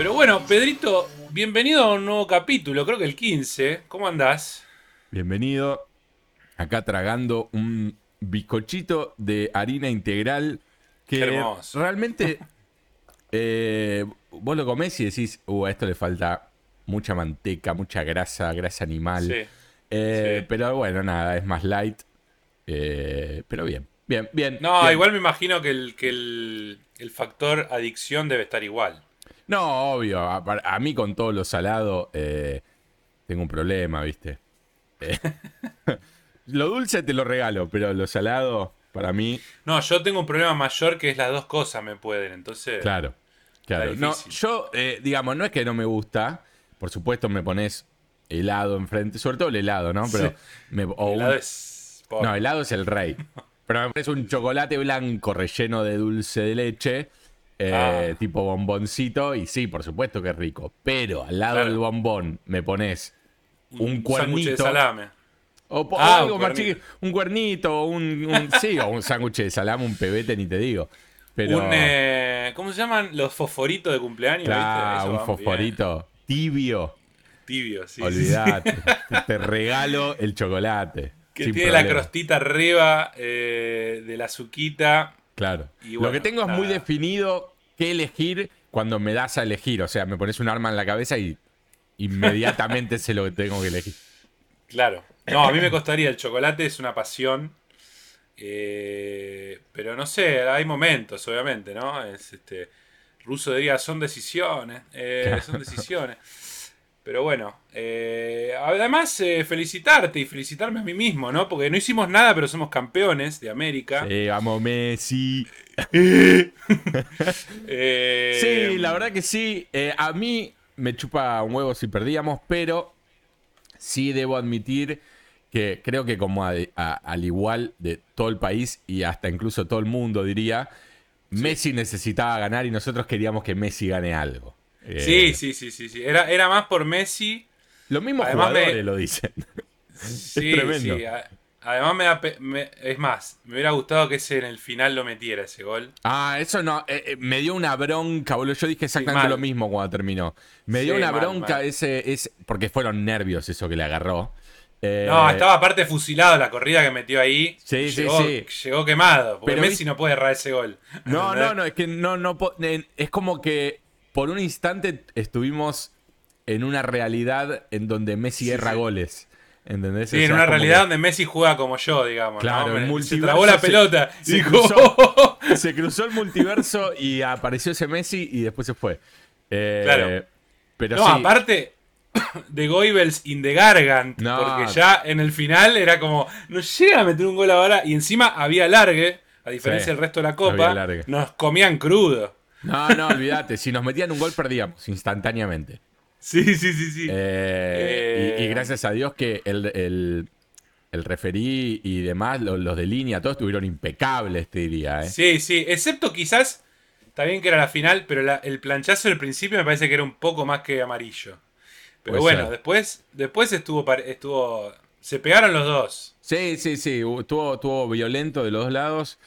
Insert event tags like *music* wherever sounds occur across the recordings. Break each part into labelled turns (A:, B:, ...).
A: Pero bueno, Pedrito, bienvenido a un nuevo capítulo, creo que el 15. ¿Cómo andás?
B: Bienvenido. Acá tragando un bizcochito de harina integral que
A: hermoso.
B: realmente *laughs* eh, vos lo comés y decís, uh, a esto le falta mucha manteca, mucha grasa, grasa animal.
A: Sí.
B: Eh,
A: sí.
B: Pero bueno, nada, es más light. Eh, pero bien, bien, bien.
A: No,
B: bien.
A: igual me imagino que el, que el, el factor adicción debe estar igual.
B: No, obvio. A, a mí con todo lo salado eh, tengo un problema, ¿viste? Eh, *laughs* lo dulce te lo regalo, pero lo salado, para mí,
A: No, yo tengo un problema mayor que es las dos cosas me pueden, entonces...
B: claro. Claro. No, yo, eh, digamos, no es que no me gusta. Por supuesto, me pones helado enfrente, sobre todo el helado, ¿no? Pero
A: Sí.
B: me- o un-
A: helado es...
B: No, helado es el rey. *laughs* Pero me pones un chocolate blanco relleno de dulce de leche, eh,
A: Ah.
B: tipo bomboncito, y sí, por supuesto que es rico. Pero al lado
A: Claro.
B: del bombón me pones un,
A: sándwich de
B: cuernito.
A: salame.
B: O,
A: Ah,
B: o algo
A: un
B: más chiquito, un cuernito, un, un- sí, o un sándwich de salame, un pebete, ni te digo. Pero,
A: Un, eh, ¿Cómo se llaman? Los fosforitos de cumpleaños,
B: claro,
A: ¿viste?
B: Un
A: bien.
B: fosforito tibio,
A: Tibio, sí. sí, sí.
B: olvídate. *laughs* te, te regalo el chocolate.
A: Que
B: sin
A: tiene la crostita arriba eh, de la azuquita.
B: Claro.
A: Y
B: Lo que tengo es muy definido qué elegir cuando me das a elegir. O sea, me pones un arma en la cabeza y inmediatamente sé lo que tengo que elegir.
A: Claro. No, a mí me costaría. El chocolate es una pasión. Eh, pero no sé, hay momentos, obviamente, ¿no? Es este. Ruso diría, son decisiones. eh, son decisiones. Pero bueno, eh, además eh, felicitarte y felicitarme a mí mismo, ¿no? Porque no hicimos nada, pero somos campeones de América.
B: Sí, vamos, Messi. *laughs*
A: Eh,
B: Sí, la verdad que sí. Eh, a mí me chupa un huevo si perdíamos, pero sí debo admitir que creo que como a- a- al igual de todo el país y hasta incluso todo el mundo diría, Messi necesitaba ganar y nosotros queríamos que Messi gane algo. Eh,
A: Sí, sí, sí, sí, sí. Era, era más por Messi.
B: Los mismos
A: Además
B: jugadores
A: me-
B: lo dicen. *laughs*
A: Sí,
B: tremendo.
A: sí. a- Además me da pe- me- es más, me hubiera gustado que ese en el final lo metiera ese gol.
B: Ah, eso no, eh, eh, me dio una bronca, boludo. Yo dije exactamente lo mismo cuando terminó. Me dio
A: Sí,
B: una
A: mal,
B: bronca
A: mal.
B: ese, ese, porque fueron nervios eso que le agarró. Eh,
A: No, estaba aparte fusilado la corrida que metió ahí.
B: Sí, sí,
A: llegó,
B: sí.
A: Llegó quemado. Porque
B: Pero
A: Messi
B: vi-
A: no puede errar ese gol.
B: No, no, no, es que no, no, es como que por un instante estuvimos en una realidad en donde Messi
A: Sí,
B: erra
A: sí.
B: goles. ¿Entendés?
A: Sí,
B: O
A: en una realidad
B: que
A: donde Messi juega como yo, digamos.
B: Claro,
A: ¿no?
B: el
A: se trabó la pelota.
B: se cruzó. *laughs* Se cruzó el multiverso y apareció ese Messi y después se fue. Eh,
A: Claro.
B: Pero
A: No,
B: sí,
A: aparte *coughs* de Goebbels in the Gargant.
B: No.
A: Porque ya en el final era como, no llega a meter un gol ahora. Y encima había largue, a diferencia
B: Sí,
A: del resto de la copa. Nos comían crudo.
B: No, no, olvídate. si nos metían un gol, perdíamos instantáneamente.
A: Sí, sí, sí, sí.
B: Eh, y- Y, gracias a Dios que el, el, el referí y demás, lo- los, de línea, todos estuvieron impecables, te diría. ¿eh?
A: Sí, sí, excepto quizás, está bien que era la final, pero la- el planchazo del principio me parece que era un poco más que amarillo. Pero
B: Puede
A: bueno,
B: ser.
A: después, después estuvo, estuvo, se pegaron los dos.
B: Sí, sí, sí. estuvo violento de los dos lados.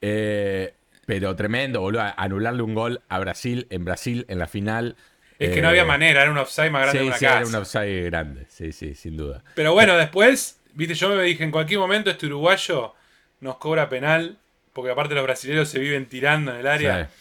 B: eh, pero tremendo, boludo. Anularle un gol a Brasil en Brasil en la final.
A: Es que
B: eh,
A: no había manera, era un offside más grande
B: Sí,
A: que una
B: sí,
A: casa.
B: era un offside grande. Sí, sí, sin duda.
A: Pero bueno, después, viste, yo me dije, en cualquier momento este uruguayo nos cobra penal, porque aparte los brasileños se viven tirando en el área.
B: Sí.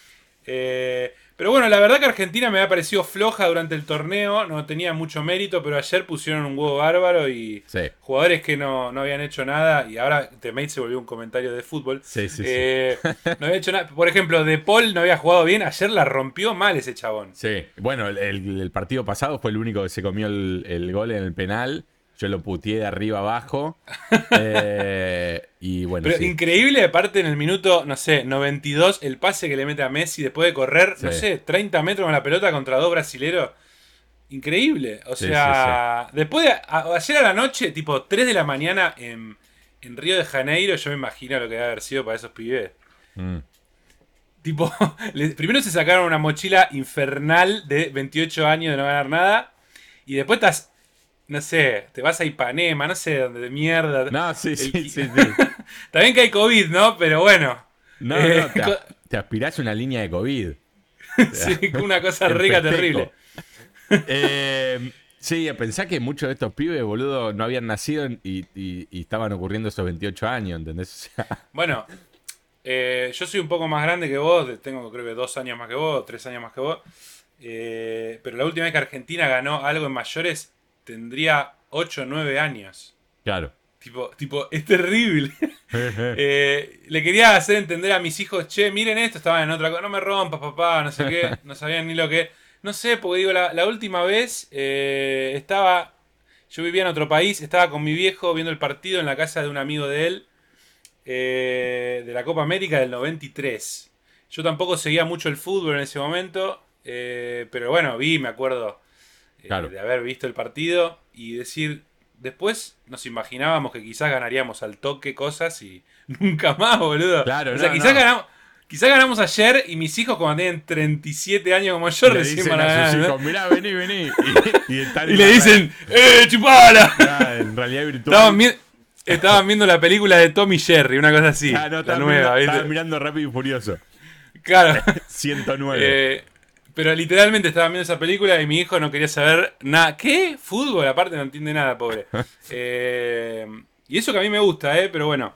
A: Eh, pero bueno, la verdad que Argentina me ha parecido floja durante el torneo, no tenía mucho mérito, pero ayer pusieron un huevo bárbaro y
B: Sí.
A: jugadores que no, no habían hecho nada, y ahora Temate se volvió un comentario de fútbol.
B: Sí, sí, sí.
A: Eh, *laughs* no había hecho nada. Por ejemplo, De Paul no había jugado bien, ayer la rompió mal ese chabón.
B: Sí, bueno, el, el- el partido pasado fue el único que se comió el, el gol en el penal. Yo lo puteé de arriba abajo. *laughs* Eh, y bueno,
A: Pero
B: sí.
A: increíble, aparte en el minuto, no sé, 92, el pase que le mete a Messi después de correr, no sé, 30 metros con la pelota contra dos brasileros. Increíble. O
B: Sí,
A: sea, después de a- ayer a la noche, tipo 3 de la mañana en, en Río de Janeiro, yo me imagino lo que debe haber sido para esos pibes.
B: Mm.
A: Tipo, *laughs* primero se sacaron una mochila infernal de 28 años de no ganar nada. Y después estás, no sé, te vas a Ipanema, no sé dónde de mierda.
B: No, sí, sí,
A: El-
B: sí, *laughs*
A: bien que hay COVID, ¿no? Pero bueno.
B: No,
A: Eh,
B: no, te,
A: co-
B: te aspirás una línea de COVID. *laughs*
A: sí, una cosa rica terrible. *laughs*
B: Eh, sí, pensá que muchos de estos pibes, boludo, no habían nacido y, y- y estaban ocurriendo esos 28 años, ¿entendés? O sea,
A: Bueno, eh, yo soy un poco más grande que vos, tengo creo que dos años más que vos, tres años más que vos. eh, pero la última vez que Argentina ganó algo en mayores tendría 8 o 9 años.
B: claro.
A: Tipo, tipo, es terrible. *laughs* Eh, le quería hacer entender a mis hijos, che, miren esto, estaban en otra cosa, no me rompas, papá, no sé qué, no sabían ni lo que. No sé, porque digo, la, la última vez eh, estaba, yo vivía en otro país, estaba con mi viejo viendo el partido en la casa de un amigo de él, eh, de la Copa América del 93. Yo tampoco seguía mucho el fútbol en ese momento, eh, pero bueno, vi, me acuerdo eh,
B: Claro.
A: de haber visto el partido y decir, después nos imaginábamos que quizás ganaríamos al toque cosas y *laughs* nunca más, boludo.
B: Claro,
A: o sea,
B: no,
A: quizás,
B: no.
A: Ganamos, quizás ganamos ayer y mis hijos cuando tienen 37 años como yo
B: Le
A: recién van a
B: a sus
A: ganar, ¿no?
B: hijos, mirá, vení, vení. Y, y *laughs*
A: Y le dicen, ¡eh, chupala! *laughs*
B: Ah, en realidad virtual.
A: Estaban, estaban viendo la película de Tommy Jerry, una cosa así.
B: Ah, no,
A: la nueva,
B: mirando,
A: ¿viste?
B: estaban mirando Rápido y Furioso.
A: Claro.
B: 109.
A: Eh, pero literalmente estaban viendo esa película y mi hijo no quería saber nada. ¿Qué? Fútbol, aparte no entiende nada, pobre. *laughs* Eh, y eso que a mí me gusta, ¿eh? Pero bueno.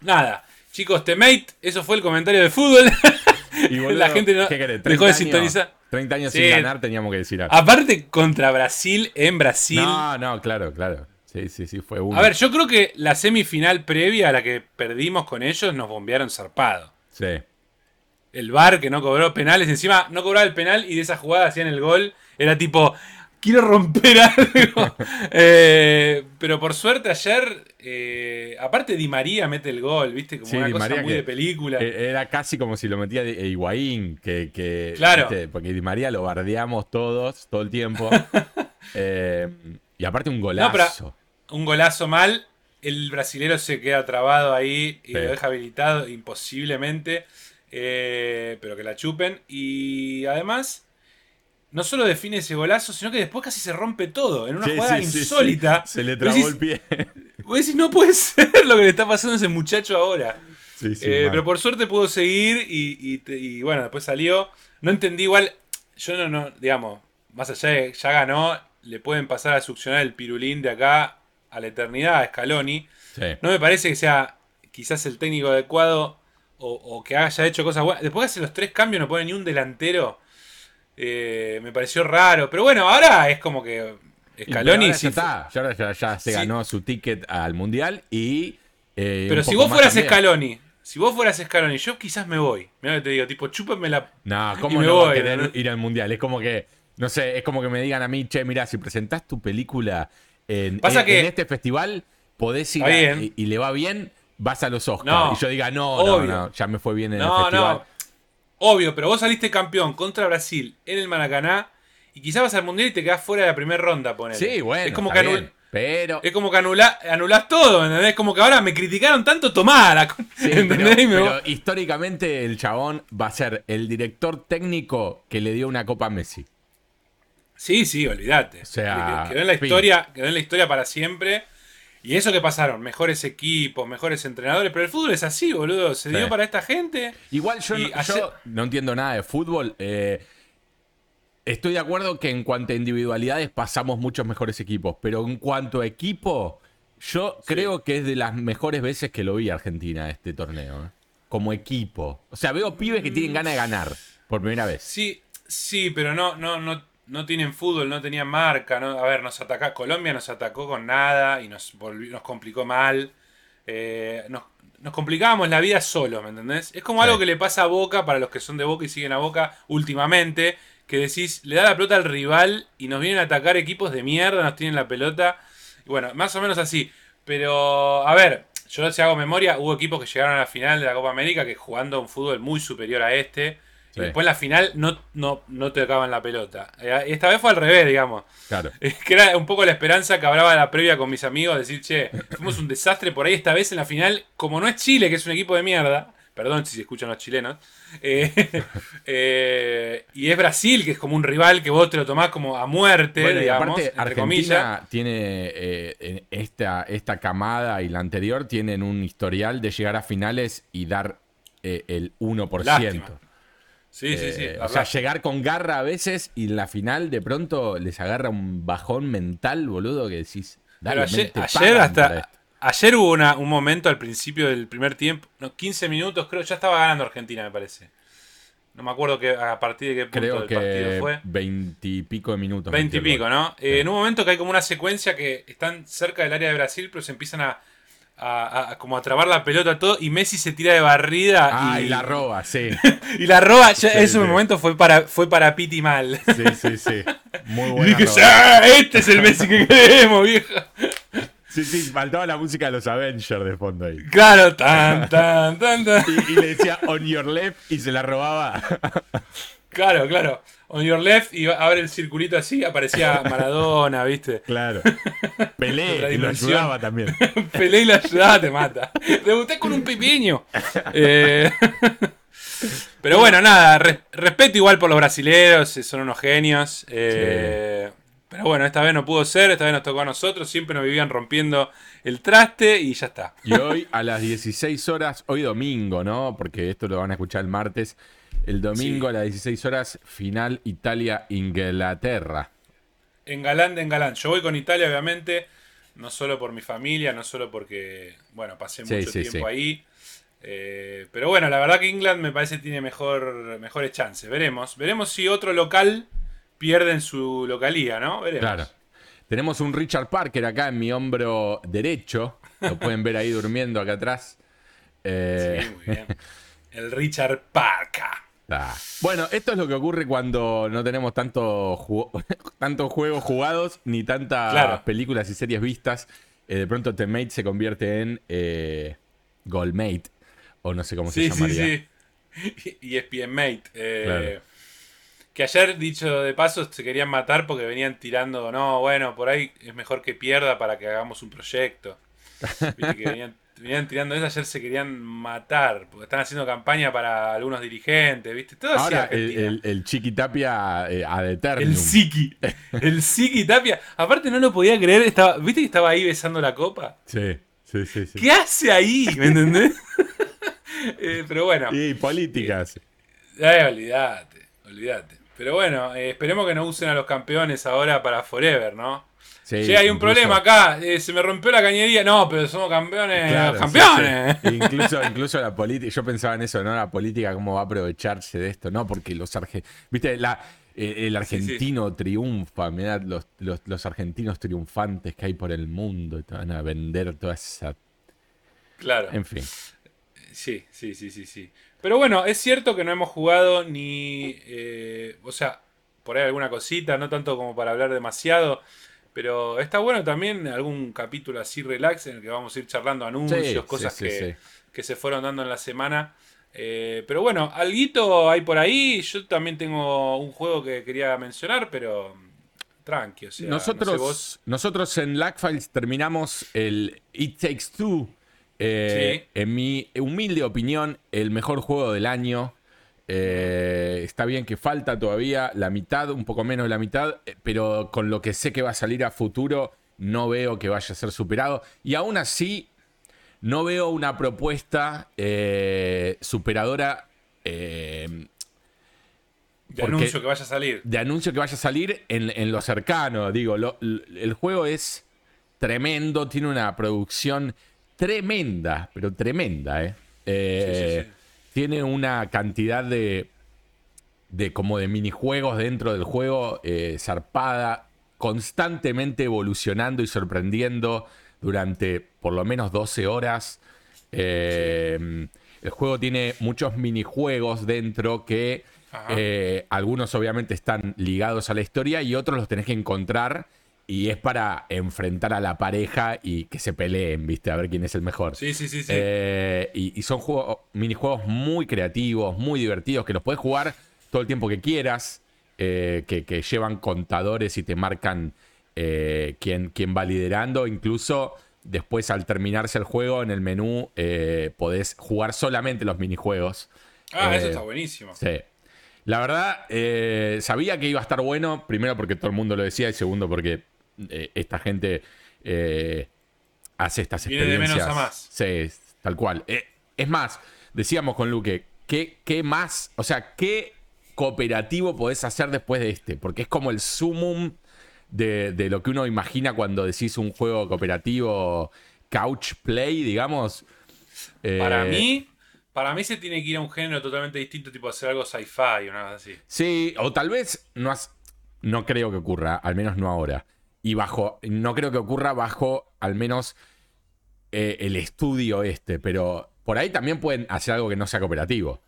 A: Nada. Chicos, Temate, eso fue el comentario de fútbol. *laughs*
B: y boludo,
A: la gente no
B: ¿qué querés?
A: dejó de
B: 30 años-
A: sintonizar.
B: 30 años
A: Sí.
B: sin ganar teníamos que decir algo.
A: Aparte, contra Brasil, en Brasil.
B: No, no, claro, claro. Sí, sí, sí, fue uno.
A: A ver, yo creo que la semifinal previa a la que perdimos con ellos nos bombearon zarpado.
B: Sí.
A: El VAR que no cobró penales, encima no cobraba el penal y de esa jugada hacían el gol, era tipo, quiero romper *laughs* algo. Eh, pero por suerte ayer, eh, aparte Di María mete el gol, viste, como
B: Sí,
A: una
B: Di
A: cosa
B: María
A: muy de película.
B: Eh, Era casi como si lo metía de- Higuaín, que, que
A: Claro.
B: ¿viste? porque Di María lo bardeamos todos, todo el tiempo. *laughs* Eh, y aparte un
A: No, pero-
B: golazo.
A: Un golazo mal, el brasilero se queda trabado ahí y
B: Sí.
A: lo deja habilitado imposiblemente, eh, pero que la chupen. Y además... No solo define ese golazo, sino que después casi se rompe todo. En una
B: Sí,
A: jugada
B: sí, sí, sí.
A: insólita.
B: Se le trabó
A: decís,
B: el pie.
A: Vos decís, no puede *laughs* ser lo que le está pasando a ese muchacho ahora. Eh, pero por suerte pudo seguir y, y te- y bueno, después salió. No entendí igual. Yo no, no, digamos, más allá de ya ganó, le pueden pasar a succionar el pirulín de acá a la eternidad a Scaloni. No me parece que sea quizás el técnico adecuado o, o que haya hecho cosas buenas. Después hace los tres cambios, no pone ni un delantero. Eh, me pareció raro. Pero bueno, ahora es como que Scaloni sí
B: ya está. Ya, ahora ya, ya se
A: Sí.
B: ganó su ticket al mundial y. eh,
A: Pero si vos fueras
B: también.
A: Scaloni, si vos fueras Scaloni, yo quizás me voy. Mira lo que te digo, tipo, chúpenme la.
B: No, *laughs* ¿cómo
A: me
B: no
A: voy,
B: querer
A: ¿no?
B: ir al mundial? Es como que. No sé, es como que me digan a mí, che, mira, si presentás tu película en,
A: Pasa
B: en-
A: que-
B: en este festival, podés ir a- y le va bien, vas a los Oscars.
A: No,
B: y yo diga, no,
A: obvio.
B: no, no, ya me fue bien en el
A: No,
B: festival.
A: no. Obvio, pero vos saliste campeón contra Brasil en el Maracaná y quizás vas al mundial y te quedás fuera de la primera ronda, ponele.
B: Sí, bueno.
A: Es como que,
B: está
A: anul-
B: bien, pero.
A: es como que anula- anulás todo, ¿entendés? Como que ahora me criticaron tanto, tomá la *laughs* con-
B: Sí, pero,
A: ¿entendés?
B: Pero históricamente el chabón va a ser el director técnico que le dio una copa a Messi.
A: Sí, sí, olvídate.
B: O sea,
A: quedó en la
B: fin.
A: historia, quedó en la historia para siempre. Y eso que pasaron, mejores equipos, mejores entrenadores, pero el fútbol es así, boludo. Se
B: Sí.
A: dio para esta gente.
B: Igual no, yo no entiendo nada de fútbol. eh, estoy de acuerdo que en cuanto a individualidades pasamos muchos mejores equipos, pero en cuanto a equipo, yo creo que es de las mejores veces que lo vi a Argentina este torneo. eh, Como equipo. O sea, veo pibes que tienen ganas de ganar por primera vez.
A: Sí, sí, pero no, no, no, no tienen fútbol, no tenían marca. No, a ver, nos ataca, Colombia nos atacó con nada y nos, volvió- nos complicó mal. Eh, nos, nos complicábamos la vida solos, ¿me entendés? Es como
B: Sí.
A: algo que le pasa a Boca, para los que son de Boca y siguen a Boca últimamente, que decís, le da la pelota al rival y nos vienen a atacar equipos de mierda, nos tienen la pelota. Y bueno, más o menos así. Pero, a ver, yo si hago memoria, hubo equipos que llegaron a la final de la Copa América que jugando un fútbol muy superior a este.
B: Sí.
A: Y después en la final no, no, no te tocaban la pelota. Eh, Esta vez fue al revés, digamos.
B: Claro. *laughs*
A: Que era un poco la esperanza que hablaba la previa con mis amigos, decir, che, *laughs* fuimos un desastre por ahí esta vez en la final, como no es Chile, que es un equipo de mierda, perdón si se escuchan los chilenos, *laughs* eh, eh, y es Brasil, que es como un rival que vos te lo tomás como a muerte,
B: Bueno, y
A: digamos,
B: aparte,
A: entre
B: Argentina
A: comillas.
B: tiene eh, esta, esta camada y la anterior tienen un historial de llegar a finales y dar eh, el 1%.
A: Lástima. Sí, sí, sí.
B: Eh, o sea, llegar con garra a veces y en la final de pronto les agarra un bajón mental, boludo, que decís.
A: Pero ayer, ayer hasta. Ayer hubo una- un momento al principio del primer tiempo, no, 15 minutos creo, ya estaba ganando Argentina, me parece. No me acuerdo que, a partir de qué punto
B: Creo
A: del partido
B: que
A: fue.
B: veintipico de minutos.
A: 20 y
B: metió el
A: pico,
B: gol.
A: ¿no? Eh, En un momento que hay como una secuencia que están cerca del área de Brasil, pero se empiezan a, a- a- como a trabar la pelota todo y Messi se tira de barrida
B: Ah,
A: y,
B: y la roba, sí. *laughs*
A: y la roba. Ya
B: Sí,
A: ese
B: sí.
A: momento fue para fue para Piti mal.
B: Sí, sí, sí. *laughs* Muy
A: Y
B: buena
A: dije. "Ah, este es el Messi que *laughs* queremos, viejo.
B: Sí, sí, faltaba la música de los Avengers de fondo ahí.
A: Claro, tan, tan, tan, tan.
B: Y, y le decía on your left y se la robaba.
A: Claro, claro. On your left y abre el circulito así, aparecía *laughs* Maradona, ¿viste?
B: Claro. *laughs* *laughs* Pelé y lo ayudaba también.
A: Pelé y la ayudada te mata. Debuté con un pipiño. Eh, Pero bueno, nada, re- respeto igual por los brasileros, eh, son unos genios. eh, Pero bueno, esta vez no pudo ser, esta vez nos tocó a nosotros, siempre nos vivían rompiendo el traste y ya está.
B: Y hoy a las 16 horas, hoy domingo, ¿no? Porque esto lo van a escuchar el martes. El domingo
A: Sí.
B: a las 16 horas, final Italia-Inglaterra.
A: En galán de en galán. Yo voy con Italia, obviamente, no solo por mi familia, no solo porque, bueno, pasé
B: Sí,
A: mucho
B: sí,
A: tiempo ahí. eh, pero bueno, la verdad que England me parece que tiene mejor, mejores chances. Veremos. Veremos si otro local pierde en su localía, ¿no? Veremos.
B: Claro. Tenemos un Richard Parker acá en mi hombro derecho. Lo pueden ver ahí durmiendo acá atrás. *laughs* Eh,
A: Sí, muy bien. El Richard Parka.
B: Bueno, esto es lo que ocurre cuando no tenemos tanto ju- *laughs* tantos juegos jugados ni tantas
A: Claro.
B: películas y series vistas. Eh, de pronto Teammate se convierte en eh, Goalmate. O no sé cómo
A: Sí,
B: se
A: sí,
B: llamaría.
A: sí. *laughs* Y ESPN Mate. eh,
B: Claro.
A: Que ayer, dicho de paso, se querían matar porque venían tirando. No, bueno, por ahí es mejor que pierda para que hagamos un proyecto. *laughs* Viste que venían, venían tirando eso. Ayer se querían matar porque están haciendo campaña para algunos dirigentes. ¿Viste? Todo
B: Ahora, el, el, el Chiqui Tapia eh, eternum.
A: El Siki. El Siki Tapia. Aparte, no lo podía creer. Estaba, ¿Viste que estaba ahí besando la copa?
B: Sí, sí, sí. sí.
A: ¿Qué hace ahí? ¿Me entendés? *laughs* Eh, pero bueno.
B: Y políticas.
A: Eh, olvídate, olvídate. Pero bueno, eh, esperemos que no usen a los campeones ahora para Forever, ¿no?
B: Sí,
A: hay un
B: incluso-
A: problema acá, eh, se me rompió la cañería. No, pero somos campeones,
B: Claro,
A: campeones.
B: sí, sí. Incluso, *laughs* incluso la política, yo pensaba en eso, ¿no? La política, cómo va a aprovecharse de esto, ¿no? Porque los argentinos, viste, la, eh, el argentino triunfa, mirá los, los, los argentinos triunfantes que hay por el mundo, te van a vender toda esa...
A: Claro,
B: En fin.
A: sí, sí, sí, sí, sí. Pero bueno, es cierto que no hemos jugado ni, eh, o sea, por ahí alguna cosita, no tanto como para hablar demasiado. Pero está bueno también algún capítulo así relax en el que vamos a ir charlando anuncios,
B: Sí,
A: cosas
B: sí,
A: que,
B: sí,
A: que se fueron dando en la semana. Eh, pero bueno, alguito hay por ahí. Yo también tengo un juego que quería mencionar, pero tranqui, o sea, no sé
B: nosotros,
A: vos.
B: nosotros en Lagfiles terminamos el It Takes Two. eh. En mi humilde opinión, el mejor juego del año. Eh, está bien que falta todavía la mitad, un poco menos de la mitad, eh, pero con lo que sé que va a salir a futuro, no veo que vaya a ser superado. Y aún así, no veo una propuesta eh, superadora eh,
A: de anuncio que vaya a salir.
B: de anuncio que vaya a salir en, en lo cercano. Digo, lo- el juego es tremendo, tiene una producción tremenda, pero tremenda, ¿eh? Eh,
A: Sí, sí, sí.
B: Tiene una cantidad de, de como de minijuegos dentro del juego eh, zarpada, constantemente evolucionando y sorprendiendo durante por lo menos 12 horas. Eh, El juego tiene muchos minijuegos dentro que eh, algunos obviamente están ligados a la historia y otros los tenés que encontrar y es para enfrentar a la pareja y que se peleen, ¿viste? A ver quién es el mejor.
A: Sí, sí, sí, sí.
B: Eh, y, y son juegos, minijuegos muy creativos, muy divertidos, que los puedes jugar todo el tiempo que quieras, eh, que, que llevan contadores y te marcan eh, quién, quién va liderando. Incluso después al terminarse el juego, en el menú podés jugar solamente los minijuegos.
A: ah, eso está buenísimo.
B: Sí. La verdad, sabía que iba a estar bueno, primero porque todo el mundo lo decía y segundo porque eh, esta gente eh, hace estas
A: Viene de
B: experiencias.
A: menos a más.
B: Sí, tal cual. Eh, es más, decíamos con Luque, ¿qué, ¿qué más? O sea, ¿qué cooperativo podés hacer después de este? Porque es como el sumum de, de lo que uno imagina cuando decís un juego cooperativo couch play, digamos.
A: Para mí, para mí se tiene que ir a un género totalmente distinto, tipo hacer algo sci-fi o nada así.
B: Sí, o tal vez no, has- no creo que ocurra, al menos no ahora. Y bajo, no creo que ocurra bajo al menos eh, el estudio este, pero por ahí también pueden hacer algo que no sea cooperativo.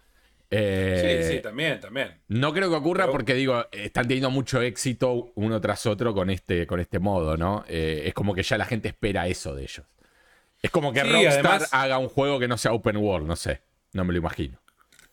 B: Eh,
A: sí, sí, también, también.
B: No creo que ocurra
A: Pero-
B: porque digo, están teniendo mucho éxito uno tras otro con este, con este modo, ¿no? Eh, es como que ya la gente espera eso de ellos. Es como que
A: Sí,
B: Rockstar
A: además-
B: haga un juego que no sea open world, no sé. No me lo imagino.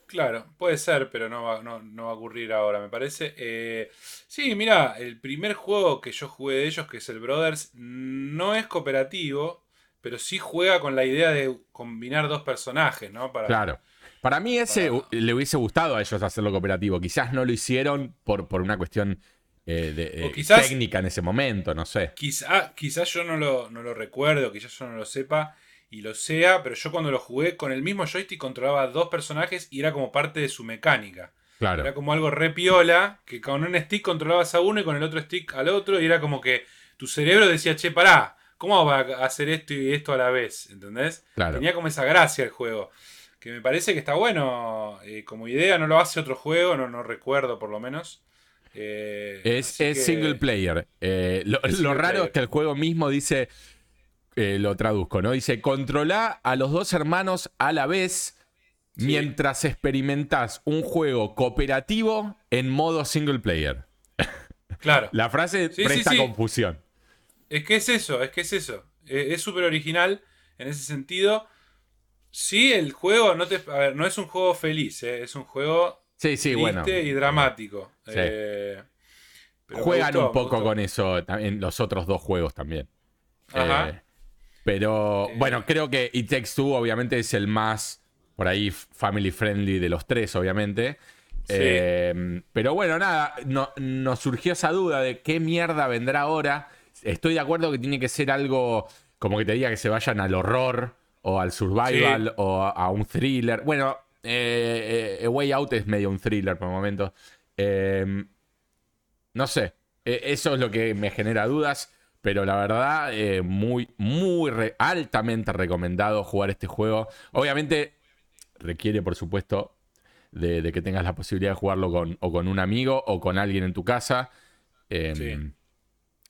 A: Claro, puede ser, pero no va, no, no va a ocurrir ahora, me parece. Eh, sí, mira, el primer juego que yo jugué de ellos, que es el Brothers, no es cooperativo, pero sí juega con la idea de combinar dos personajes, ¿no? Para,
B: Claro. Para mí ese
A: Para-
B: le hubiese gustado a ellos hacerlo cooperativo. Quizás no lo hicieron por, por una cuestión eh, de, eh,
A: quizás-
B: técnica en ese momento, no sé.
A: Quizá, quizás yo no lo, no lo recuerdo, quizás yo no lo sepa y lo sea, pero yo cuando lo jugué con el mismo joystick controlaba dos personajes y era como parte de su mecánica. Era
B: Claro.
A: como algo re piola, que con un stick controlabas a uno y con el otro stick al otro, y era como que tu cerebro decía, che, pará, ¿cómo va a hacer esto y esto a la vez? ¿Entendés?
B: Claro.
A: Tenía como esa gracia el juego. Que me parece que está bueno eh, como idea, no lo hace otro juego, no, no recuerdo por lo menos. Eh,
B: Es,
A: así
B: es
A: que-
B: single player. Eh, lo,
A: Es
B: lo
A: single
B: raro
A: player.
B: es que el juego mismo dice, eh, lo traduzco, ¿no? Dice, controla a los dos hermanos a la vez
A: Sí.
B: mientras experimentas un juego cooperativo en modo single player. *laughs*
A: Claro.
B: La frase
A: Sí,
B: presta
A: sí.
B: confusión.
A: Es que es eso, es que es eso. Eh, Es súper original en ese sentido. Sí, el juego no te. A ver, no es un juego feliz, eh, es un juego
B: Sí, sí,
A: triste
B: bueno.
A: y dramático.
B: Sí.
A: Eh, pero
B: Juegan
A: gustó,
B: un poco con eso en los otros dos juegos también.
A: Ajá.
B: Eh, pero
A: Eh.
B: bueno, creo que It Takes Two obviamente es el más por ahí family friendly de los tres, obviamente.
A: Sí.
B: Eh, pero bueno, nada, no- nos surgió esa duda de qué mierda vendrá ahora. Estoy de acuerdo que tiene que ser algo como que te diga que se vayan al horror o al survival
A: Sí.
B: o a, a un thriller. Bueno, eh, eh, A Way Out es medio un thriller por el momento. Eh, no sé, eh, eso es lo que me genera dudas, pero la verdad, eh, muy, muy re- altamente recomendado jugar este juego. Obviamente requiere, por supuesto, de, de que tengas la posibilidad de jugarlo con, o con un amigo o con alguien en tu casa. Eh,
A: Sí.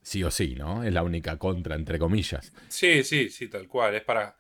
B: sí o sí, ¿no? Es la única contra, entre comillas.
A: Sí, sí, sí, tal cual. Es para.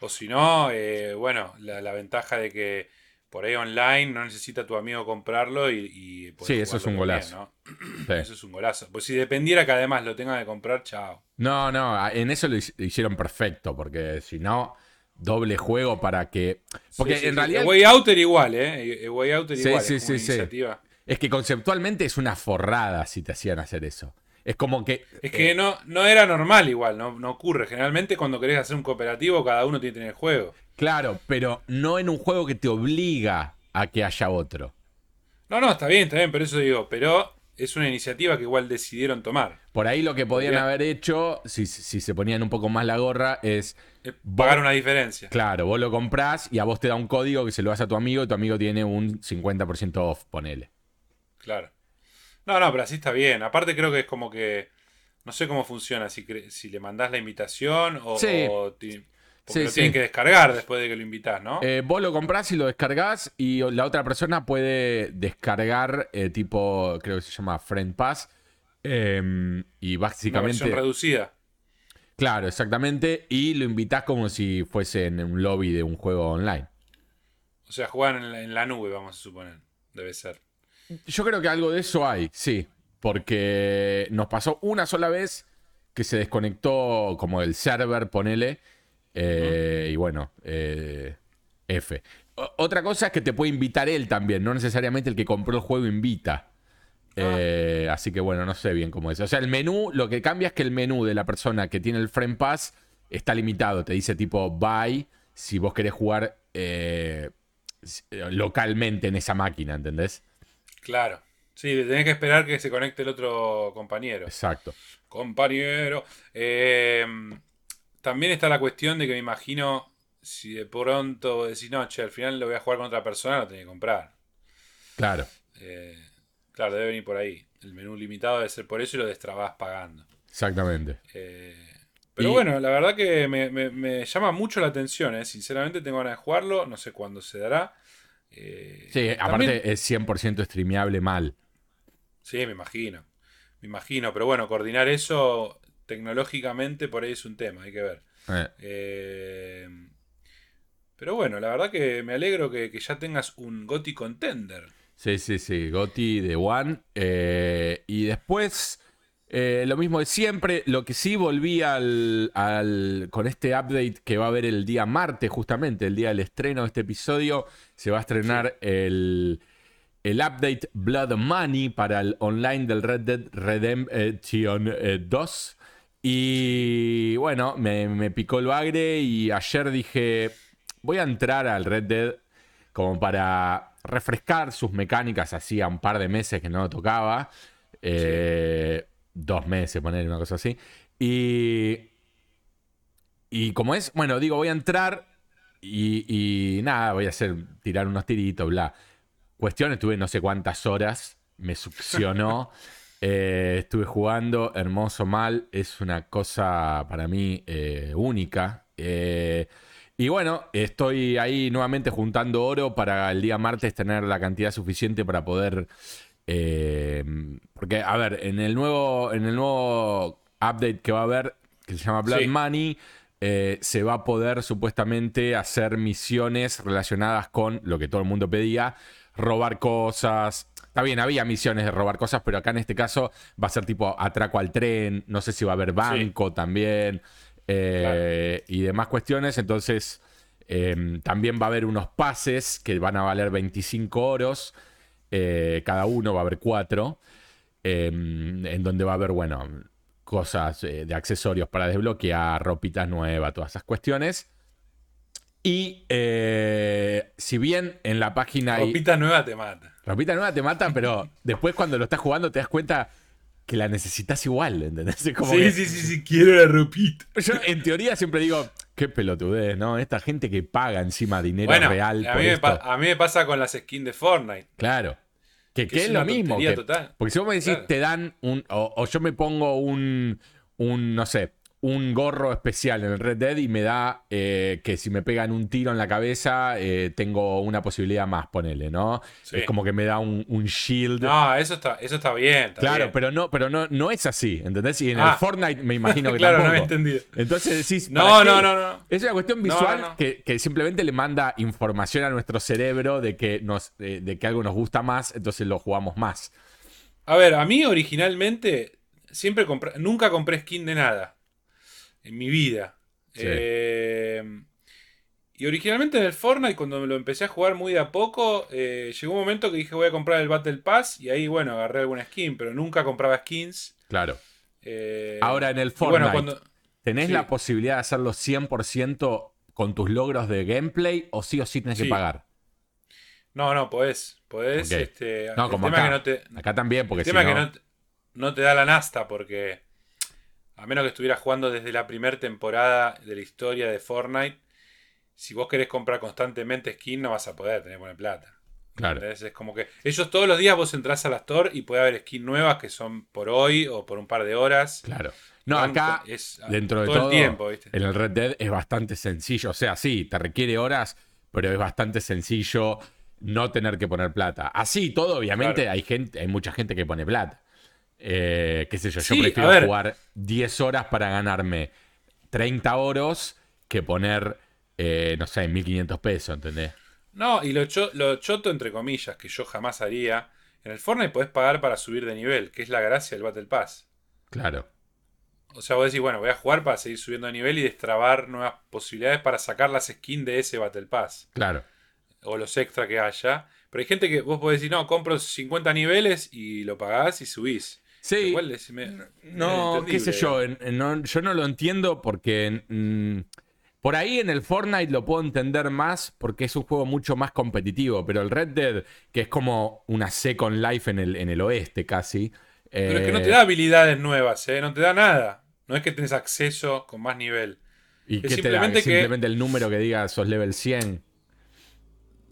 A: O si no, eh, bueno, la, la ventaja de que por ahí online no necesita tu amigo comprarlo y. y
B: Sí, eso es un golazo.
A: también, ¿no?
B: Sí.
A: Eso es un golazo. Pues si dependiera que además lo tenga que comprar, chao.
B: No, no, en eso lo hic- lo hicieron perfecto, porque si no, doble juego para que... Porque
A: Sí, sí,
B: en realidad...
A: El Way Outer igual, ¿eh? El Way Outer
B: Sí,
A: igual.
B: sí,
A: es
B: sí, sí.
A: iniciativa.
B: Es que conceptualmente es una forrada si te hacían hacer eso. Es como que.
A: Es que
B: eh,
A: no, no era normal igual, no, no ocurre. Generalmente cuando querés hacer un cooperativo, cada uno tiene que tener el juego.
B: Claro, pero no en un juego que te obliga a que haya otro.
A: No, no, está bien, está bien, pero eso digo. Pero es una iniciativa que igual decidieron tomar.
B: Por ahí lo que podían
A: Bien.
B: haber hecho, si, si se ponían un poco más la gorra, es.
A: Es pagar una diferencia.
B: Claro, vos lo comprás y a vos te da un código que se lo das a tu amigo y tu amigo tiene un 50% off, ponele.
A: Claro. No, no, pero así está bien. Aparte creo que es como que... No sé cómo funciona, si, si le mandás la invitación o...
B: Sí.
A: o ti- porque
B: Sí,
A: lo
B: sí.
A: tienen que descargar después de que lo invitás, ¿no?
B: Eh, vos lo comprás y lo descargás y la otra persona puede descargar eh, tipo, creo que se llama Friend Pass. eh, y
A: una
B: básicamente...
A: versión reducida.
B: Claro, exactamente. Y lo invitás como si fuese en un lobby de un juego online.
A: O sea, juegan en la, en la nube, vamos a suponer. Debe ser.
B: Yo creo que algo de eso hay, sí. Porque nos pasó una sola vez que se desconectó como el server, ponele. Eh, Y bueno, eh, F. O- otra cosa es que te puede invitar él también, no necesariamente el que compró el juego invita. Eh, así que bueno, no sé bien cómo es. O sea, el menú, lo que cambia es que el menú de la persona que tiene el Friend Pass está limitado. Te dice tipo buy si vos querés jugar eh, localmente en esa máquina, ¿entendés?
A: Claro. Sí, tenés que esperar que se conecte el otro compañero.
B: Exacto.
A: Compañero. Eh, también está la cuestión de que me imagino, si de pronto decís, no, che, al final lo voy a jugar con otra persona, lo tenés que comprar.
B: Claro.
A: Eh, claro, debe venir por ahí. El menú limitado debe ser por eso y lo destrabás pagando.
B: Exactamente.
A: Eh, pero bueno, la verdad que me, llama mucho la atención, ¿eh? sinceramente tengo ganas de jugarlo, no sé cuándo se dará.
B: Sí, aparte es 100% streameable mal.
A: Sí, me imagino, me imagino, pero bueno, coordinar eso tecnológicamente por ahí es un tema, hay que ver. Eh. pero bueno, la verdad que me alegro que, ya tengas un GOTI Contender.
B: Sí, sí, sí, GOTI de One. y después eh, lo mismo de siempre. Lo que sí volví al, con este update que va a haber el día martes, justamente, el día del estreno de este episodio, se va a estrenar el, el update Blood Money para el online del Red Dead Redemption 2. Y bueno, me, picó el bagre y ayer dije, voy a entrar al Red Dead como para refrescar sus mecánicas. Hacía un par de meses que no lo tocaba. Eh, dos meses, poner una cosa así. Y, y como es, bueno, digo, voy a entrar y, nada, voy a hacer, tirar unos tiritos, bla. Cuestión, estuve no sé cuántas horas, me succionó. *laughs* Eh, estuve jugando, hermoso mal, es una cosa para mí eh, única. Eh, y bueno, estoy ahí nuevamente juntando oro para el día martes tener la cantidad suficiente para poder porque, a ver, en el nuevo, en el nuevo update que va a haber, que se llama Blood Money, se va a poder supuestamente hacer misiones relacionadas con lo que todo el mundo pedía, robar cosas. Está bien, había misiones de robar cosas, pero acá en este caso va a ser tipo atraco al tren, no sé si va a haber banco también eh, y demás cuestiones. Entonces, también va a haber unos pases que van a valer 25 oros. Eh, cada uno va a haber cuatro, em, en donde va a haber, bueno, cosas eh, de accesorios para desbloquear, ropitas nuevas, todas esas cuestiones. Y eh, si bien en la página...
A: Ropita nueva te mata.
B: Ropita nueva te mata, pero después cuando lo estás jugando te das cuenta que la necesitas igual, ¿entendés?
A: sí, sí, sí, sí, quiero la ropita.
B: Yo en teoría siempre digo, qué pelotudez, ¿no? Esta gente que paga encima dinero real.
A: A, mí a mí me pasa con las skins de Fortnite.
B: Claro. Que, es, lo mismo. porque si vos me decís, te dan un. O, yo me pongo un. Un, no sé, un gorro especial en el Red Dead y me da eh, que si me pegan un tiro en la cabeza eh, tengo una posibilidad más, ponele, ¿no? Es como que me da un, shield.
A: No, eso está, eso está bien.
B: claro, pero no, pero no, no es así, ¿entendés? Y en el ah. Fortnite me imagino *laughs* que
A: claro,
B: tampoco.
A: no he entendido.
B: Entonces decís,
A: no, no, no, no.
B: Es una cuestión visual que, simplemente le manda información a nuestro cerebro de que, nos, de que algo nos gusta más, entonces lo jugamos más.
A: A ver, a mí originalmente siempre compré, nunca compré skin de nada en mi vida. Eh, y originalmente en el Fortnite, cuando me lo empecé a jugar muy de a poco, eh, llegó un momento que dije voy a comprar el Battle Pass y ahí, bueno, agarré alguna skin, pero nunca compraba skins.
B: Claro. Eh, Ahora en el Fortnite, ¿tenés la posibilidad de hacerlo 100% con tus logros de gameplay o sí o sí tenés que pagar?
A: No, no, podés. Podés. Este,
B: no, como acá, acá también, porque
A: el tema que no, no te da la nasta porque a menos que estuvieras jugando desde la primera temporada de la historia de Fortnite, si vos querés comprar constantemente skin, no vas a poder tener buena plata.
B: Claro.
A: Es como que ellos todos los días vos entras a la store y puede haber skins nuevas que son por hoy o por un par de horas.
B: Claro. No, acá, es, dentro de todo, el tiempo, ¿viste? en el Red Dead es bastante sencillo. O sea, sí, te requiere horas, pero es bastante sencillo no tener que poner plata. Así todo, obviamente, hay gente, hay mucha gente que pone plata. Eh, qué sé yo, yo prefiero jugar 10 horas para ganarme 30 oros que poner, eh, no sé, 1500 pesos, ¿entendés?
A: No, y lo, lo choto, entre comillas, que yo jamás haría. En el Fortnite podés pagar para subir de nivel, que es la gracia del Battle Pass.
B: Claro.
A: O sea, vos decís, bueno, voy a jugar para seguir subiendo de nivel y destrabar nuevas posibilidades para sacar las skins de ese Battle Pass.
B: Claro.
A: O los extra que haya. Pero hay gente que vos podés decir, no, compro 50 niveles y lo pagás y subís.
B: Sí. no, qué sé yo. yo no lo entiendo porque. Mm, por ahí en el Fortnite lo puedo entender más porque es un juego mucho más competitivo. Pero el Red Dead, que es como una Second Life en el, en el oeste casi.
A: Pero es que no te eh, da habilidades nuevas, ¿eh? No te da nada. No es que tenés acceso con más nivel.
B: ¿Y
A: Es
B: qué te da?
A: simplemente que-
B: Simplemente el número que diga sos level 100.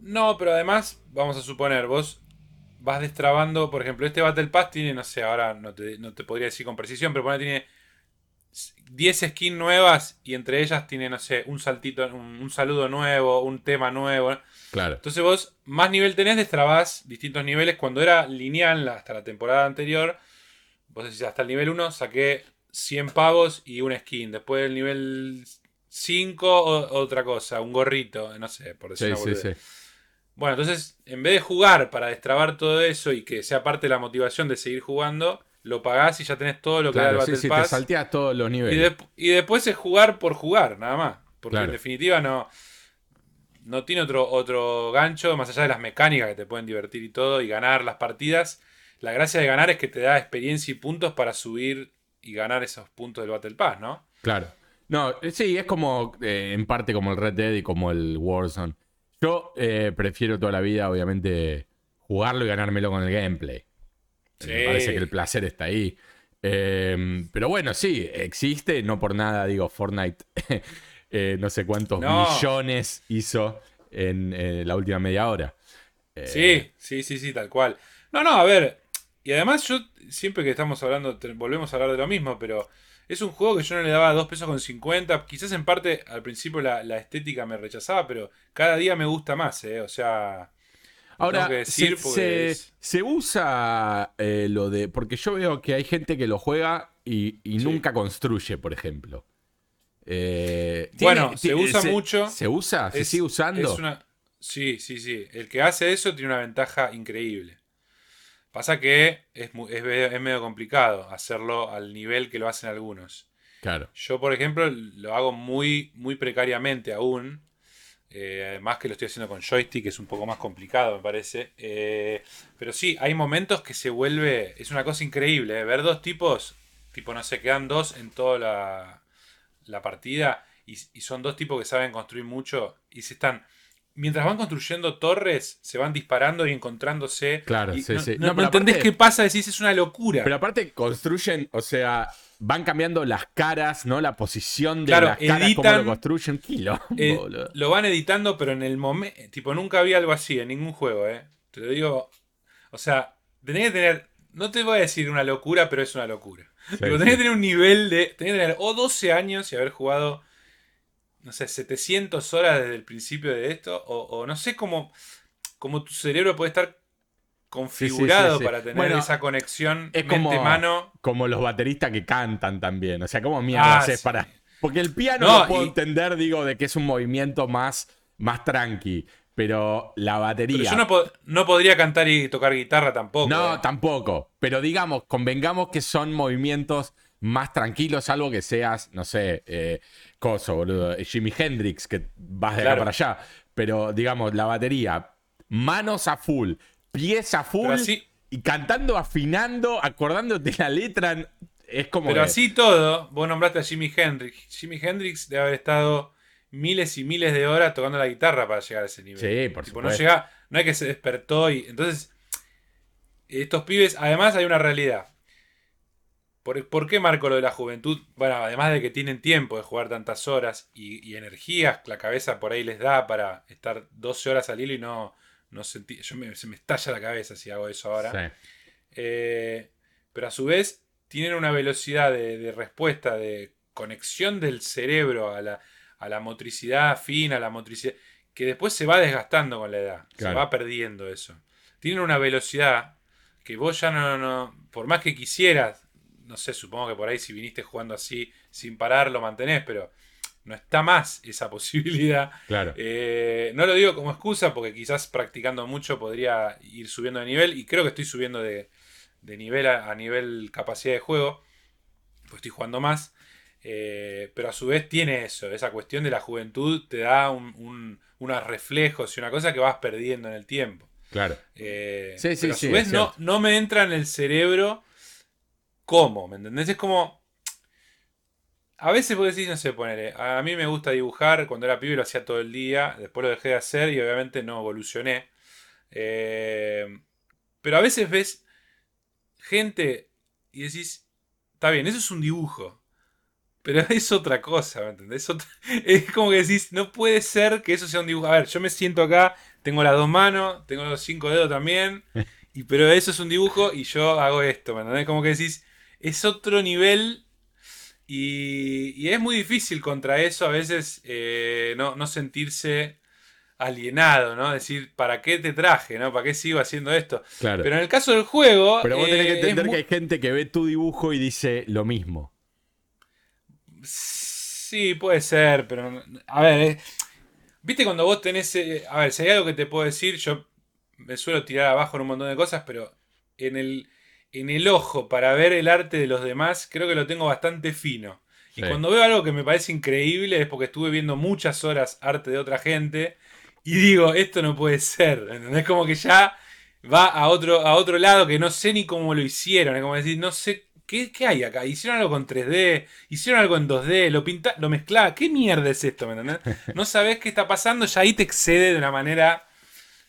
A: No, pero además, vamos a suponer, vos vas destrabando, por ejemplo, este Battle Pass tiene, no sé, ahora no te, no te podría decir con precisión, pero pone tiene 10 skins nuevas y entre ellas tiene, no sé, un saltito, un, un saludo nuevo, un tema nuevo.
B: Claro.
A: Entonces vos más nivel tenés, destrabás distintos niveles. Cuando era lineal hasta la temporada anterior, vos decís hasta el nivel 1 saqué 100 pavos y un skin. Después del nivel 5 o- otra cosa, un gorrito, no sé, por decir
B: Sí,
A: una
B: sí, sí.
A: Bueno, entonces, en vez de jugar para destrabar todo eso y que sea parte de la motivación de seguir jugando, lo pagás y ya tenés todo lo que da el
B: sí,
A: Battle
B: sí, te
A: Pass.
B: salteas todos los
A: y,
B: niveles.
A: de- y después es jugar por jugar, nada más. Porque
B: Claro.
A: en definitiva no, no tiene otro, otro gancho, más allá de las mecánicas que te pueden divertir y todo, y ganar las partidas. La gracia de ganar es que te da experiencia y puntos para subir y ganar esos puntos del Battle Pass, ¿no?
B: Claro. No, eh, sí, es como eh, en parte como el Red Dead y como el Warzone. Yo eh, prefiero toda la vida, obviamente, jugarlo y ganármelo con el gameplay.
A: Sí.
B: Me parece que el placer está ahí. Eh, pero bueno, sí, existe, no por nada, digo, Fortnite, *laughs* eh, no sé cuántos
A: No.
B: millones hizo en eh, la última media hora. Eh,
A: Sí, sí, sí, sí, tal cual. No, no, a ver. Y además yo, siempre que estamos hablando, te- volvemos a hablar de lo mismo, pero es un juego que yo no le daba 2 pesos con 50. Quizás en parte al principio la, la estética me rechazaba, pero cada día me gusta más, ¿eh? O sea...
B: Ahora,
A: tengo que decir
B: se, se-
A: es-
B: se usa eh, lo de. Porque yo veo que hay gente que lo juega y, y
A: Sí.
B: nunca construye, por ejemplo. Eh,
A: Bueno, se usa mucho.
B: ¿Se usa? ¿Se
A: es-
B: sigue usando?
A: es una- Sí, sí, sí. El que hace eso tiene una ventaja increíble. Pasa que es, es medio- es medio complicado hacerlo al nivel que lo hacen algunos.
B: Claro.
A: Yo, por ejemplo, lo hago muy, muy precariamente aún. Eh, además que lo estoy haciendo con joystick, que es un poco más complicado, me parece. Eh, pero sí, hay momentos que se vuelve. Es una cosa increíble. eh, Ver dos tipos, tipo, no sé, quedan dos en toda la, la partida. Y, y son dos tipos que saben construir mucho. Y se están. Mientras van construyendo torres, se van disparando y encontrándose.
B: Claro,
A: y
B: sí,
A: no,
B: sí.
A: No,
B: No,
A: no
B: pero
A: entendés
B: aparte-
A: qué pasa, decís, es una locura.
B: Pero aparte construyen, o sea, van cambiando las caras, ¿no? La posición de
A: Claro,
B: las caras, cómo
A: editan-
B: lo construyen. Quilombo,
A: Eh, lo van editando, pero en el momento. Tipo, nunca vi algo así en ningún juego, ¿eh? Te lo digo. O sea, tenés que tener. No te voy a decir una locura, pero es una locura.
B: Sí.
A: tenés que tener un nivel de. Tenés que tener o 12 años y haber jugado. No sé, 700 horas desde el principio de esto. O, o no sé cómo. Cómo tu cerebro puede estar configurado
B: Sí, sí, sí, sí.
A: para tener
B: Bueno,
A: esa conexión
B: Es como,
A: mente-mano.
B: como los bateristas que cantan también. O sea, ¿cómo mierda
A: Ah,
B: haces para.? Porque el piano
A: No,
B: lo puedo
A: y-
B: entender, digo, de que es un movimiento más, más tranqui. Pero la batería.
A: Pero yo no, po- no podría cantar y tocar guitarra tampoco.
B: No,
A: ¿eh?
B: tampoco. Pero digamos, convengamos que son movimientos más tranquilos, algo que seas, no sé, eh, coso, boludo. Jimi Hendrix, que vas de acá
A: Claro.
B: para allá. Pero digamos, la batería, manos a full, pies a full,
A: así-
B: y cantando, afinando, acordándote la letra, es como.
A: Pero
B: que-
A: así todo, vos nombraste a Jimi Hendrix. Jimi Hendrix debe haber estado miles y miles de horas tocando la guitarra para llegar a ese nivel.
B: Sí, por
A: Tipo, no,
B: supuesto.
A: llega, no hay que se despertó y. Entonces, estos pibes, además hay una realidad. ¿Por, por qué marco lo de la juventud? Bueno, además de que tienen tiempo de jugar tantas horas y, y energías, la cabeza por ahí les da para estar 12 horas al hilo y no, no sentir. Yo me, se me estalla la cabeza si hago eso ahora.
B: Sí.
A: Eh, pero a su vez tienen una velocidad de, de respuesta, de conexión del cerebro a la, a la motricidad fina, a la motricidad, que después se va desgastando con la edad. Se va perdiendo eso. Tienen una velocidad que vos ya no, no, por más que quisieras, no sé, supongo que por ahí si viniste jugando así sin parar lo mantenés, pero no está más esa *laughs* posibilidad.
B: Claro.
A: Eh, no lo digo como excusa porque quizás practicando mucho podría ir subiendo de nivel y creo que estoy subiendo de, de nivel a, a nivel capacidad de juego, pues estoy jugando más. Eh, pero a su vez tiene eso, esa cuestión de la juventud te da un- un- unos reflejos y una cosa que vas perdiendo en el tiempo.
B: Claro.
A: Eh,
B: Sí, sí,
A: pero a
B: sí,
A: su vez no, no me entra en el cerebro cómo, ¿me entendés? Es como... A veces vos decís, no sé, ponele, a mí me gusta dibujar, cuando era pibe lo hacía todo el día, después lo dejé de hacer y obviamente no evolucioné. Eh, pero a veces ves gente y decís, está bien, eso es un dibujo. Pero *laughs* es otra cosa, ¿me entendés? *laughs* Es, como que decís, no puede ser que eso sea un dibujo. A ver, yo me siento acá, tengo las dos manos, tengo los cinco dedos también, *laughs* y, pero eso es un dibujo y yo hago esto, ¿me entendés? Como que decís, es otro nivel y, es muy difícil contra eso a veces eh, no, no sentirse alienado, ¿no? Decir, ¿para qué te traje, no? ¿Para qué sigo haciendo esto?
B: Claro.
A: Pero en el caso del juego.
B: Pero vos tenés que
A: eh,
B: entender que hay gente que ve tu dibujo y dice lo mismo.
A: Sí, puede ser, pero. A ver, eh, viste cuando vos tenés. a ver, si hay algo que te puedo decir, yo me suelo tirar abajo en un montón de cosas, pero en el, en el ojo para ver el arte de los demás, creo que lo tengo bastante fino. Y cuando veo algo que me parece increíble es porque estuve viendo muchas horas arte de otra gente y digo, esto no puede ser. ¿Entendés? Como que ya va a otro, a otro lado que no sé ni cómo lo hicieron. Es como decir, no sé, ¿qué, qué hay acá? Hicieron algo con 3D, hicieron algo en 2D, lo pinta, lo mezclaba. ¿Qué mierda es esto? ¿Me entendés? No sabés qué está pasando, ya ahí te excede de una manera.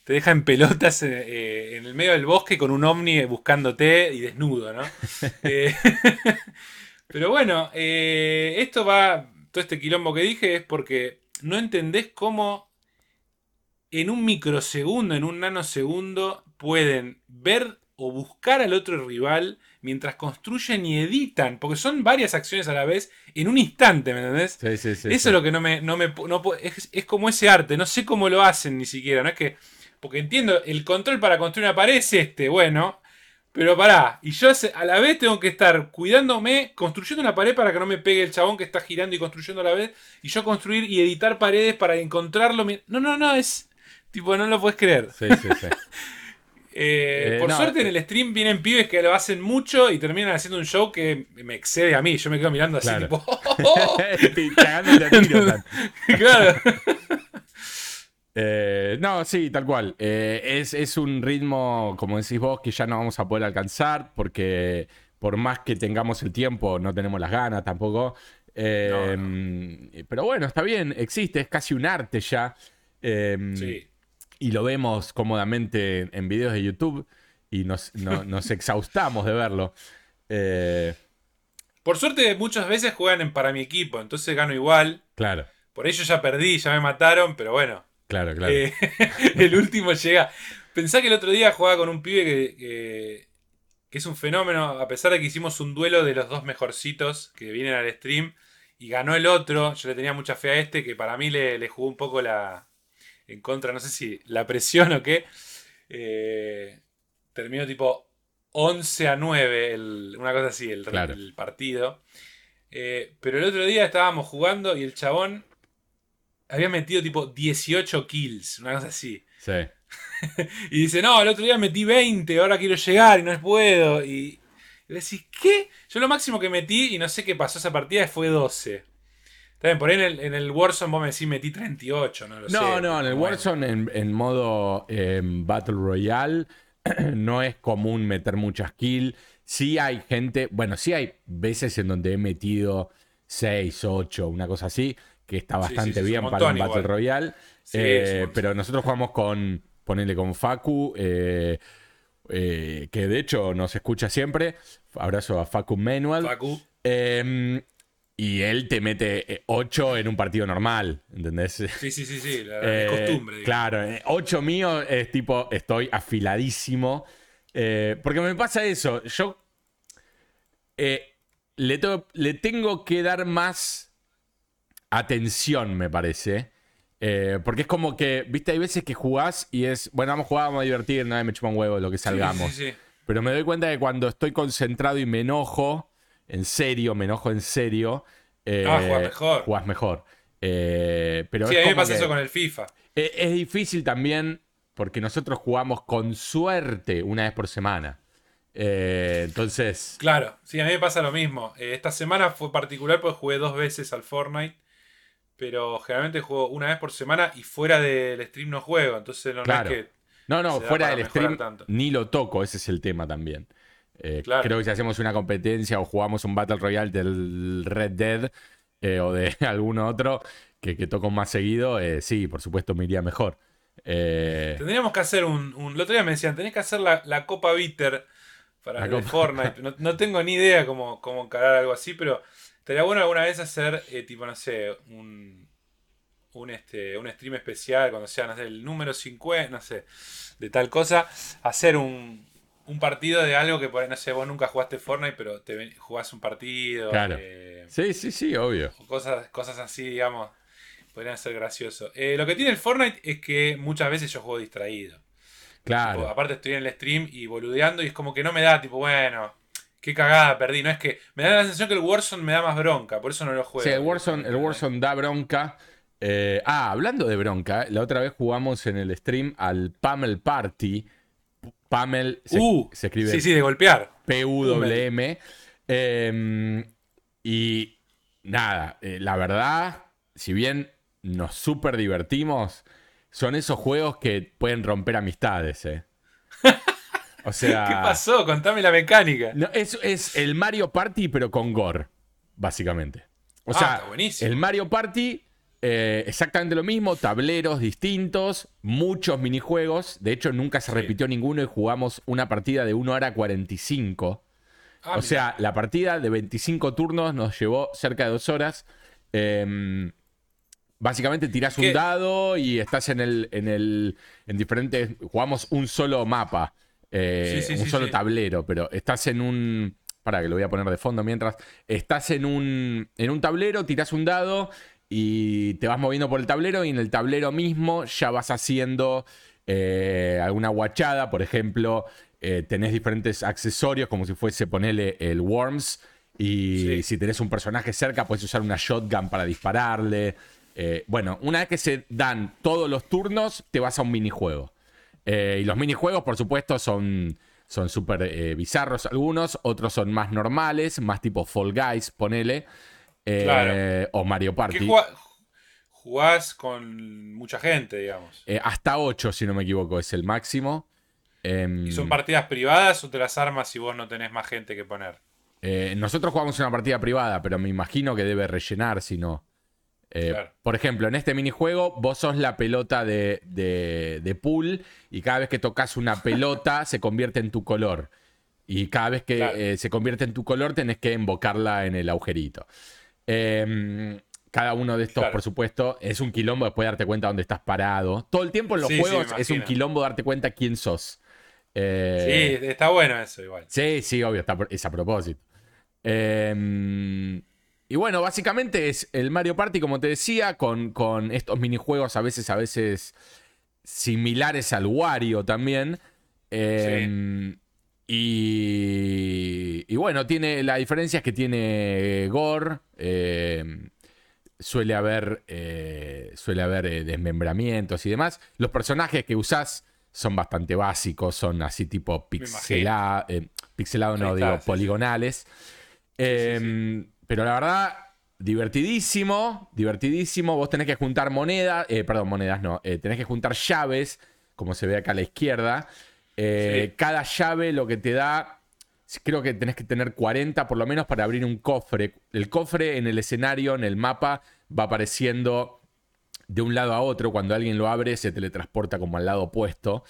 A: Te deja en pelotas eh, eh, en el medio del bosque con un ovni buscándote y desnudo, ¿no? *laughs* Eh, *laughs* pero bueno, eh, esto va. Todo este quilombo que dije es porque no entendés cómo en un microsegundo, en un nanosegundo, pueden ver o buscar al otro rival mientras construyen y editan. Porque son varias acciones a la vez en un instante, ¿me entendés?
B: Sí, sí, sí.
A: Eso es lo que no me. No me no es como ese arte, no sé cómo lo hacen ni siquiera, no es que. Porque entiendo, el control para construir una pared es este, bueno. Pero pará, y yo a la vez tengo que estar cuidándome, construyendo una pared para que no me pegue el chabón que está girando y construyendo a la vez, y yo construir y editar paredes para encontrarlo. No, no, no, es. Tipo, no lo puedes creer.
B: Sí, sí, sí. *laughs*
A: Eh,
B: Eh,
A: por
B: no,
A: suerte en
B: eh.
A: el stream vienen pibes que lo hacen mucho y terminan haciendo un show que me excede a mí. Yo me quedo mirando así,
B: Claro.
A: tipo. *laughs* *laughs* "Oh".
B: Dan.
A: claro.
B: Eh, no, sí, tal cual. Eh, es, es un ritmo, como decís vos, que ya no vamos a poder alcanzar porque por más que tengamos el tiempo, no tenemos las ganas tampoco. Eh, Pero bueno, está bien, existe, es casi un arte ya. Eh,
A: Sí.
B: Y lo vemos cómodamente en videos de YouTube y nos, no- *laughs* nos exhaustamos de verlo.
A: Por suerte, muchas veces juegan en para mi equipo, entonces gano igual.
B: claro,
A: Por ello ya perdí, ya me mataron, pero bueno.
B: Claro, claro.
A: Eh, *laughs* el último llega. Pensá que el otro día jugaba con un pibe que, que, que es un fenómeno, a pesar de que hicimos un duelo de los dos mejorcitos que vienen al stream y ganó el otro. Yo le tenía mucha fe a este, que para mí le, le jugó un poco la. en contra, no sé si la presión o qué. Eh, terminó tipo 11 a 9, el- una cosa así, el,
B: Claro.
A: el partido. Eh, pero el otro día estábamos jugando y el chabón había metido tipo 18 kills, una cosa así.
B: Sí. *laughs*
A: Y dice, no, el otro día metí 20, ahora quiero llegar y no puedo. Y, y decís, ¿qué? Yo lo máximo que metí, y no sé qué pasó esa partida, fue 12. Está bien, por ahí en el, en el Warzone vos me decís metí 38, no lo sé.
B: No, no, en el
A: Bueno.
B: Warzone en, en modo eh, Battle Royale *clears throat* no es común meter muchas kills. Sí hay gente, bueno, sí hay veces en donde he metido 6, 8, una cosa así, que está bastante
A: sí, sí,
B: bien para un Battle
A: igual.
B: Royale.
A: Sí,
B: Eh, pero nosotros jugamos con, ponele con Facu, eh, eh, que de hecho nos escucha siempre. Abrazo a Facu Manuel.
A: Facu.
B: Eh, y él te mete 8 en un partido normal, ¿entendés?
A: Sí, sí, sí, sí, la, es costumbre. digamos.
B: Claro, 8 mío es tipo, estoy afiladísimo. Porque me pasa eso, yo le, to- le tengo que dar más atención, me parece. Eh, porque es como que, viste, hay veces que jugás y es, bueno, vamos a jugar, vamos a divertir, nada, me chupa un huevo lo que salgamos.
A: sí, sí.
B: Pero me doy cuenta que cuando estoy concentrado y me enojo, en serio, me enojo en serio. eh,
A: Ah, jugás mejor.
B: Jugás mejor. Eh, pero
A: Sí,
B: es
A: a mí me pasa
B: que-
A: eso con el FIFA.
B: eh, Es difícil también porque nosotros jugamos con suerte una vez por semana. Eh, entonces,
A: Claro, sí, a mí me pasa lo mismo. Eh, esta semana fue particular porque jugué dos veces al Fortnite. Pero generalmente juego una vez por semana y fuera del stream no juego. Entonces no, no
B: Claro.
A: es que.
B: no, no, fuera del stream
A: tanto.
B: ni lo toco, ese es el tema también. Eh,
A: Claro.
B: Creo que si hacemos una competencia o jugamos un Battle Royale del Red Dead eh, o de *laughs* algún otro que, que toco más seguido, eh, sí, por supuesto me iría mejor.
A: Tendríamos que hacer un, un- El otro día me decían, tenés que hacer la, la Copa Bitter para el Fortnite. *laughs* No, no tengo ni idea cómo, cómo encarar algo así, pero Estaría bueno alguna vez hacer, eh, tipo, no sé, un, un, este, un stream especial, cuando sea, no sé, el número 50, no sé, de tal cosa, hacer un, un partido de algo que por no sé, vos nunca jugaste Fortnite, pero te jugás un partido.
B: Claro. sí, sí, sí, obvio.
A: Cosas, cosas así, digamos, podrían ser graciosos. Eh, lo que tiene el Fortnite es que muchas veces yo juego distraído.
B: Claro.
A: aparte estoy en el stream y boludeando y es como que no me da, tipo, bueno, qué cagada perdí. No es que me da la sensación que el Warzone me da más bronca, por eso no lo juego.
B: Sí, el Warzone, el Warzone da bronca. Eh, ah, hablando de bronca, la otra vez jugamos en el stream al Pamel Party. Pamel
A: se, uh, escribe. Sí, sí, de golpear.
B: P-U-W-M. Em, y nada, eh, la verdad, si bien nos súper divertimos, son esos juegos que pueden romper amistades, ¿eh? *laughs*
A: O sea. ¿Qué pasó? Contame la mecánica.
B: No, es, es el Mario Party, pero con gore, básicamente. O ah, sea, el Mario Party eh, exactamente lo mismo, tableros distintos, muchos minijuegos. De hecho, nunca se repitió ninguno y jugamos una partida de 1 hora 45. Ah, o sea, la partida de 25 turnos nos llevó cerca de 2 horas. Em, básicamente tirás un dado y estás en el, en el. en diferentes. Jugamos un solo mapa. Eh, un solo tablero, pero estás en un. Para que lo voy a poner de fondo mientras. Estás en un. En un tablero, tirás un dado y te vas moviendo por el tablero y en el tablero mismo ya vas haciendo eh, alguna guachada, por ejemplo, eh, tenés diferentes accesorios como si fuese ponerle el Worms y si tenés un personaje cerca puedes usar una shotgun para dispararle. Eh, bueno, una vez que se dan todos los turnos, te vas a un minijuego. Y los minijuegos, por supuesto, son son súper bizarros algunos, otros son más normales, más tipo Fall Guys, ponele. Eh, o Mario Party.
A: jugás con mucha gente, digamos.
B: Eh, hasta 8, si no me equivoco, es el máximo.
A: Em, ¿Y son partidas privadas o te las armas si vos no tenés más gente que poner?
B: Eh, nosotros jugamos una partida privada, pero me imagino que debe rellenar si no. Por ejemplo, en este minijuego vos sos la pelota de, de, pool y cada vez que tocas una pelota *laughs* se convierte en tu color. Y cada vez que se convierte en tu color tenés que invocarla en el agujerito. Em, cada uno de estos, por supuesto, es un quilombo después de darte cuenta dónde estás parado. Todo el tiempo en los juegos es un quilombo darte cuenta quién sos.
A: Eh, sí, está bueno eso igual.
B: Sí, sí, obvio, está, es a propósito. Em, y bueno, básicamente es el Mario Party, como te decía, con, con estos minijuegos a veces, a veces similares al Wario también. Em, y, bueno, tiene la diferencia es que tiene gore, eh, suele haber, eh, suele haber eh, desmembramientos y demás. Los personajes que usás son bastante básicos, son así tipo pixelado, pixelado no digo, poligonales. Pero la verdad, divertidísimo, divertidísimo. Vos tenés que juntar monedas, perdón, monedas no, tenés que juntar llaves, como se ve acá a la izquierda. Eh, cada llave lo que te da, creo que tenés que tener 40 por lo menos para abrir un cofre. El cofre en el escenario, en el mapa, va apareciendo de un lado a otro. Cuando alguien lo abre, se teletransporta como al lado opuesto.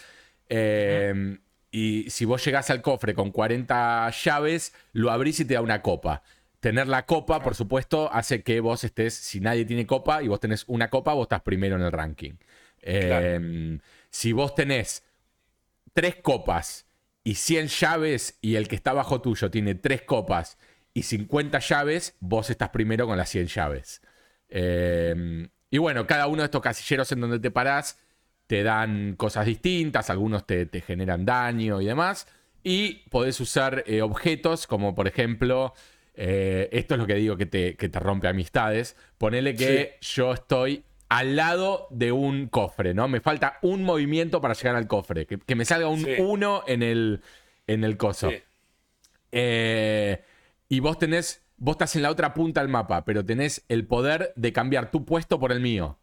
B: Em, y si vos llegás al cofre con 40 llaves, lo abrís y te da una copa. Tener la copa, por supuesto, hace que vos estés, si nadie tiene copa y vos tenés una copa, vos estás primero en el ranking. Em, si vos tenés tres copas y 100 llaves y el que está bajo tuyo tiene tres copas y 50 llaves, vos estás primero con las 100 llaves. Em, y bueno, cada uno de estos casilleros en donde te parás te dan cosas distintas, algunos te, generan daño y demás. Y podés usar eh, objetos como por ejemplo, eh, esto es lo que digo que te, que te rompe amistades. Ponele que yo estoy al lado de un cofre, ¿no? Me falta un movimiento para llegar al cofre. Que, me salga un 1 en, el, en el coso. Eh, y vos tenés. Vos estás en la otra punta del mapa, pero tenés el poder de cambiar tu puesto por el mío.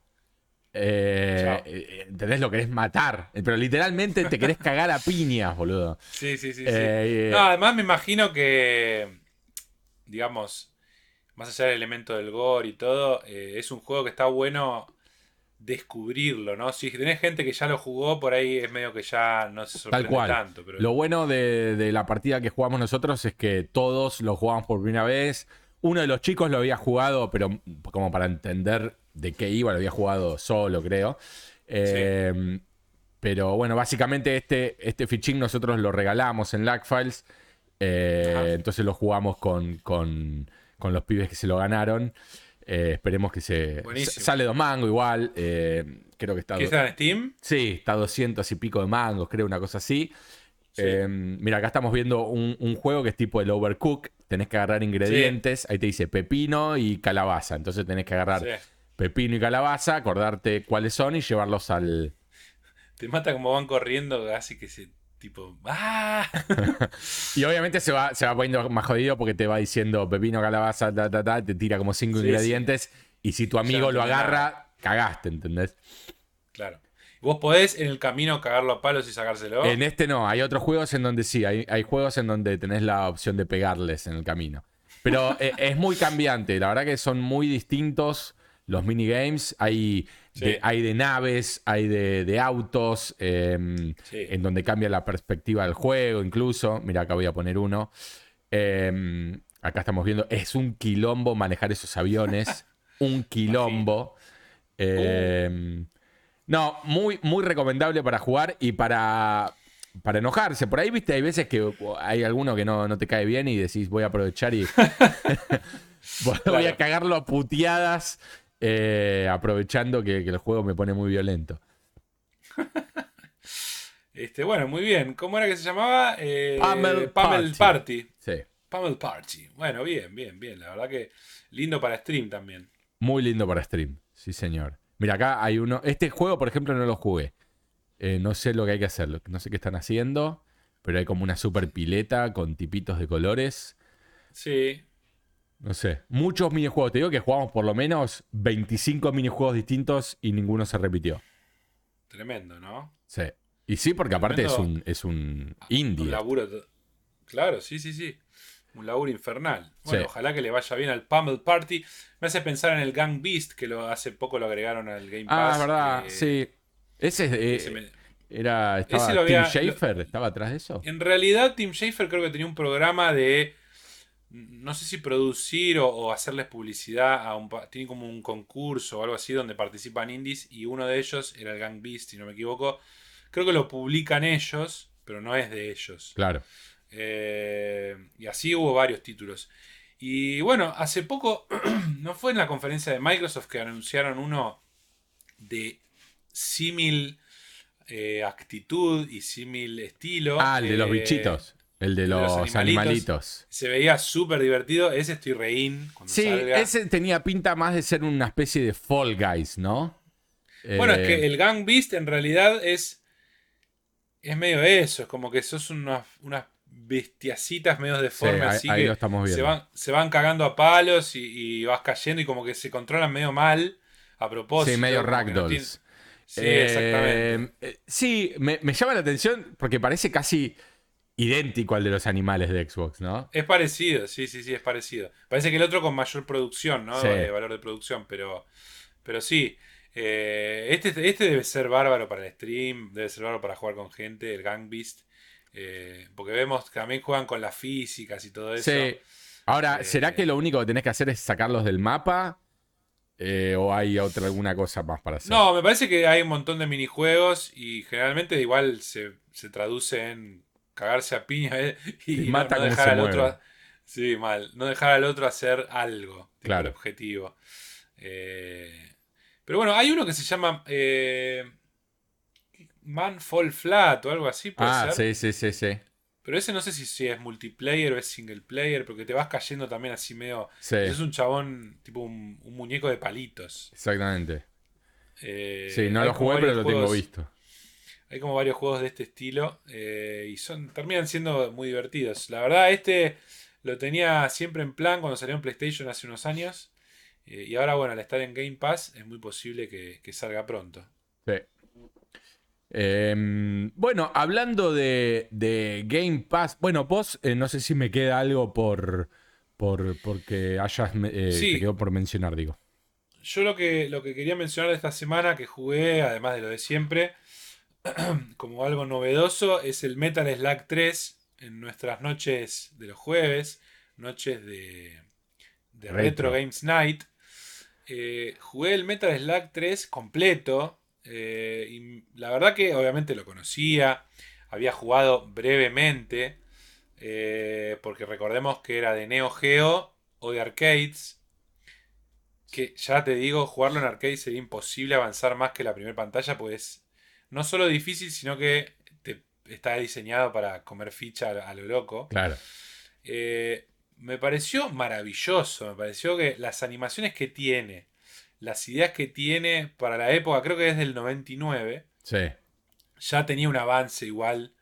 B: Eh, eh ¿Entendés? Lo querés matar. Pero literalmente te querés cagar a piñas, boludo.
A: Sí, sí, sí. no, además me imagino que. Digamos más allá del elemento del gore y todo, eh, es un juego que está bueno descubrirlo, ¿no? Si tenés gente que ya lo jugó, por ahí es medio que ya no se sorprende Tal cual. tanto.
B: Lo bueno de, la partida que jugamos nosotros es que todos lo jugamos por primera vez, uno de los chicos lo había jugado, pero como para entender de qué iba, lo había jugado solo, creo. Eh, pero bueno, básicamente este, este fichín nosotros lo regalamos en Lagfiles. Eh, entonces lo jugamos con, con, con, los pibes que se lo ganaron. Eh, esperemos que se. Sale dos mangos igual. creo que está.
A: ¿Qué está en Steam?
B: Sí, está 200 y pico de mangos, creo, una cosa así. mira, acá estamos viendo un, un, juego que es tipo el Overcook, tenés que agarrar ingredientes, ahí te dice pepino y calabaza, entonces tenés que agarrar pepino y calabaza, acordarte cuáles son y llevarlos al...
A: Te mata como van corriendo, así que se tipo. ¡Ah! *laughs*
B: y obviamente se va, se va poniendo más jodido porque te va diciendo pepino, calabaza, te tira como cinco ingredientes. Y si tu amigo lo agarra, cagaste, ¿entendés?
A: Claro. ¿Vos podés en el camino cagarlo a palos y sacárselo?
B: En este no, hay otros juegos en donde sí, hay, juegos en donde tenés la opción de pegarles en el camino. Pero eh, es muy cambiante, la verdad que son muy distintos los minigames. Hay, de, hay de naves, hay de, autos, em, en donde cambia la perspectiva del juego incluso. Mira, acá voy a poner uno. Em, acá estamos viendo, es un quilombo manejar esos aviones. *laughs* un quilombo. Eh, no, muy, muy recomendable para jugar y para, para enojarse. Por ahí, viste, hay veces que hay alguno que no, te cae bien y decís, voy a aprovechar y *laughs* *laughs* voy a cagarlo a puteadas, eh, aprovechando que, el juego me pone muy violento. *laughs*
A: Este, bueno, muy bien. ¿Cómo era que se llamaba?
B: Eh, Pamel, Party.
A: Sí. Pamel Party. Bueno, bien, bien, bien. La verdad que lindo para stream también.
B: Muy lindo para stream, sí, señor. Mira, acá hay uno. Este juego, por ejemplo, no lo jugué. Eh, no sé lo que hay que hacer. No sé qué están haciendo. Pero hay como una super pileta con tipitos de colores.
A: Sí.
B: No sé. Muchos minijuegos. Te digo que jugamos por lo menos 25 minijuegos distintos y ninguno se repitió.
A: Tremendo, ¿no?
B: Sí. Y sí, porque aparte es un, es un indie. Un
A: laburo. Claro, sí, sí, sí. Un laburo infernal. Bueno, ojalá que le vaya bien al Pummel Party. Me hace pensar en el Gang Beast, que lo, hace poco lo agregaron al Game ah, Pass.
B: Ah, verdad, sí. Ese, eh, era. Estaba, Tim Schafer estaba atrás de eso.
A: En realidad, Tim Schafer creo que tenía un programa de. No sé si producir o, hacerles publicidad a un. Tiene como un concurso o algo así donde participan indies. Y uno de ellos era el Gang Beast, si no me equivoco. Creo que lo publican ellos, pero no es de ellos.
B: Claro.
A: Eh, y así hubo varios títulos. Y bueno, hace poco, *clears throat* ¿no fue en la conferencia de Microsoft que anunciaron uno de símil eh, actitud y símil estilo?
B: Ah, el de los eh, bichitos. El de, los, animalitos.
A: Se veía súper divertido. Ese estoy reín.
B: Sí, ese tenía pinta más de ser una especie de Fall Guys, ¿no?
A: Bueno, es que el Gang Beast en realidad es. Es medio eso. Es como que sos unas, unas bestiacitas medio deformes.
B: Sí, ahí, lo estamos viendo.
A: Se van, se van cagando a palos y, vas cayendo y como que se controlan medio mal a propósito.
B: Sí, medio ragdolls.
A: Sí, exactamente.
B: Eh, sí, me, llama la atención porque parece casi idéntico al de los animales de Xbox, ¿no?
A: Es parecido, sí, sí, sí, es parecido. Parece que el otro con mayor producción, ¿no? De valor de producción, pero, pero sí. Eh, este, este debe ser bárbaro para el stream, debe ser bárbaro para jugar con gente, el Gang Beast. Eh, porque vemos que también juegan con las físicas y todo eso. Sí.
B: Ahora, eh, ¿será que lo único que tenés que hacer es sacarlos del mapa? Eh, ¿O hay otra alguna cosa más para hacer?
A: No, me parece que hay un montón de minijuegos y generalmente igual se, traduce en cagarse a piña *laughs* y no, dejar al otro. Sí, mal. No dejar al otro hacer algo. Claro. El objetivo. pero bueno, hay uno que se llama. Man Fall Flat o algo así.
B: ah, sí, sí, sí, sí.
A: Pero ese no sé si, es multiplayer o es single player, porque te vas cayendo también así medio. Es un chabón, tipo un, muñeco de palitos.
B: Exactamente. Eh, sí, no lo jugué, pero lo tengo visto.
A: Hay como varios juegos de este estilo eh, y son terminan siendo muy divertidos. La verdad, este lo tenía siempre en plan cuando salió en PlayStation hace unos años. Eh, y ahora, bueno, al estar en Game Pass, es muy posible que, que salga pronto.
B: Sí. Em, bueno, hablando de, Game Pass, bueno, vos eh, no sé si me queda algo por, por porque hayas eh, te quedó por mencionar, digo.
A: Yo lo que, lo que quería mencionar de esta semana que jugué, además de lo de siempre, *clears throat* como algo novedoso, es el Metal Slug 3 en nuestras noches de los jueves, noches de, de Retro, Games Night, eh, jugué el Metal Slug 3 completo. Eh, y la verdad que obviamente lo conocía. Había jugado brevemente. Eh, porque recordemos que era de Neo Geo o de arcades. Que ya te digo, jugarlo en arcade sería imposible avanzar más que la primera pantalla, pues no solo difícil, sino que te, está diseñado para comer ficha a, lo loco.
B: Claro.
A: Eh, me pareció maravilloso, me pareció que las animaciones que tiene, las ideas que tiene para la época, creo que es del 99,
B: sí.
A: ya tenía un avance igual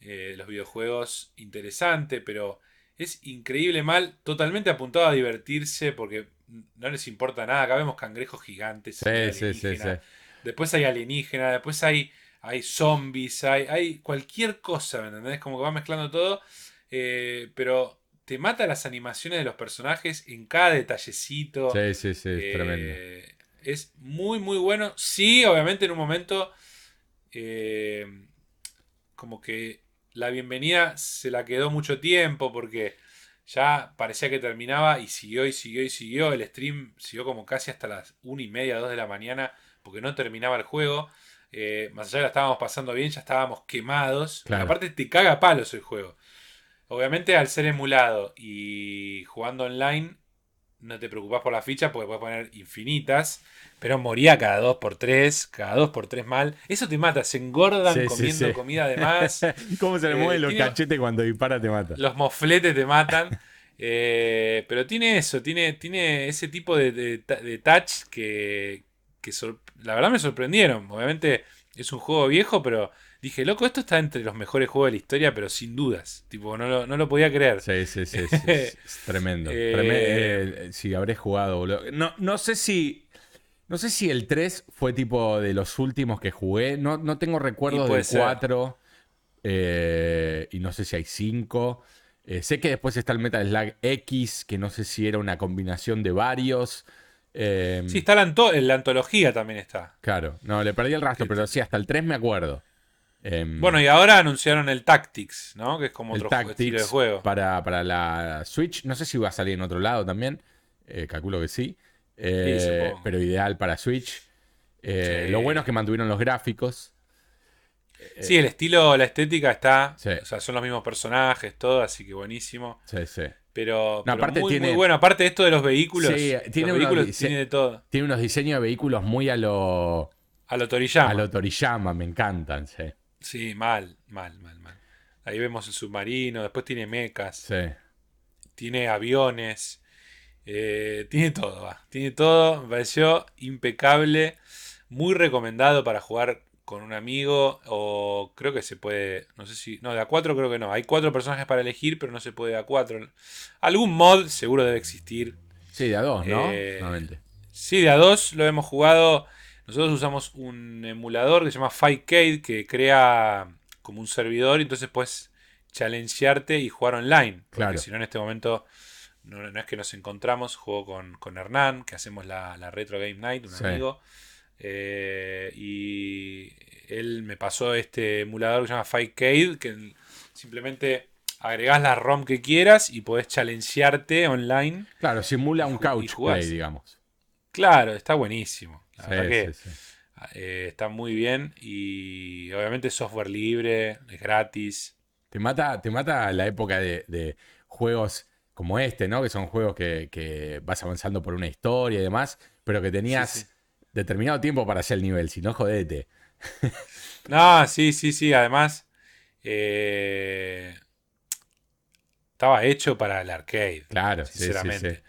A: eh, los videojuegos interesante, pero es increíble mal, totalmente apuntado a divertirse porque no les importa nada. Acá vemos cangrejos gigantes. Después hay alienígenas, después hay, hay zombies, hay, hay cualquier cosa, ¿me entendés? Como que va mezclando todo. Eh, pero te mata las animaciones de los personajes en cada detallecito.
B: Sí, sí, sí, es tremendo.
A: Eh, es muy, muy bueno. Sí, obviamente en un momento. como que la bienvenida se la quedó mucho tiempo porque ya parecía que terminaba y siguió y siguió y siguió. El stream siguió como casi hasta las 1 y media, 2 de la mañana porque no terminaba el juego. Eh, más allá de la estábamos pasando bien, ya estábamos quemados. Aparte te caga palos el juego. Obviamente al ser emulado y jugando online, no te preocupas por la ficha porque puedes poner infinitas, pero moría cada 2x3, cada 2x3 mal. Eso te mata, se engordan comiendo comida de más. *laughs*
B: ¿Cómo se le mueven eh, los cachetes cuando dispara te mata?
A: Los mofletes te matan. Eh, pero tiene eso, tiene, tiene ese tipo de, touch que, que la verdad me sorprendieron. Obviamente es un juego viejo, pero dije, loco, esto está entre los mejores juegos de la historia, pero sin dudas. Tipo, no lo, no lo podía creer.
B: Sí, sí, sí. *laughs* es tremendo. Eh, eh, sí, habré jugado, boludo. No, no sé si. No sé si el 3 fue tipo de los últimos que jugué. No, no tengo recuerdos del 4. Eh, y no sé si hay 5. sé que después está el Metal Slug X, que no sé si era una combinación de varios.
A: Sí, está la, la, antología también está.
B: Claro, no, le perdí el rastro, pero sí, hasta el 3 me acuerdo.
A: Em, bueno, y ahora anunciaron el Tactics, ¿no? Que es como otro estilo de juego.
B: Para, para, la Switch. No sé si va a salir en otro lado también. Eh, calculo que sí. Eh, pero ideal para Switch. Eh, lo bueno es que mantuvieron los gráficos.
A: Sí, el estilo, la estética está. O sea, son los mismos personajes, todo, así que buenísimo.
B: Sí, sí.
A: Pero, aparte muy, tiene, muy bueno. Aparte de esto de los vehículos. Sí,
B: tiene,
A: vehículos, tiene de todo.
B: Tiene unos diseños de vehículos muy a lo.
A: A lo Toriyama.
B: A lo Toriyama, me encantan, sí.
A: Sí, mal, mal, mal, mal. Ahí vemos el submarino, después tiene mecas.
B: Sí.
A: Tiene aviones. Eh, tiene todo, va. Tiene todo. Me pareció impecable. Muy recomendado para jugar con un amigo. O creo que se puede. No sé si. No, de A4 creo que no. Hay cuatro personajes para elegir, pero no se puede de A4. Algún mod seguro debe existir.
B: Sí, de A2, ¿no?
A: Eh, sí, de A2 lo hemos jugado. Nosotros usamos un emulador que se llama Fightcade que crea como un servidor y entonces puedes challengearte y jugar online. Porque si no, en este momento no, es que nos encontramos, juego con, Hernán, que hacemos la, Retro Game Night, un amigo. Eh, y él me pasó este emulador que se llama Fightcade, que simplemente agregás la ROM que quieras y podés challengearte online.
B: Claro, simula un couch play, digamos.
A: Claro, está buenísimo. Eh, está muy bien y obviamente software libre, es gratis.
B: Te mata, te mata la época de, juegos como este, ¿no? Que son juegos que, vas avanzando por una historia y demás, pero que tenías determinado tiempo para hacer el nivel, si no, jodete. *laughs*
A: no, sí, sí, sí. Además, eh, estaba hecho para el arcade.
B: Claro, sinceramente.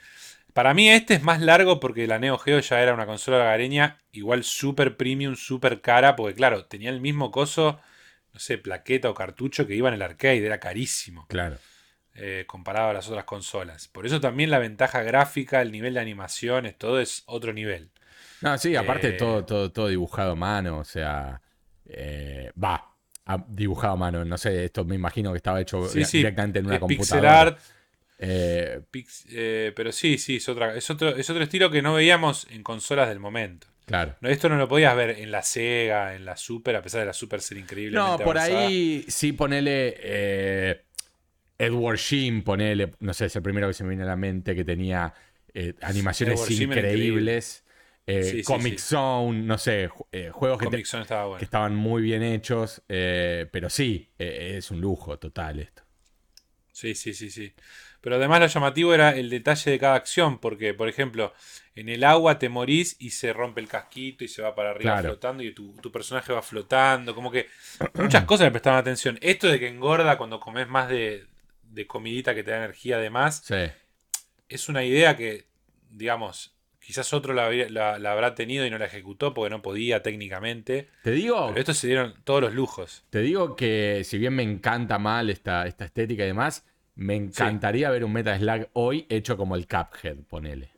A: Para mí este es más largo porque la Neo Geo ya era una consola gareña igual super premium, super cara, porque claro, tenía el mismo coso, no sé, plaqueta o cartucho que iba en el arcade, era carísimo.
B: Claro.
A: Eh, comparado a las otras consolas. Por eso también la ventaja gráfica, el nivel de animaciones, todo es otro nivel.
B: No, sí, aparte eh, todo, todo, todo dibujado a mano, o sea, eh, va, dibujado a mano, no sé, esto me imagino que estaba hecho directamente en una computadora.
A: Eh, eh, pero sí, sí, es, otra, es, otro, es otro estilo que no veíamos en consolas del momento.
B: Claro.
A: esto no lo podías ver en la Sega, en la Super, a pesar de la Super ser increíble.
B: No, por ahí sí ponele. Eh, Edward Sheen, ponele, no sé, es el primero que se me viene a la mente, que tenía eh, animaciones
A: Edward
B: increíbles. Eh,
A: Sí,
B: Comic
A: sí.
B: Zone, no sé, eh, juegos que, te- estaban muy bien hechos, eh, pero sí, es un lujo total esto.
A: Sí, sí, sí, sí. Pero además lo llamativo era el detalle de cada acción, porque, por ejemplo, en el agua te morís y se rompe el casquito y se va para arriba
B: Claro.
A: flotando y tu, tu personaje va flotando. Como que muchas cosas le prestaban atención. Esto de que engorda cuando comes más de, de comidita que te da energía además, es una idea que, digamos, quizás otro la, la- la habrá tenido y no la ejecutó porque no podía técnicamente.
B: Te digo,
A: Pero estos se dieron todos los lujos.
B: te digo que si bien me encanta mal esta, esta estética y demás, me encantaría ver un Meta Slug hoy hecho como el Cuphead, ponele.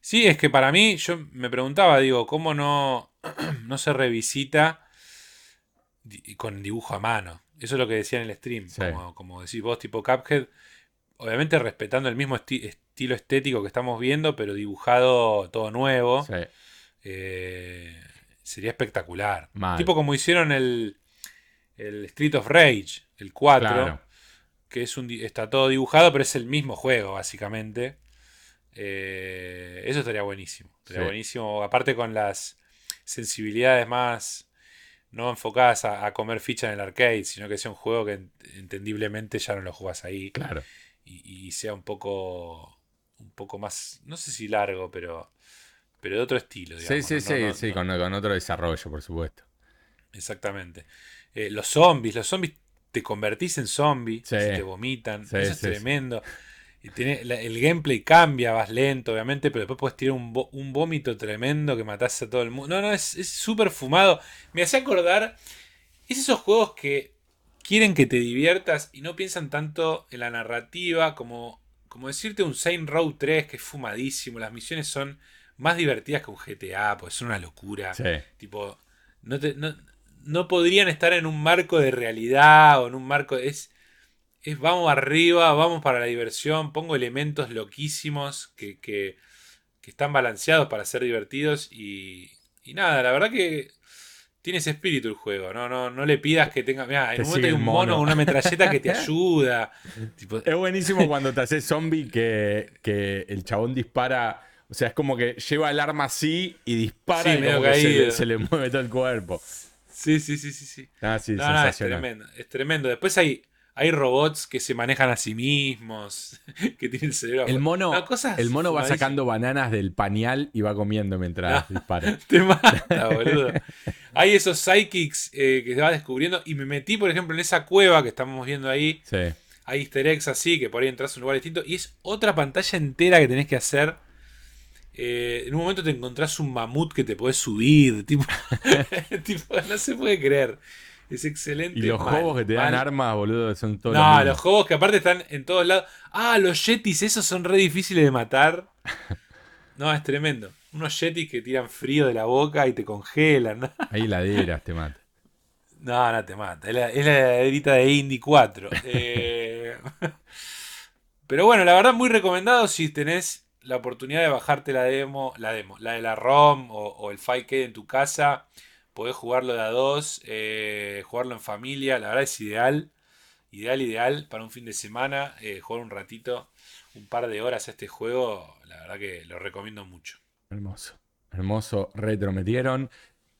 A: Sí, es que para mí, yo me preguntaba, digo, ¿cómo no, *clears throat* no se revisita con dibujo a mano? Eso es lo que decía en el stream,
B: Sí.
A: como, como decís vos, tipo Cuphead, obviamente respetando el mismo esti- estilo estético que estamos viendo, pero dibujado todo nuevo,
B: Sí.
A: eh, sería espectacular.
B: Mal.
A: Tipo como hicieron el, el Street of Rage, el 4,
B: Claro.
A: que es un, está todo dibujado, pero es el mismo juego, básicamente. Eh, eso estaría buenísimo. Estaría
B: Sí.
A: buenísimo. Aparte con las sensibilidades más no enfocadas a, a comer ficha en el arcade, sino que sea un juego que ent- entendiblemente ya no lo jugas ahí.
B: Claro.
A: Y, y sea un poco. un poco más. no sé si largo, pero. pero de otro estilo,
B: Sí,
A: digamos.
B: sí,
A: ¿no?
B: sí,
A: No-
B: sí,
A: no-
B: con, con otro desarrollo, por supuesto.
A: Exactamente. Eh, los zombies, los zombies te convertís en zombie,
B: Sí.
A: te vomitan,
B: Sí,
A: eso es
B: sí, sí.
A: tremendo. Y tiene- la- el gameplay cambia, vas lento, obviamente, pero después puedes tirar un, un vómito tremendo que matás a todo el mundo. No, no, es es súper fumado. Me hace acordar, es esos juegos que quieren que te diviertas y no piensan tanto en la narrativa como, como decirte un Saint Row 3 que es fumadísimo. Las misiones son más divertidas que un GTA, pues son una locura.
B: Sí.
A: Tipo, no, te- no, no podrían estar en un marco de realidad o en un marco. Es, es vamos arriba, vamos para la diversión, pongo elementos loquísimos que, que, que están balanceados para ser divertidos y, y nada, la verdad que tiene ese espíritu el juego, no, no, no le pidas que tenga. Mirá, en un momento hay un mono
B: mono.
A: con una metralleta que te *laughs* ayuda. Tipo,
B: Es buenísimo *laughs* cuando te haces zombie que, que el chabón dispara. O sea, es como que lleva el arma así y dispara
A: Sí,
B: y como que se, le, se le *laughs* mueve todo el cuerpo.
A: sí, sí, sí, sí, sí.
B: Ah, sí,
A: No, no, es tremendo, es tremendo. Después hay, hay robots que se manejan a sí mismos, *laughs* que tienen el cerebro.
B: El mono, el mono va sacando bananas del pañal y va comiendo mientras dispara. *laughs*
A: Te mata, boludo. Hay esos psychics eh, que se va descubriendo. Y me metí, por ejemplo, en esa cueva que estamos viendo ahí.
B: Sí.
A: Hay easter eggs así, que por ahí entras a un lugar distinto. Y es otra pantalla entera que tenés que hacer. Eh, en un momento te encontrás un mamut que te podés subir. Tipo, *laughs* tipo, no se puede creer. Es excelente.
B: Y los
A: mal,
B: juegos que te dan
A: mal.
B: armas, boludo, son todos
A: No, los juegos que aparte están en todos lados. Ah, los yetis, esos son re difíciles de matar. *laughs* No, es tremendo. Unos yetis que tiran frío de la boca y te congelan. ¿no?
B: Hay heladeras, te mata. *laughs*
A: No, no te mata. Es la, es la de Indy 4. *laughs* Eh, Pero bueno, la verdad, muy recomendado si tenés la oportunidad de bajarte la demo, la demo, la de la ROM o, o el 5K en tu casa. Podés jugarlo de a dos, eh, jugarlo en familia. La verdad es ideal. Ideal, ideal para un fin de semana. eh, jugar un ratito, un par de horas a este juego. La verdad que lo recomiendo mucho.
B: Hermoso. Hermoso retro metieron.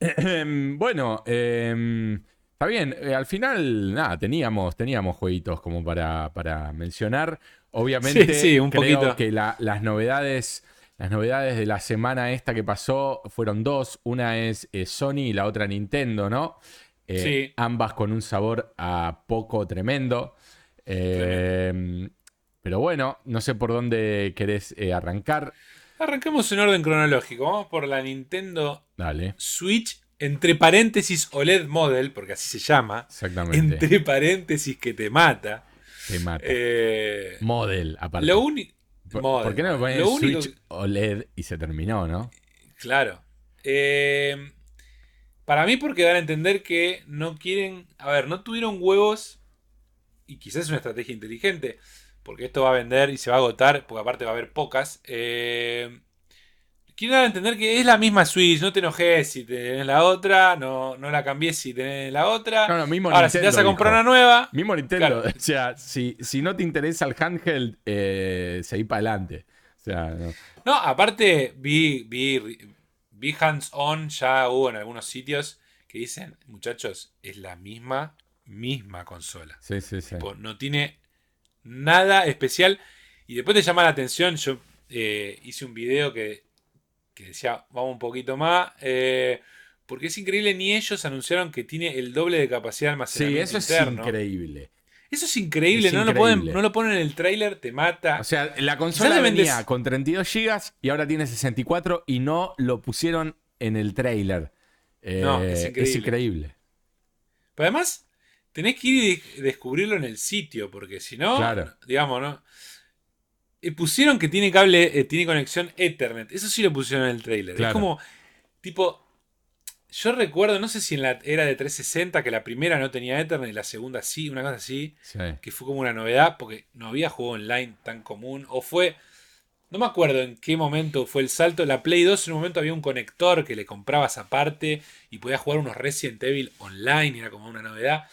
B: *clears throat* bueno, eh, está bien. eh, al final, nada, teníamos, teníamos jueguitos como para, para mencionar. Obviamente,
A: Sí, sí, un
B: creo
A: poquito.
B: que la- las novedades. Las novedades de la semana esta que pasó fueron dos. Una es eh, Sony y la otra Nintendo, ¿no? Eh,
A: Sí.
B: Ambas con un sabor a poco tremendo. Eh, pero bueno, no sé por dónde querés eh, arrancar.
A: Arrancamos en orden cronológico. Vamos por la Nintendo
B: Dale,
A: Switch, entre paréntesis OLED Model, porque así se llama.
B: exactamente.
A: Entre paréntesis que te mata.
B: Te mata. Model, aparte.
A: lo único.
B: ¿Por, por qué no me ponen
A: Lo único
B: Switch OLED y se terminó, no?
A: Claro. Eh, para mí, porque dan a entender que no quieren. A ver, no tuvieron huevos. Y quizás es una estrategia inteligente. Porque esto va a vender y se va a agotar. Porque aparte va a haber pocas. eh, a entender que es la misma Switch, no te enojes si tenés la otra, no, no la cambies si tenés la otra.
B: No, no, mismo
A: Ahora, si te vas a comprar una nueva,
B: Mismo Nintendo.
A: Claro.
B: O sea, si, si no te interesa el handheld, eh, seguí para adelante. O sea, no.
A: No, aparte vi, vi, vi hands-on, ya hubo en algunos sitios que dicen, muchachos, es la misma, misma consola.
B: Sí, sí, sí.
A: Tipo, no tiene nada especial. Y después te llama la atención, yo eh, hice un video que, que decía, vamos un poquito más. eh, porque es increíble, ni ellos anunciaron que tiene el doble de capacidad de
B: Sí,
A: almacenamiento
B: eso es increíble.
A: Eso es increíble,
B: Es
A: no, Lo
B: increíble.
A: ponen, no lo ponen en el tráiler, te mata.
B: O sea, la consola venía con 32 GB y ahora tiene 64 y no lo pusieron en el trailer. Eh,
A: No, es
B: es
A: increíble.
B: increíble.
A: Pero además, tenés que ir y de- descubrirlo en el sitio, porque si no,
B: Claro.
A: digamos, ¿no? Y pusieron que tiene cable, eh, tiene conexión Ethernet. Eso sí lo pusieron en el trailer.
B: Claro.
A: Es como, tipo, yo recuerdo, no sé si en la era de 360, que la primera no tenía Ethernet y la segunda sí, una cosa así,
B: Sí.
A: que fue como una novedad, porque no había juego online tan común. O fue, no me acuerdo en qué momento fue el salto. La Play 2 en un momento había un conector que le comprabas aparte y podías jugar unos Resident Evil online, era como una novedad.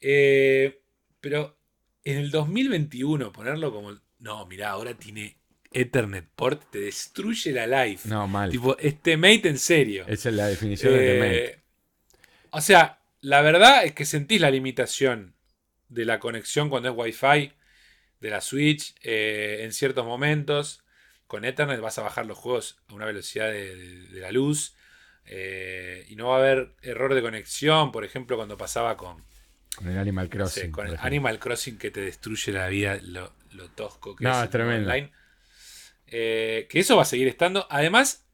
A: Eh, pero en el 2021 ponerlo como, no, mirá, ahora tiene Ethernet port, te destruye la life.
B: No, mal.
A: Tipo, este mate en serio.
B: Esa es la definición de
A: Eh,
B: Temate.
A: O sea, la verdad es que sentís la limitación de la conexión cuando es Wi-Fi de la Switch eh, en ciertos momentos. Con Ethernet vas a bajar los juegos a una velocidad de, de- de la luz. eh, y no va a haber error de conexión, por ejemplo, cuando pasaba con,
B: Con el Animal Crossing.
A: sé, con el. Animal Crossing que te destruye la vida, lo, lo tosco que
B: No,
A: es.
B: es tremendo.
A: online. Eh, que eso va a seguir estando. Además,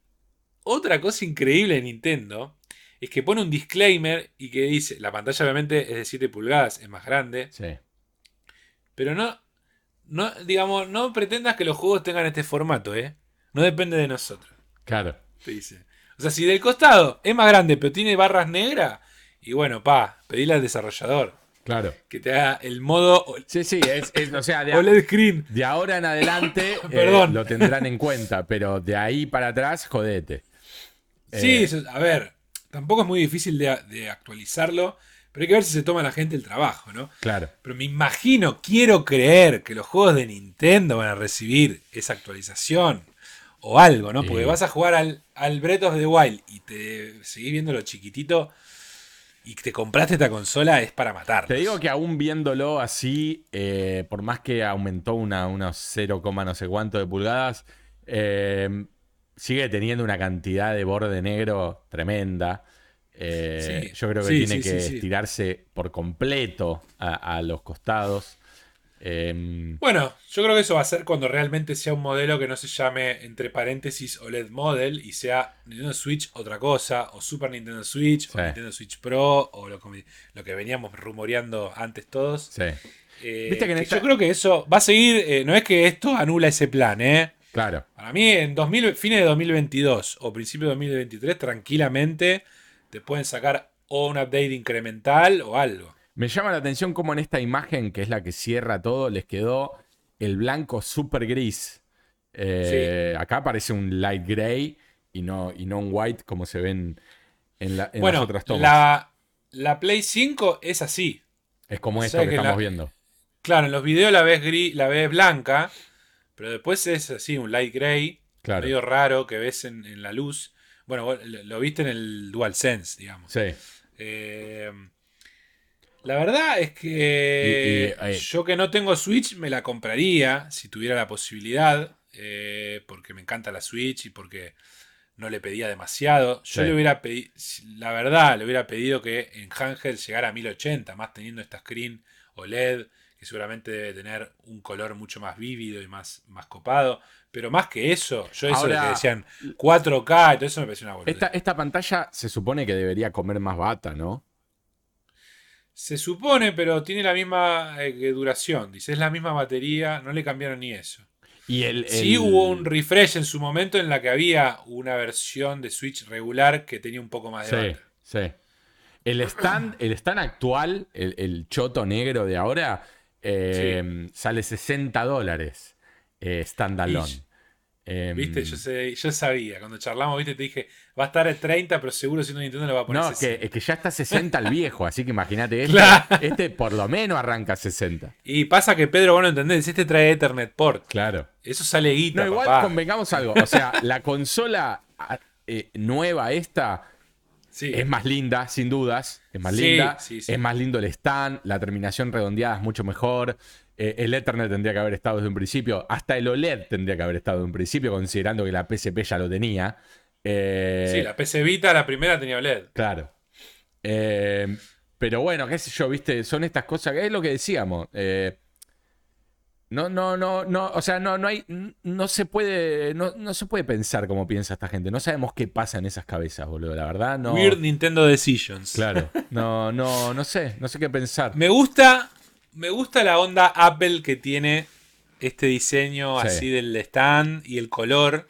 A: otra cosa increíble de Nintendo es que pone un disclaimer y que dice, la pantalla obviamente es de 7 pulgadas, es más grande,
B: Sí.
A: pero no, no, digamos, no pretendas que los juegos tengan este formato, ¿eh? No depende de nosotros,
B: Claro.
A: te dice. O sea, si del costado es más grande pero tiene barras negras, y bueno, pa, pedile al desarrollador
B: Claro.
A: que te haga el modo
B: Sí, sí, es, es- o sea, de,
A: OLED screen.
B: de ahora en adelante *laughs* eh,
A: Perdón.
B: lo tendrán en cuenta, pero de ahí para atrás, jodete.
A: Sí,
B: Eh,
A: eso- a ver, tampoco es muy difícil de, de actualizarlo, pero hay que ver si se toma la gente el trabajo, ¿no?
B: Claro.
A: Pero me imagino, quiero creer que los juegos de Nintendo van a recibir esa actualización o algo, ¿no? Porque vas a jugar al, al Breath of the Wild y te seguís viendo lo chiquitito y te compraste esta consola, es para matar.
B: Te digo que aún viéndolo así, eh, por más que aumentó una, unos 0, no sé cuánto de pulgadas, eh, sigue teniendo una cantidad de borde negro tremenda. Eh,
A: Sí.
B: Yo creo que
A: Sí,
B: tiene
A: sí,
B: que estirarse por completo a, a los costados. Eh,
A: Bueno, yo creo que eso va a ser cuando realmente sea un modelo que no se llame, entre paréntesis, OLED Model y sea Nintendo Switch otra cosa, o Super Nintendo Switch,
B: Sí.
A: o Nintendo Switch Pro, o lo, que- lo que veníamos rumoreando antes todos.
B: sí,
A: Eh,
B: Viste que en
A: que
B: esta-
A: Yo creo que eso va a seguir, eh, no es que esto anula ese plan, ¿eh?
B: claro.
A: Para mí, en 2000, fines de 2022 o principio de 2023, tranquilamente te pueden sacar o un update incremental o algo.
B: Me llama la atención cómo en esta imagen, que es la que cierra todo, les quedó el blanco super gris. Eh, Acá parece un light gray y no, y no un white como se ven en, la- en
A: bueno,
B: las otras tomas.
A: la, la Play 5 es así.
B: Es como
A: o
B: esto que,
A: que
B: estamos
A: la-
B: viendo.
A: Claro, en los videos la ves gris, la ves blanca, pero después es así, un light gray,
B: Claro.
A: medio raro que ves en, en la luz. Bueno, lo, lo viste en el DualSense, digamos.
B: Sí.
A: Eh, la verdad es que
B: Y- y,
A: yo que no tengo Switch me la compraría si tuviera la posibilidad, eh, porque me encanta la Switch y porque no le pedía demasiado. Yo
B: Sí.
A: le hubiera pedido, la verdad, le hubiera pedido que en handheld llegara a 1080, más teniendo esta screen OLED, que seguramente debe tener un color mucho más vívido y más, más copado. Pero más que eso, yo eso de
B: Ahora-
A: que decían 4K y todo eso me pareció una boludez.
B: Esta, esta pantalla se supone que debería comer más bata, ¿no?
A: Se supone, pero tiene la misma eh, duración. Dice, es la misma batería, no le cambiaron ni eso.
B: Y el,
A: Sí hubo un refresh en su momento en la que había una versión de Switch regular que tenía un poco más de
B: Sí, sí. El stand, el stand actual, el, el choto negro de ahora, eh, sale 60 dólares eh, standalone. Em,
A: Viste, yo, sé, yo sabía. Cuando charlamos, viste, te dije, va a estar a 30, pero seguro si no Nintendo le va a poner
B: No, es que,
A: 60.
B: es que ya está 60 el viejo, así que imagínate este.
A: Claro.
B: Este por lo menos arranca 60.
A: Y pasa que Pedro, vos no entendés, este trae Ethernet Port.
B: Claro.
A: Eso sale guita,
B: No, igual
A: papá.
B: convengamos algo. O sea, la consola eh, nueva esta
A: Sí.
B: es más linda, sin dudas. Es más
A: Sí,
B: linda.
A: sí.
B: Es más lindo el stand. La terminación redondeada es mucho mejor. Eh, el Ethernet tendría que haber estado desde un principio. Hasta el OLED tendría que haber estado desde un principio, considerando que la PSP ya lo tenía. Eh,
A: Sí, la PC Vita, la primera tenía OLED.
B: Claro. Eh, pero bueno, qué sé yo, viste, son estas cosas, es lo que decíamos. no, no, no, no, o sea, no, no hay, no se puede, no, no se puede pensar como piensa esta gente. No sabemos qué pasa en esas cabezas, boludo. La verdad, no.
A: Weird Nintendo Decisions.
B: Claro. *laughs* No, no, no sé, no sé qué pensar.
A: Me gusta, me gusta la onda Apple que tiene este diseño
B: Sí.
A: así del stand y el color.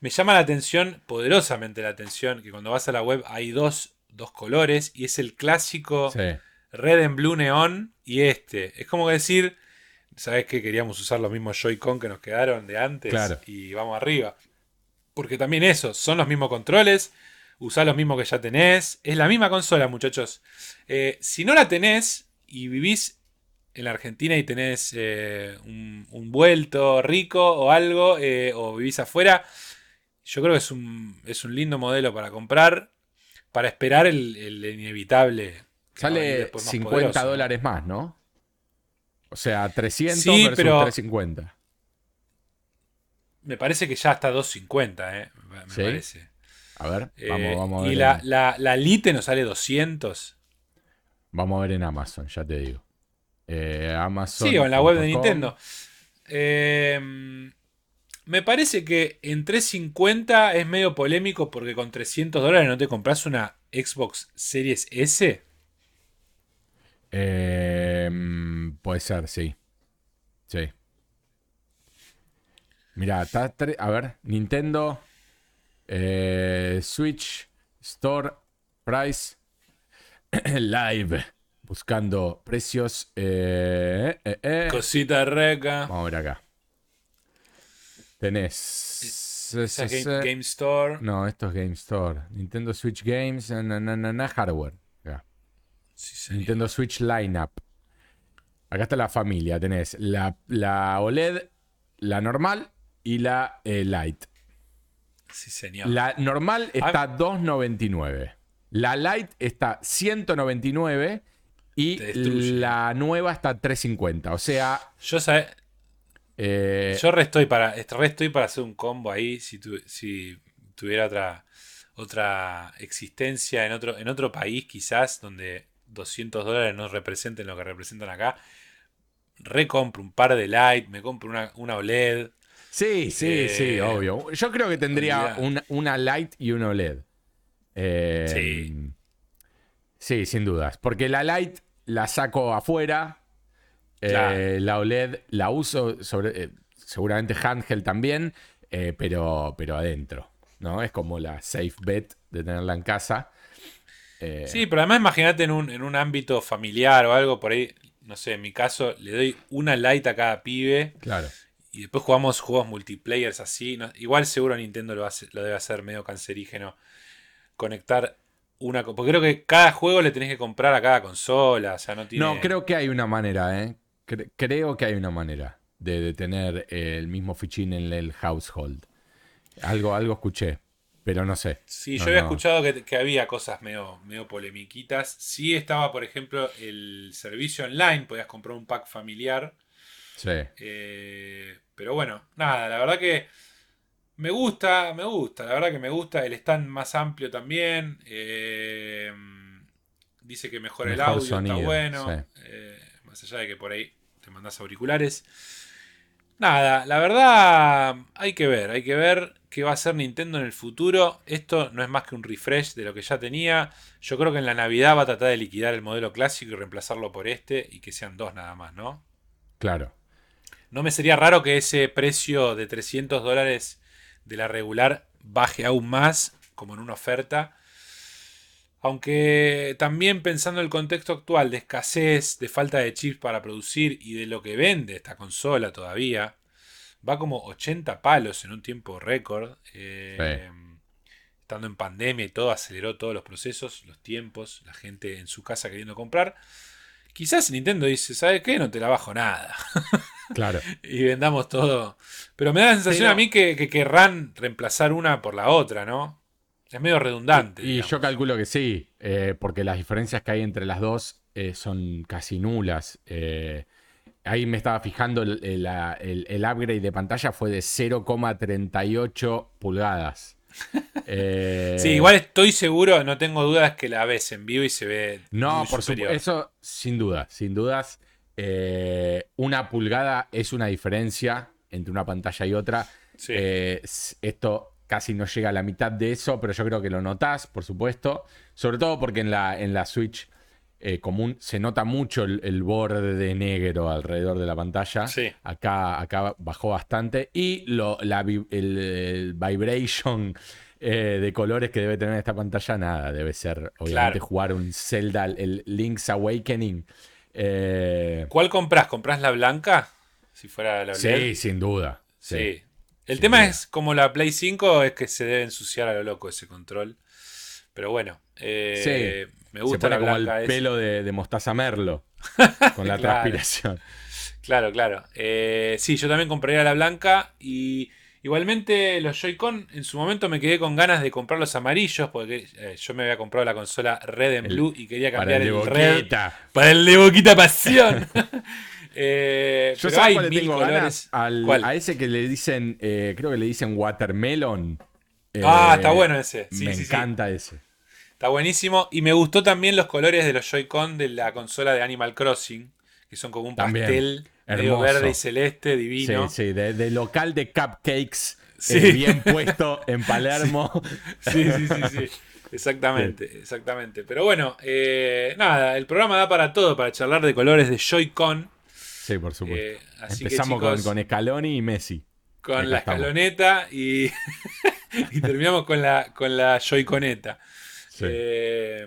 A: Me llama la atención, poderosamente la atención, que cuando vas a la web hay dos, dos colores y es el clásico
B: Sí.
A: red and blue neón y este. Es como decir, ¿sabes qué? Queríamos usar los mismos Joy-Con que nos quedaron de antes
B: Claro.
A: y vamos arriba. Porque también eso, son los mismos controles, usás los mismos que ya tenés, es la misma consola, muchachos. Eh, si no la tenés y vivís en la Argentina y tenés eh, un, un vuelto rico o algo, eh, o vivís afuera, yo creo que es un, es un lindo modelo para comprar, para esperar el, el inevitable.
B: Sale
A: más
B: 50
A: poderoso, ¿no?
B: dólares más, ¿no? O sea, 300
A: Sí,
B: versus
A: pero-
B: 350.
A: Me parece que ya está 250, eh, me
B: ¿Sí?
A: parece.
B: A ver,
A: Eh,
B: vamos, vamos a ver.
A: y la, la, la Lite nos sale 200.
B: Vamos a ver en Amazon, ya te digo. Eh, Amazon.
A: Sí, o en la web de Nintendo. Eh, me parece que en 350 es medio polémico porque con 300 dólares no te compras una Xbox Series S.
B: Eh, puede ser, sí. Sí. Mira, a ver, Nintendo, eh, Switch, Store, Price, *coughs* Live, buscando precios. eh, eh, eh.
A: Cosita reca.
B: Vamos a ver acá. Tenés.
A: Esa Game, Game Store.
B: No, esto es Game Store. Nintendo Switch Games, na, na, na, na, hardware. Acá.
A: Sí, señor.
B: Nintendo Switch Lineup. Acá está la familia. Tenés la, la OLED, la normal y la eh, Lite.
A: Sí, señor.
B: La normal está 2.99. La Lite está 199 y la nueva está 350. O sea,
A: Yo, sabe-
B: eh,
A: yo re estoy para, re estoy para hacer un combo ahí si, tu- si tuviera otra, otra existencia en otro, en otro país quizás donde 200 dólares no representen lo que representan acá. Recompro un par de Lite, me compro una, una OLED.
B: sí, sí,
A: eh,
B: sí, obvio. Yo creo que tendría una, una Lite y una OLED. Eh,
A: Sí.
B: Sí, sin dudas. Porque la Lite la saco afuera. eh, la OLED la uso sobre, eh, seguramente handheld también, eh, pero, pero adentro. ¿no? Es como la safe bet de tenerla en casa.
A: Sí, pero además imagínate en un, en un ámbito familiar o algo por ahí. No sé, en mi caso le doy una Lite a cada pibe.
B: Claro.
A: Y después jugamos juegos multiplayers así. ¿no? Igual seguro Nintendo lo, hace- lo debe hacer medio cancerígeno. Conectar una... Porque creo que cada juego le tenés que comprar a cada consola. O sea, no tiene...
B: No, creo que hay una manera, ¿eh? Cre- creo que hay una manera de, de tener eh, el mismo fichín en el household. Algo, algo escuché, pero no sé.
A: Sí,
B: No,
A: yo había
B: no.
A: escuchado que, que había cosas medio, medio polemiquitas. Sí estaba, por ejemplo, el servicio online. Podías comprar un pack familiar.
B: Sí.
A: Eh, pero bueno, nada, la verdad que me gusta, me gusta, la verdad que me gusta. El stand más amplio también. eh, dice que mejora el
B: Mejor
A: audio,
B: sonido,
A: está bueno.
B: sí.
A: eh, más allá de que por ahí te mandas auriculares. Nada, la verdad hay que ver, hay que ver qué va a hacer Nintendo en el futuro. Esto no es más que un refresh de lo que ya tenía. Yo creo que en la Navidad va a tratar de liquidar el modelo clásico y reemplazarlo por este y que sean dos nada más, ¿no?
B: Claro.
A: No me sería raro que ese precio de 300 dólares de la regular baje aún más, como en una oferta. Aunque también pensando en el contexto actual de escasez, de falta de chips para producir y de lo que vende esta consola todavía, va como 80 palos en un tiempo récord. Eh, estando en pandemia y todo, aceleró todos los procesos, los tiempos, la gente en su casa queriendo comprar. Quizás Nintendo dice, ¿sabes qué? No te la bajo nada. *laughs*
B: Claro.
A: y vendamos todo. Pero me da la sensación a mí que, querrán reemplazar una por la otra, ¿no? Es medio redundante.
B: Y, yo calculo que sí, eh, porque las diferencias que hay entre las dos eh, son casi nulas. Eh, ahí me estaba fijando, el, el, upgrade de pantalla fue de 0,38 pulgadas.
A: Sí, igual estoy seguro, no tengo dudas que la ves en vivo y se ve.
B: No, por supuesto, eso sin duda, sin dudas. una pulgada es una diferencia entre una pantalla y otra. esto casi no llega a la mitad de eso, pero yo creo que lo notás, por supuesto. Sobre todo porque en la, en la Switch eh, común se nota mucho el, borde de negro alrededor de la pantalla. Acá, acá bajó bastante. Y lo, la, el, vibration eh, de colores que debe tener esta pantalla, nada, debe ser obviamente jugar un Zelda, el Link's Awakening.
A: Eh, ¿Cuál compras? ¿Compras la blanca? Si fuera la
B: Sí, sin duda. sí.
A: El tema es, como la Play 5, es que se debe ensuciar a lo loco ese control. Pero bueno, eh, me gusta
B: la como el pelo de, mostaza merlo *laughs* con la transpiración.
A: Claro, claro. Eh, sí, yo también compraría la blanca y igualmente los Joy-Con en su momento me quedé con ganas de comprar los amarillos porque eh, yo me había comprado la consola Red en Blue y quería cambiar el, Red para el de Boquita Pasión. *laughs* *laughs*
B: Eh, Yo sé cuál tengo ganas a ese que le dicen, creo que le dicen Watermelon.
A: ah, está bueno ese.
B: me encanta ese.
A: Está buenísimo. Y me gustó también los colores de los Joy-Con de la consola de Animal Crossing, que son como un pastel medio verde y celeste, divino.
B: Sí, sí, de, local de cupcakes. Eh, bien puesto en *laughs* Palermo.
A: sí, sí, sí, sí. Exactamente, exactamente. Pero bueno, nada, el programa da para todo, para charlar de colores de Joy-Con.
B: Sí, por supuesto. Eh, Empezamos con, con Scaloni y Messi.
A: Con la escaloneta y, *laughs* y terminamos con la, con la Joy-Coneta.
B: Eh,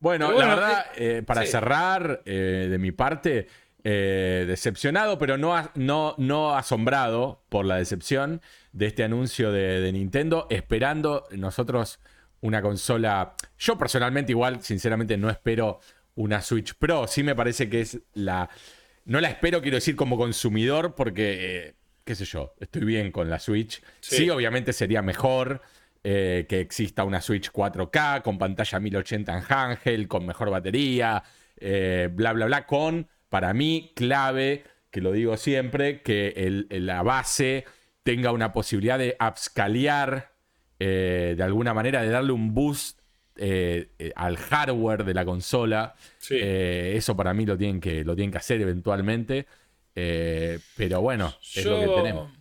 B: bueno, la verdad, eh, para cerrar de mi parte, decepcionado, pero no, no, no asombrado por la decepción de este anuncio de, de, Nintendo, esperando nosotros una consola. Yo personalmente, igual, sinceramente, no espero una Switch Pro. Sí me parece que es la, no la espero, quiero decir, como consumidor, porque, eh, qué sé yo, estoy bien con la Switch. Sí, obviamente sería mejor eh, que exista una Switch 4K con pantalla 1080 en handheld, con mejor batería, eh, bla, bla, bla, con, para mí, clave, que lo digo siempre, que la base tenga una posibilidad de upscalear de alguna manera, de darle un boost eh, eh, al hardware de la consola. Eh, eso para mí lo tienen que, lo tienen que hacer eventualmente. pero bueno, es lo que tenemos.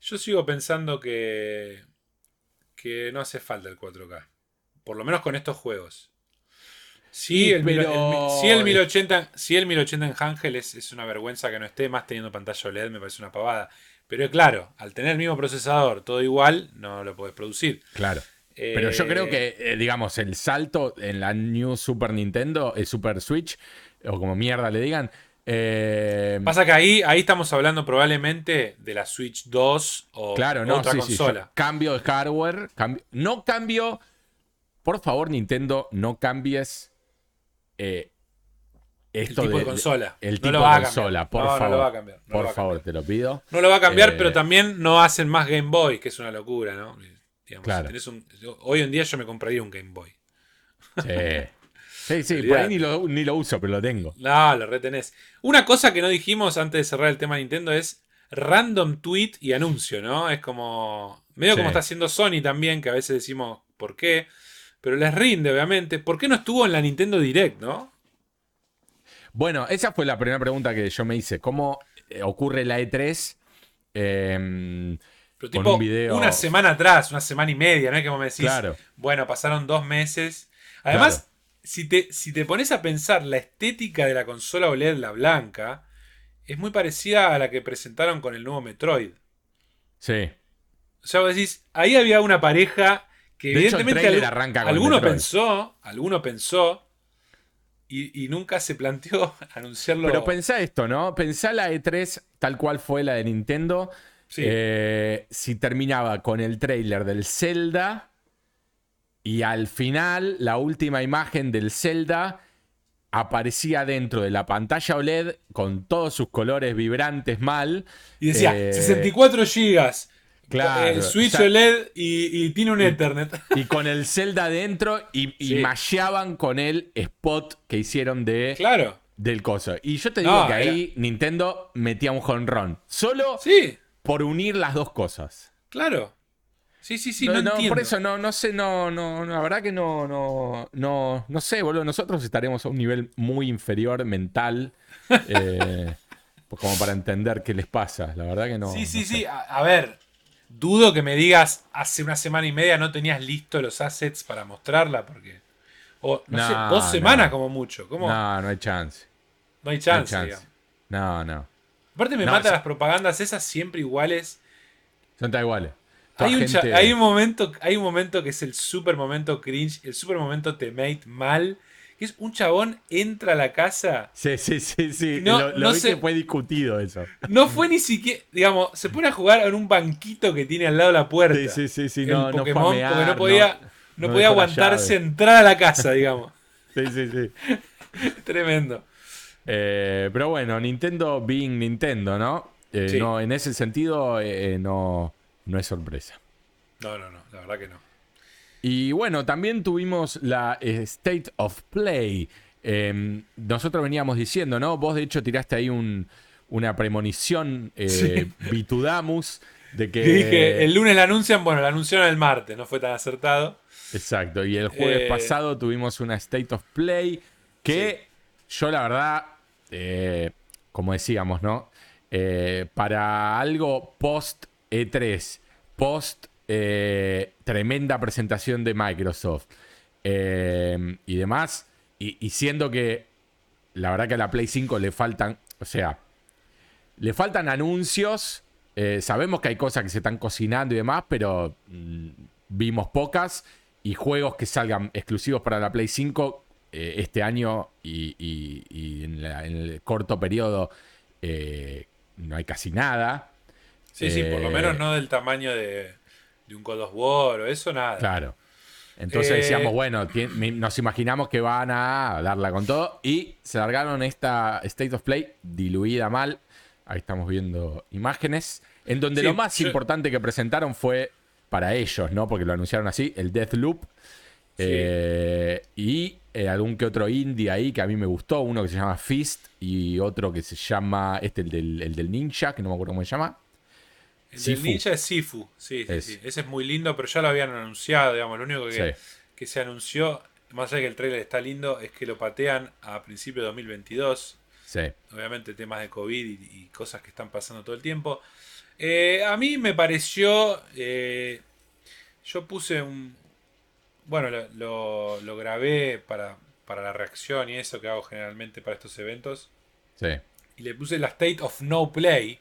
A: Yo sigo pensando que, que no hace falta el 4K. Por lo menos con estos juegos. Sí, el, el 1080, si el 1080 en Hangel es, es, una vergüenza que no esté, más teniendo pantalla OLED me parece una pavada. Pero claro, al tener el mismo procesador, todo igual, no lo puedes producir.
B: Claro. Pero yo creo que, eh, digamos, el salto en la New Super Nintendo, el Super Switch, o como mierda le digan. Eh,
A: Pasa que ahí, ahí estamos hablando probablemente de la Switch 2 o
B: claro, no, otra consola. cambio de hardware. no cambio. Por favor, Nintendo, no cambies eh, esto
A: el tipo de, consola.
B: El tipo de consola, por favor. No lo va a cambiar. por favor, te lo pido.
A: No lo va a cambiar, pero también no hacen más Game Boy, que es una locura, ¿no? claro. hoy en día yo me compraría un Game Boy.
B: Sí. Sí, por ahí ni lo, uso, pero lo tengo.
A: No, lo retenés. Una cosa que no dijimos antes de cerrar el tema Nintendo es random tweet y anuncio, ¿no? Es como. Medio como está haciendo Sony también, que a veces decimos por qué. Pero les rinde, obviamente. ¿Por qué no estuvo en la Nintendo Direct, no?
B: Bueno, esa fue la primera pregunta que yo me hice. ¿Cómo eh, ocurre la E3? Eh,
A: pero tipo, una semana atrás, una semana y media, ¿no? Es como me decís, bueno, pasaron dos meses. Además, si, te, si te pones a pensar la estética de la consola OLED, la blanca, es muy parecida a la que presentaron con el nuevo Metroid.
B: Sí.
A: O sea, vos decís, ahí había una pareja que evidentemente alguno pensó, alguno pensó, y, y, nunca se planteó *laughs* anunciarlo.
B: Pero pensá esto, ¿no? Pensá la E3 tal cual fue la de Nintendo
A: Sí.
B: Eh, si terminaba con el trailer del Zelda y al final la última imagen del Zelda aparecía dentro de la pantalla OLED con todos sus colores vibrantes mal.
A: Y decía,
B: Eh,
A: 64 gigas.
B: Claro,
A: eh, Switch
B: o sea-
A: OLED y, y tiene un Ethernet.
B: Y con el Zelda dentro y, y
A: Sí.
B: masheaban con el spot que hicieron de,
A: claro.
B: del coso. Y yo te digo
A: No,
B: que ahí Nintendo metía un jonrón. Solo
A: Sí,
B: por unir las dos cosas.
A: claro. Sí, sí, sí, no,
B: no, no,
A: entiendo.
B: por eso no, no sé, no, no, no, la verdad que no, no, no, no sé, boludo. Nosotros estaremos a un nivel muy inferior mental, *laughs* eh, como para entender qué les pasa. La verdad que no.
A: sí, sí,
B: no sé.
A: sí. A, a ver, dudo que me digas hace una semana y media no tenías listo los assets para mostrarla, porque. O, no, sé, dos semanas
B: no.
A: como mucho. ¿Cómo? No,
B: No, hay chance.
A: hay
B: No hay
A: chance.
B: chance.
A: digamos.
B: No, no.
A: Aparte, me matan las propagandas esas siempre iguales.
B: Son todas iguales.
A: Hay un, cha-
B: gente-
A: hay, un momento, hay un momento que es el super momento cringe, el super momento te made mal. Que es un chabón entra a la casa.
B: Sí, sí, sí, sí.
A: No,
B: lo lo
A: no
B: vi que fue discutido eso.
A: No fue ni siquiera. Digamos, se pone a jugar en un banquito que tiene al lado de la puerta.
B: Sí, sí, sí, sí.
A: el
B: No,
A: Pokémon, porque no podía, no,
B: no
A: podía
B: dejó la
A: aguantarse entrar a la casa, digamos. *laughs*
B: Sí, sí, sí. *laughs*
A: Tremendo.
B: Eh, pero bueno, Nintendo being Nintendo, ¿no? Eh,
A: Sí.
B: no en ese sentido, eh, no, no es sorpresa.
A: No, no, no, la verdad que no.
B: Y bueno, también tuvimos la eh, State of Play. Eh, nosotros veníamos diciendo, ¿no? Vos de hecho tiraste ahí un- una premonición, eh,
A: Sí.
B: Vitudamus, de que...
A: Dije, el lunes la anuncian, bueno, la anunciaron el martes, no fue tan acertado.
B: Exacto, y el jueves
A: Eh,
B: pasado tuvimos una State of Play que yo la verdad, eh, como decíamos, ¿no? Para algo post E3, post eh, tremenda presentación de Microsoft eh, y demás, y, siendo que la verdad que a la Play 5 le faltan, o sea, le faltan anuncios. eh, sabemos que hay cosas que se están cocinando y demás, pero mm, vimos pocas. Y juegos que salgan exclusivos para la Play 5 eh, este año y, en, en el corto periodo no hay casi nada.
A: Sí, sí, por lo
B: Eh,
A: menos no del tamaño de, de un God of War o eso, nada.
B: Claro. Entonces
A: Eh,
B: decíamos, bueno, nos imaginamos que van a darla con todo. Y se largaron esta State of Play diluida mal. Ahí estamos viendo imágenes. En donde
A: Sí,
B: lo más
A: yo-
B: importante que presentaron fue para ellos, ¿no? Porque lo anunciaron así, el Deathloop. Eh, y eh, algún que otro indie ahí que a mí me gustó. Uno que se llama Fist y otro que se llama, este, el del, el del ninja, que no me acuerdo cómo se llama.
A: El
B: Sifu.
A: del ninja es Sifu, sí, sí,
B: Es.
A: sí. Ese es muy lindo, pero ya lo habían anunciado, digamos. Lo único que,
B: Sí.
A: que se anunció, más allá de que el trailer está lindo, es que lo patean a principios de 2022.
B: Sí.
A: Obviamente temas de COVID y, y cosas que están pasando todo el tiempo. Eh, a mí me pareció... eh, yo puse un... Bueno, lo, lo- lo grabé para, para la reacción y eso que hago generalmente para estos eventos.
B: Sí.
A: Y le puse la State of No Play.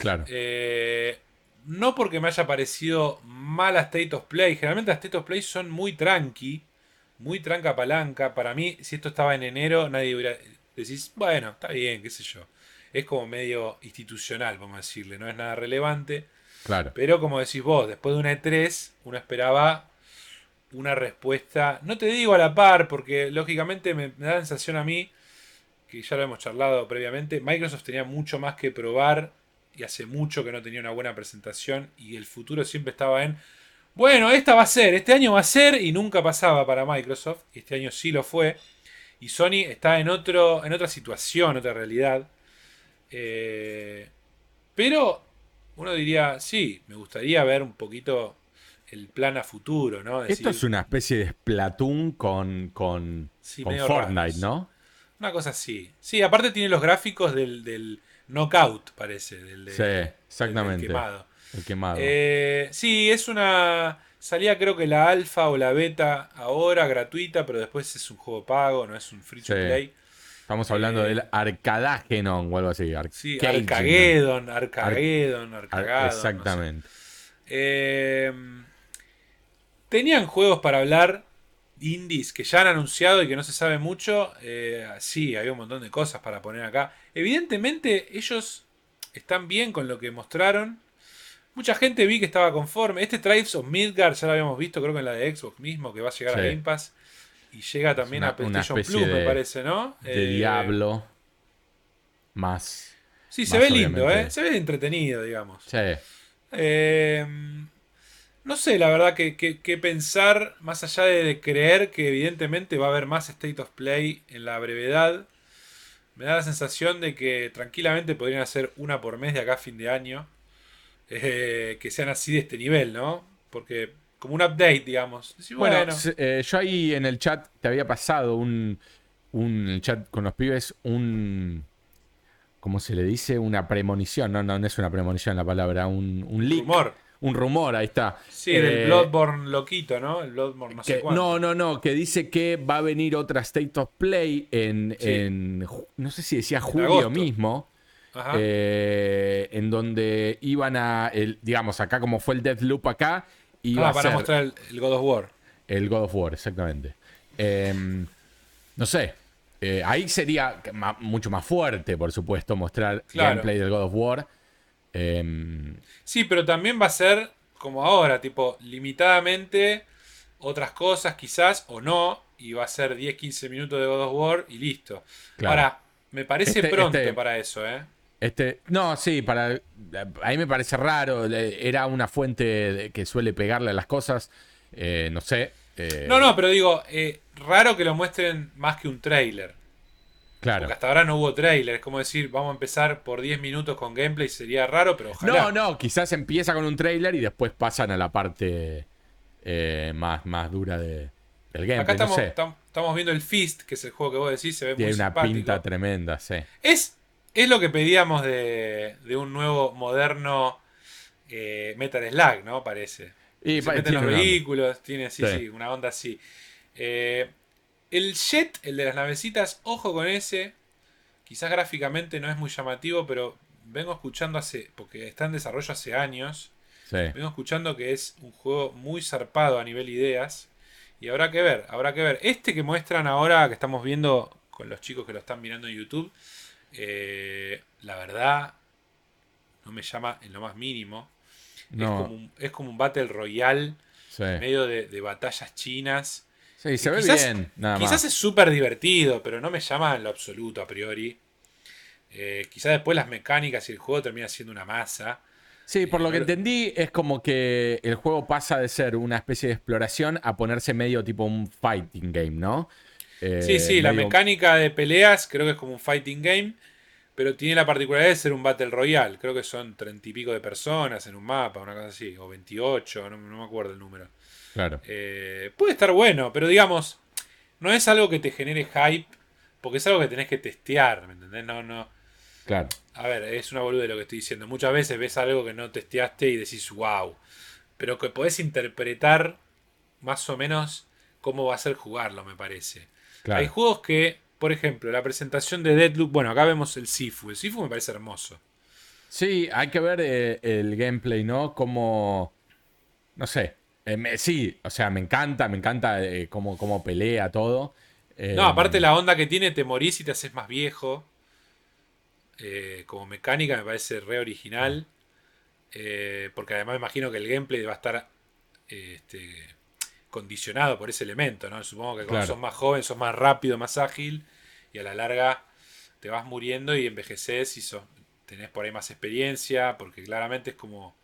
B: Claro.
A: Eh, no porque me haya parecido mala State of Play. Generalmente las State of Play son muy tranqui. Muy tranca palanca. Para mí, si esto estaba en enero, nadie hubiera. Decís, bueno, está bien, qué sé yo. Es como medio institucional, vamos a decirle. No es nada relevante.
B: Claro.
A: Pero como decís vos, después de una E3, uno esperaba una respuesta. No te digo a la par, porque lógicamente me, me da la sensación a mí, que ya lo hemos charlado previamente, Microsoft tenía mucho más que probar y hace mucho que no tenía una buena presentación y el futuro siempre estaba en, bueno, esta va a ser, este año va a ser y nunca pasaba para Microsoft, y este año sí lo fue. Y Sony está en, otro, en otra situación, otra realidad. Eh, pero uno diría, sí, me gustaría ver un poquito el plan a futuro, ¿no?
B: Esto es una especie de Splatoon con, con,
A: Sí,
B: con
A: medio
B: Fortnite,
A: raros.
B: ¿no?
A: Una cosa así. Sí, aparte tiene los gráficos del, del knockout, parece. Del, de-
B: Sí, exactamente.
A: del quemado.
B: El quemado.
A: Eh, sí, es una. Salía creo que la alfa o la beta ahora gratuita, pero después es un juego pago, no es un free to
B: Sí.
A: play.
B: Estamos hablando
A: eh,
B: del Arcadagenon o algo así.
A: Sí. Arcagedon, Arcagedon,
B: Ar-
A: Arcagadon. no sé.
B: Exactamente.
A: Eh, tenían juegos para hablar, indies, que ya han anunciado y que no se sabe mucho. Eh, sí, había un montón de cosas para poner acá. Evidentemente, ellos están bien con lo que mostraron. Mucha gente vi que estaba conforme. Este Tribes of Midgard ya lo habíamos visto, creo que en la de Xbox mismo, que va a llegar a. Game Pass. Y llega también
B: una-
A: a PlayStation Plus, me parece, ¿no?
B: De
A: Eh,
B: Diablo. Más.
A: Sí, se ve lindo. ¿eh? Se ve entretenido, digamos.
B: Sí.
A: Eh, no sé, la verdad, que, que- que pensar, más allá de, de creer que evidentemente va a haber más State of Play en la brevedad, me da la sensación de que tranquilamente podrían hacer una por mes de acá a fin de año, eh, que sean así de este nivel, ¿no? Porque como un update, digamos.
B: Bueno, eh, yo ahí en el chat te había pasado un, un en el chat con los pibes, un ¿cómo se le dice? Una premonición. No, no, no es una premonición la palabra, un, un leak.
A: rumor.
B: Un rumor, ahí está.
A: Sí, del
B: Eh,
A: Bloodborne loquito, ¿no? El Bloodborne no sé
B: que-
A: cuánto.
B: no, no, no, que dice que va a venir otra State of Play en,
A: Sí.
B: en no sé si decía julio mismo.
A: Ajá.
B: eh, en donde iban a, el- digamos, acá como fue el Deathloop acá, iba
A: Ah,
B: a
A: para
B: ser
A: mostrar el, el God of War.
B: el God of War, exactamente. Eh, no sé, eh, ahí sería ma- mucho más fuerte, por supuesto, mostrar
A: Claro.
B: gameplay del God of War. Eh,
A: Sí, pero también va a ser como ahora, tipo, limitadamente otras cosas quizás o no, y va a ser 10-15 minutos de God of War y listo.
B: Claro.
A: Ahora, me parece
B: Este-
A: pronto
B: este-
A: para eso, ¿eh?
B: Este, no, sí, para a mí me parece raro. Era una fuente que suele pegarle a las cosas. eh, no sé. eh,
A: No, no, pero digo, eh, raro que lo muestren más que un trailer.
B: Claro.
A: Porque hasta ahora no hubo trailer. Es como decir, vamos a empezar por 10 minutos con gameplay, sería raro, pero ojalá.
B: No, no, quizás empieza con un trailer y después pasan a la parte eh, más, más dura de, del gameplay.
A: Acá estamos,
B: no sé.
A: tam- estamos viendo el Fist, que es el juego que vos decís, se ve
B: Tiene
A: muy
B: una
A: simpático.
B: pinta tremenda, sí.
A: Es, es lo que pedíamos de, de un nuevo, moderno eh, Metal Slug, ¿no? Parece.
B: Y
A: se meten los vehículos, tiene sí,
B: Sí.
A: sí, una onda así. Eh, el Jet, el de las navecitas, ojo con ese. Quizás gráficamente no es muy llamativo, pero vengo escuchando hace. porque está en desarrollo hace años.
B: Sí.
A: Vengo escuchando que es un juego muy zarpado a nivel ideas. Y habrá que ver, habrá que ver. Este que muestran ahora, que estamos viendo con los chicos que lo están mirando en YouTube, eh, la verdad, no me llama en lo más mínimo. Es,
B: No,
A: como un, es como un Battle Royale
B: sí.
A: en medio de, de batallas chinas.
B: Sí, se ve
A: Quizás-
B: bien, nada
A: Quizás
B: más.
A: es súper divertido, pero no me llama en lo absoluto a priori. Eh, quizás después las mecánicas y el juego termina siendo una masa.
B: Sí, por lo que
A: pero-
B: entendí, es como que el juego pasa de ser una especie de exploración a ponerse medio tipo un fighting game, ¿no? Eh,
A: Sí, sí, la mecánica de peleas creo que es como un fighting game, pero tiene la particularidad de ser un Battle Royale. Creo que son treinta y pico de personas en un mapa, una cosa así, o 28, no, no me acuerdo el número.
B: Claro.
A: Eh, puede estar bueno, pero digamos, no es algo que te genere hype, porque es algo que tenés que testear, ¿me entendés? No, no.
B: Claro.
A: A ver, es una boluda lo que estoy diciendo. Muchas veces ves algo que no testeaste y decís, wow. Pero que podés interpretar más o menos cómo va a ser jugarlo, me parece.
B: Claro.
A: Hay juegos que, por ejemplo, la presentación de Deadloop, bueno, acá vemos el Sifu. El Sifu me parece hermoso.
B: Sí, hay que ver eh, el gameplay, ¿no? Como. No sé. Eh, me- sí, o sea, me encanta, me encanta eh, cómo, cómo pelea todo. Eh,
A: No, aparte la onda que tiene, te morís y te haces más viejo. Como mecánica me parece re original. Porque además me imagino que el gameplay va a estar este, condicionado por ese elemento, ¿no? Supongo que cuando
B: Claro.
A: sos más joven, sos más rápido, más ágil. Y a la larga te vas muriendo y envejeces y sos- tenés por ahí más experiencia. Porque claramente es como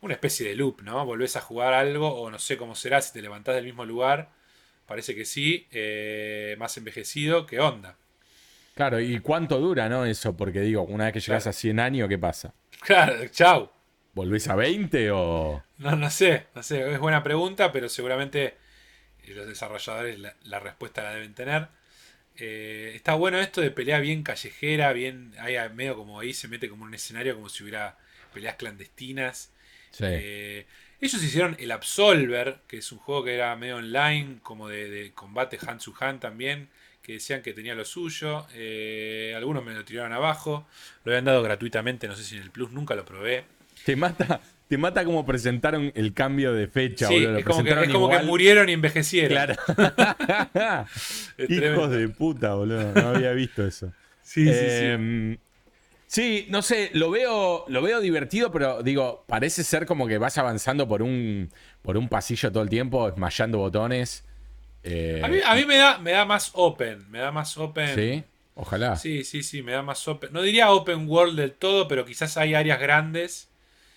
A: una especie de loop, ¿no? Volvés a jugar algo o no sé cómo será si te levantás del mismo lugar. Parece que sí, eh, más envejecido, ¿qué onda?
B: Claro, ¿y cuánto dura, no? Eso, porque digo, una vez que llegas
A: Claro.
B: a 100 años, ¿qué pasa?
A: Claro, chau.
B: ¿Volvés a 20 o.?
A: No, no sé, no sé, es buena pregunta, pero seguramente eh, los desarrolladores la, la respuesta la deben tener. Eh, está bueno esto de pelea bien callejera, bien, ahí medio como ahí se mete como un escenario como si hubiera peleas clandestinas.
B: Sí.
A: Eh, ellos hicieron el Absolver, que es un juego que era medio online, como de, de combate hand to hand también, que decían que tenía lo suyo. Eh, algunos me lo tiraron abajo, lo habían dado gratuitamente, no sé si en el Plus, nunca lo probé.
B: Te mata, te mata como presentaron el cambio de fecha,
A: Sí,
B: boludo.
A: Es como, que,
B: presentaron
A: es como que
B: igual.
A: murieron y envejecieron.
B: Claro. *laughs* *laughs* Hijos de puta, boludo. No había visto eso.
A: Sí, sí, sí.
B: Sí, no sé, lo veo, lo veo divertido, pero digo, parece ser como que vas avanzando por un, por un pasillo todo el tiempo, esmayando botones.
A: Eh, a, mí, a mí, me da, me da más open, me da más open.
B: Sí, ojalá.
A: Sí, sí, sí, me da más open. No diría open world del todo, pero quizás hay áreas grandes.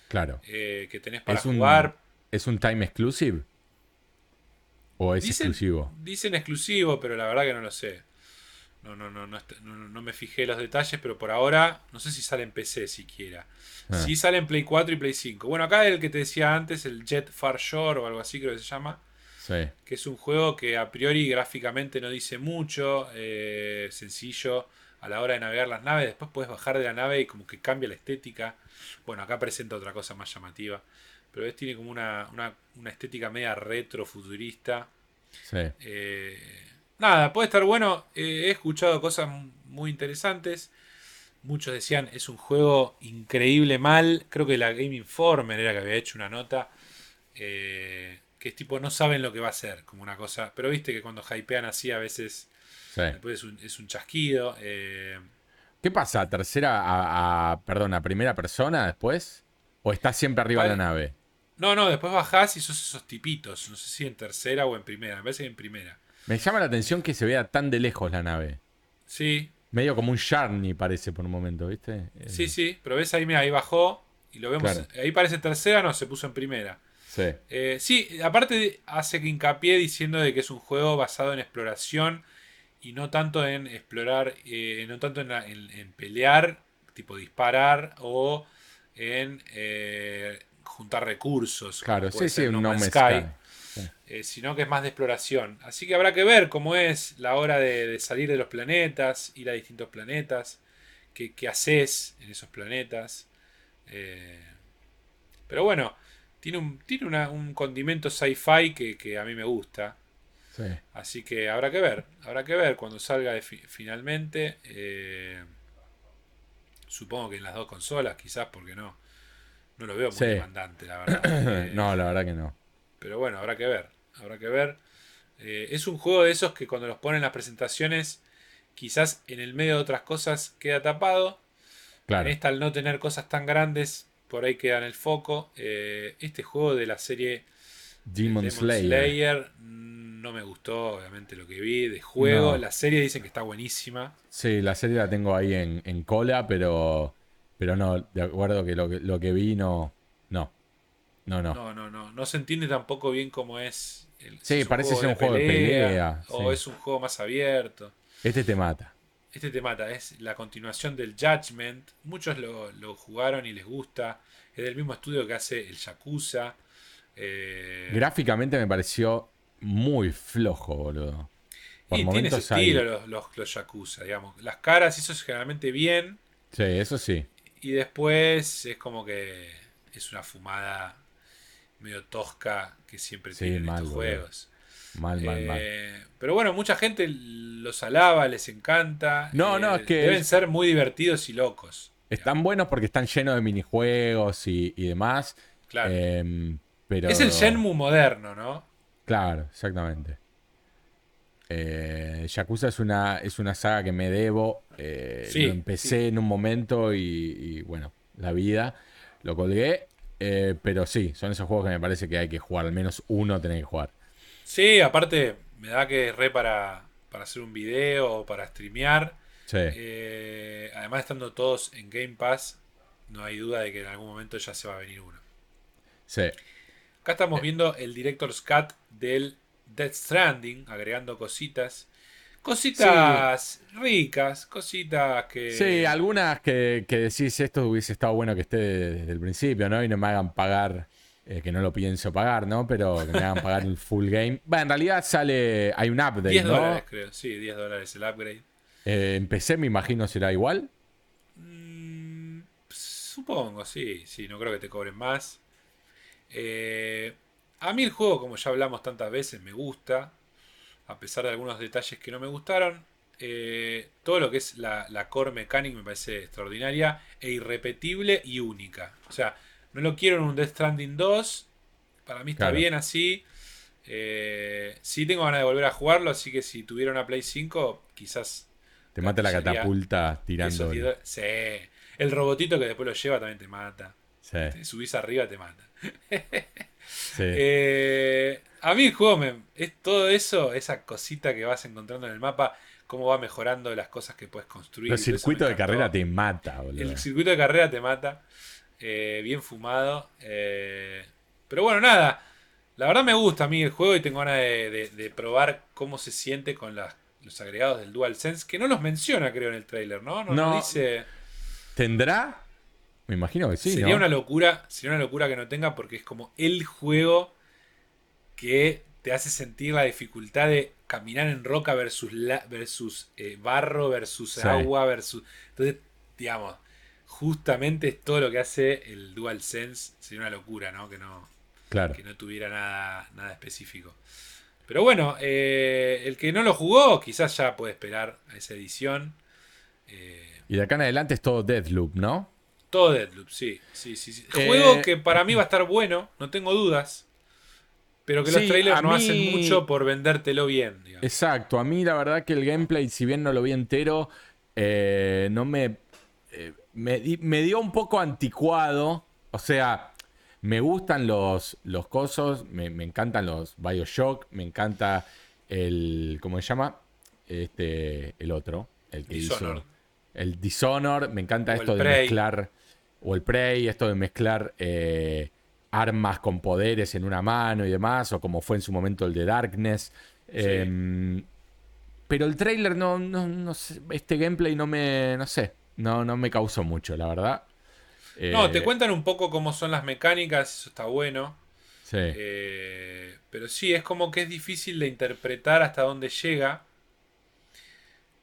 B: Claro.
A: Eh, que tenés para jugar.
B: ¿Es un time exclusive? ¿O es exclusivo?
A: Dicen exclusivo, pero la verdad que no lo sé. No, no, no, no, me fijé los detalles, pero por ahora no sé si sale en PC siquiera. Ah. Sí sale en Play 4 y Play 5. Bueno, acá el que te decía antes, el Jet Far Shore o algo así creo que se llama.
B: Sí.
A: Que es un juego que a priori gráficamente no dice mucho, eh, sencillo a la hora de navegar las naves. Después puedes bajar de la nave y como que cambia la estética. Bueno, acá presenta otra cosa más llamativa. Pero es, tiene como una, una, estética media retro futurista.
B: Sí.
A: Eh, nada, puede estar bueno. Eh, he escuchado cosas muy interesantes. Muchos decían, es un juego increíble mal. Creo que la Game Informer era que había hecho una nota. Eh, que es tipo, no saben lo que va a ser, como una cosa. Pero viste que cuando hypean así a veces después es un, chasquido. Eh.
B: ¿Qué pasa? ¿Tercera a, perdón, a primera persona después? ¿O estás siempre arriba de la nave?
A: No, no, después bajás y sos esos tipitos. No sé si en tercera o en primera. Me parece que en primera.
B: Me llama la atención que se vea tan de lejos la nave.
A: Sí.
B: Medio como un Sharny parece por un momento, ¿viste?
A: Sí, sí, pero ves ahí, mira, ahí bajó y lo vemos. Ahí parece tercera, no, se puso en primera.
B: Sí.
A: Eh, sí, aparte hace que hincapié diciendo de que es un juego basado en exploración y no tanto en explorar, eh, no tanto en, pelear, tipo disparar o en eh, juntar recursos.
B: Claro, sí, sí, un No
A: Sky. Eh, sino que es más de exploración. Así que habrá que ver cómo es la hora de, salir de los planetas, ir a distintos planetas, qué, haces en esos planetas. Eh, pero bueno, tiene un, tiene un condimento sci-fi que, a mí me gusta. Así que habrá que ver, habrá que ver cuando salga finalmente. Eh, supongo que en las dos consolas, quizás, porque no. No lo veo muy demandante, la verdad. *coughs*
B: no, la verdad que no.
A: Pero bueno, habrá que ver. Habrá que ver. Eh, es un juego de esos que cuando los ponen en las presentaciones, quizás en el medio de otras cosas queda tapado.
B: Claro.
A: En esta, al no tener cosas tan grandes, por ahí queda en el foco. Eh, este juego de la serie
B: Demon, Slayer.
A: Mm, no me gustó, obviamente, lo que vi de juego. La serie dicen que está buenísima.
B: Sí, la serie la tengo ahí en, cola, pero, pero no, de acuerdo que lo, que lo que vi no. No. No, no.
A: No, no, no. No se entiende tampoco bien cómo es.
B: El, sí, parece ser un juego de pelea.
A: O es un juego más abierto.
B: Este te mata.
A: Este te mata. Es la continuación del Judgment. Muchos lo, jugaron y les gusta. Es del mismo estudio que hace el Yakuza. Eh,
B: Gráficamente me pareció muy flojo, boludo.
A: y tiene su estilo los, los, los, Yakuza, digamos. Las caras, eso es generalmente bien.
B: Sí, eso sí.
A: Y después es como que es una fumada medio tosca que siempre tienen estos juegos.
B: Mal, mal, mal.
A: Eh, pero bueno, mucha gente los alaba, les encanta.
B: No, no, eh, es que.
A: Deben ser muy divertidos y locos.
B: Están buenos porque están llenos de minijuegos y, demás.
A: Claro.
B: Em, pero...
A: Es el Shenmue moderno, ¿no?
B: Claro, exactamente. Eh, Yakuza es una, es una saga que me debo. Eh, lo empecé en un momento y, bueno, la vida. Lo colgué eh, pero sí, son esos juegos que me parece que hay que jugar, al menos uno tiene que jugar.
A: Sí, aparte me da que es re para, para hacer un video o para streamear. Eh, además, estando todos en Game Pass, no hay duda de que en algún momento ya se va a venir uno.
B: Sí.
A: Acá estamos viendo el Director's Cut del Death Stranding, agregando cositas. Cositas ricas, cositas que.
B: Sí, algunas que, decís esto hubiese estado bueno que esté desde el principio, ¿no? Y no me hagan pagar, eh, que no lo pienso pagar, ¿no? Pero que me hagan *laughs* pagar el full game. Bueno, en realidad sale. Hay un update. 10
A: dólares, creo. Sí, 10 dólares el upgrade.
B: Eh, en PC me imagino será igual.
A: Mm, supongo, sí. Sí, no creo que te cobren más. Eh, a mí el juego, como ya hablamos tantas veces, me gusta a pesar de algunos detalles que no me gustaron. Eh, todo lo que es la, core mechanic me parece extraordinaria e irrepetible y única. O sea, no lo quiero en un Death Stranding 2. Para mí está bien así. Eh, sí tengo ganas de volver a jugarlo, así que si tuviera una Play 5, quizás...
B: Te mate la catapulta tirando...
A: sí. El robotito que después lo lleva también te mata.
B: Sí.
A: Te subís arriba, te mata. *laughs*
B: sí.
A: Eh, a mí el juego me, es todo eso, esa cosita que vas encontrando en el mapa, cómo va mejorando las cosas que puedes construir. Me
B: circuitos de carrera te mata, boludo.
A: El circuito de carrera te mata. eh, bien fumado. eh, pero bueno, nada. La verdad me gusta a mí el juego y tengo ganas de, de- de probar cómo se siente con las- los agregados del DualSense. Que no los menciona, creo, en el trailer, ¿no? No, no
B: No.
A: dice.
B: ¿Tendrá? Me imagino que sí,
A: sería
B: ¿no?
A: una locura. Sería una locura que no tenga porque es como el juego que te hace sentir la dificultad de caminar en roca versus, la- versus eh, barro, versus
B: Sí.
A: agua, versus. Entonces, digamos, justamente es todo lo que hace el DualSense. Sería una locura, ¿no? Que no,
B: Claro.
A: que no tuviera nada, nada específico. Pero bueno, eh, el que no lo jugó, quizás ya puede esperar a esa edición. Eh,
B: Y de acá en adelante es todo Deathloop, ¿no?
A: todo Deadloop, sí. sí, sí, sí. Juego que para mí va a estar bueno, no tengo dudas. Pero que los
B: Sí,
A: trailers no
B: mí-
A: hacen mucho por vendértelo bien. digamos.
B: Exacto, a mí la verdad que el gameplay, si bien no lo vi entero, eh, no me, eh, me, di- me dio un poco anticuado. O sea, me gustan los, los cosos, me, me encantan los Bioshock, me encanta el, ¿cómo se llama? Este, el otro, el que
A: Dishonored.
B: hizo el Dishonor, me encanta
A: O
B: esto de
A: Prey.
B: mezclar, o el Prey, esto de mezclar eh, armas con poderes en una mano y demás, o como fue en su momento el de Darkness. Em, pero el trailer no, no, no sé, este gameplay no me, no sé, no, no me causó mucho, la verdad.
A: No,
B: Eh,
A: te cuentan un poco cómo son las mecánicas, eso está bueno.
B: Sí,
A: Eh, pero sí, es como que es difícil de interpretar hasta dónde llega.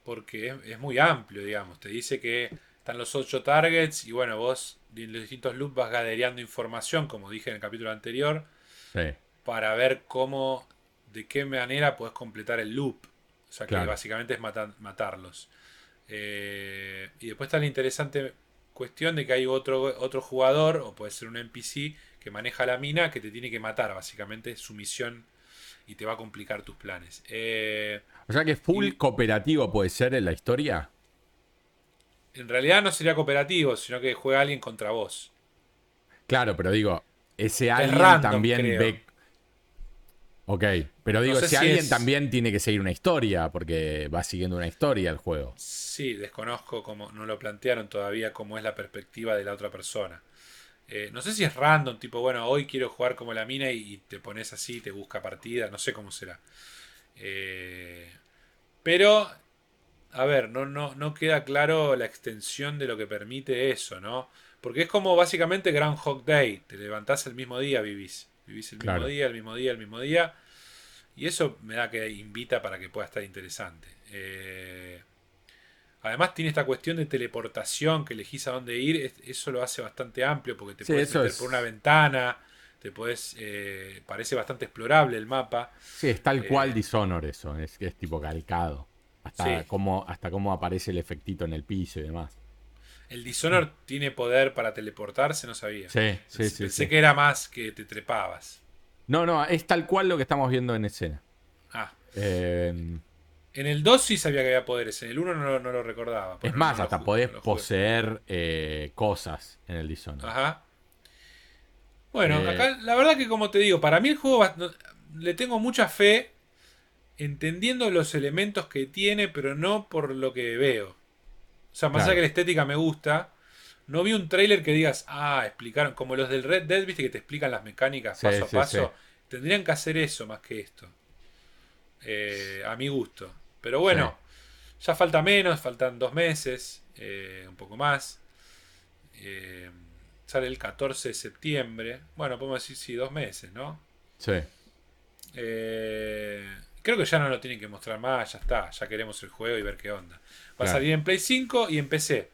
A: Porque es, es muy amplio, digamos. Te dice que están los ocho targets y bueno, vos en los distintos loops vas gadereando información, como dije en el capítulo anterior,
B: sí,
A: para ver cómo, de qué manera puedes completar el loop. O sea que
B: Claro.
A: básicamente es mata- matarlos. Eh, y después está la interesante cuestión de que hay otro, otro jugador, o puede ser un NPC, que maneja la mina, que te tiene que matar, básicamente es su misión y te va a complicar tus planes. Eh,
B: O sea que full
A: Y-
B: cooperativo puede ser en la historia.
A: En realidad no sería cooperativo, sino que juega alguien contra vos.
B: Claro, pero digo, ese alguien
A: random,
B: también
A: creo.
B: ve. Ok, pero digo,
A: sé
B: ese
A: si
B: alguien
A: es-
B: también tiene que seguir una historia, porque va siguiendo una historia el juego.
A: Sí, desconozco cómo, no lo plantearon todavía cómo es la perspectiva de la otra persona. Eh, no sé si es random, tipo, bueno, hoy quiero jugar como la mina y, y te pones así, te busca partida, no sé cómo será. Eh, pero, a ver, no, no, no queda claro la extensión de lo que permite eso, ¿no? Porque es como básicamente Groundhog Day, te levantás el mismo día, vivís. Vivís el mismo
B: Claro.
A: día, el mismo día, el mismo día. Y eso me da que invita para que pueda estar interesante. Eh, además tiene esta cuestión de teleportación, que elegís a dónde ir. es- Eso lo hace bastante amplio porque te
B: Sí,
A: puedes meter
B: es-
A: por una ventana. Te puedes. eh, parece bastante explorable el mapa.
B: Sí, es tal
A: Eh,
B: cual Dishonor eso, es, es tipo calcado. Hasta,
A: Sí.
B: cómo, hasta cómo aparece el efectito en el piso y demás.
A: El Dishonored tiene poder para teleportarse, no sabía.
B: Sí, sí,
A: Pensé
B: sí.
A: pensé
B: sí.
A: que era más que te trepabas.
B: No, no, es tal cual lo que estamos viendo en escena.
A: Ah,
B: Eh,
A: en el 2 sí sabía que había poderes, en el 1 no, lo- no lo recordaba.
B: es más,
A: no
B: hasta
A: jugué,
B: podés
A: no
B: poseer eh, cosas en el Dishonor.
A: Ajá. Bueno,
B: Eh,
A: acá la verdad que como te digo, para mí el juego va- le tengo mucha fe entendiendo los elementos que tiene, pero no por lo que veo. O sea, más allá
B: Claro.
A: que la estética me gusta, no vi un trailer que digas, ah, explicaron, como los del Red Dead, viste que te explican las mecánicas
B: Sí,
A: paso a
B: sí,
A: paso.
B: sí.
A: Tendrían que hacer eso más que esto. Eh, a mi gusto. Pero bueno, ya falta menos, faltan dos meses, eh, un poco más. Eh, sale el 14 de septiembre. Bueno, podemos decir sí, dos meses, ¿no?
B: Sí.
A: Eh, creo que ya no lo tienen que mostrar más, ya está, ya queremos el juego y ver qué onda. Va a salir en Play 5 y en PC,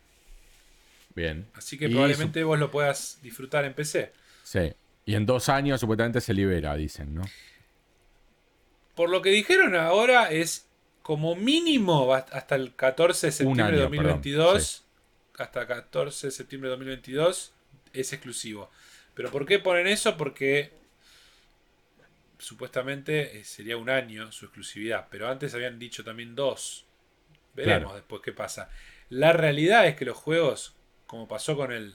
B: Bien.
A: así que probablemente vos lo puedas disfrutar en PC.
B: Sí. Y en dos años supuestamente se libera, dicen, ¿no?
A: Por lo que dijeron ahora es como mínimo hasta el 14 de septiembre de
B: año,
A: 2022. Hasta 14 de septiembre de 2022 es exclusivo. ¿Pero por qué ponen eso? Porque supuestamente eh, sería un año su exclusividad. Pero antes habían dicho también dos. Veremos
B: Claro.
A: después qué pasa. La realidad es que los juegos como pasó con el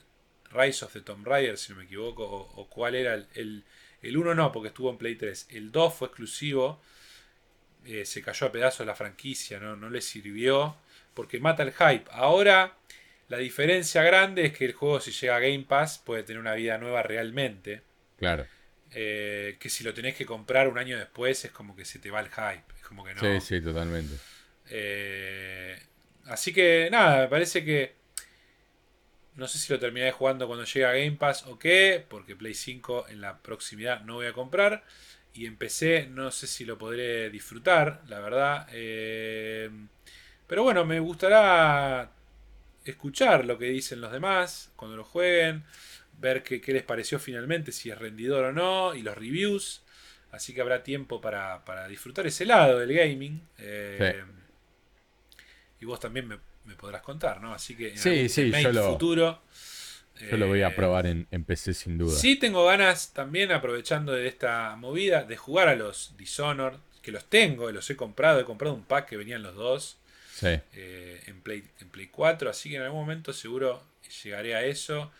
A: Rise of the Tomb Raider, si no me equivoco, o, cuál era el, el, 1 no, porque estuvo en Play 3. El 2 fue exclusivo, eh, se cayó a pedazos la franquicia, ¿no? no le sirvió, porque mata el hype. Ahora, la diferencia grande es que el juego si llega a Game Pass puede tener una vida nueva realmente.
B: Claro.
A: Eh, que si lo tenés que comprar un año después es como que se te va el hype. Es como que no.
B: Sí, sí, totalmente.
A: Eh, así que nada, me parece que. No sé si lo terminaré jugando cuando llegue a Game Pass o qué, porque Play 5 en la proximidad no voy a comprar. Y empecé, no sé si lo podré disfrutar, la verdad. Eh, pero bueno, me gustará escuchar lo que dicen los demás cuando lo jueguen ver qué, les pareció finalmente, si es rendidor o no, y los reviews. Así que habrá tiempo para, disfrutar ese lado del gaming. Eh, y vos también me, podrás contar, ¿no? Así que en
B: sí, sí, yo lo,
A: futuro.
B: Yo lo voy a eh, probar en, PC sin duda.
A: Sí, tengo ganas también, aprovechando de esta movida, de jugar a los Dishonored, que los tengo, los he comprado. He comprado un pack que venían los dos eh, en, Play, en Play 4. Así que en algún momento seguro llegaré a eso.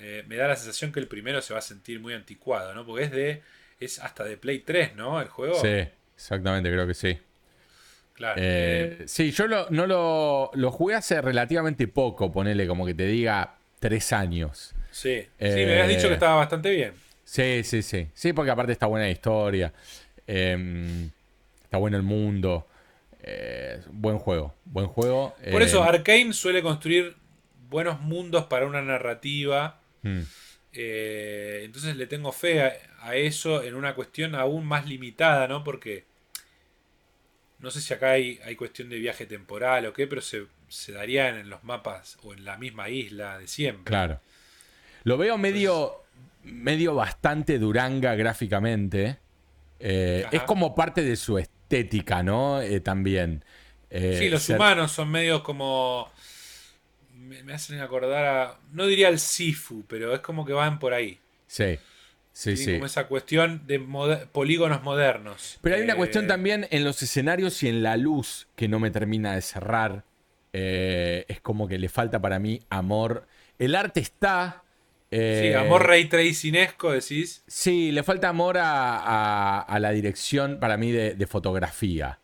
A: Eh, me da la sensación que el primero se va a sentir muy anticuado, ¿no? Porque es de. es hasta de Play 3, ¿no? El juego.
B: Sí, exactamente, creo que sí.
A: Claro.
B: Eh, eh, sí, yo lo, no lo, lo jugué hace relativamente poco, ponele como que te diga tres años.
A: Sí, sí, me habías dicho que estaba bastante bien.
B: Sí, sí, sí. Sí, porque aparte está buena la historia. Em, está bueno el mundo. buen juego. Buen juego.
A: Por eso, Arkane suele construir buenos mundos para una narrativa
B: Hmm.
A: Eh, entonces le tengo fe a, eso en una cuestión aún más limitada, ¿no? Porque no sé si acá hay, hay cuestión de viaje temporal o qué, pero se, se darían en los mapas o en la misma isla de siempre.
B: Claro. Lo veo medio, medio bastante duranga gráficamente. Eh, es como parte de su estética, ¿no? Eh, también.
A: sí, los humanos son medio como me, hacen acordar a. No diría al Sifu, pero es como que van por ahí.
B: Sí. Sí, sí.
A: Como esa cuestión de polígonos modernos.
B: Pero hay una cuestión eh, también en los escenarios y en la luz que no me termina de cerrar. Eh, es como que le falta para mí amor. El arte está.
A: Eh, sí, amor Ray Tracinesco, decís.
B: Sí, le falta amor a, la dirección para mí de, fotografía.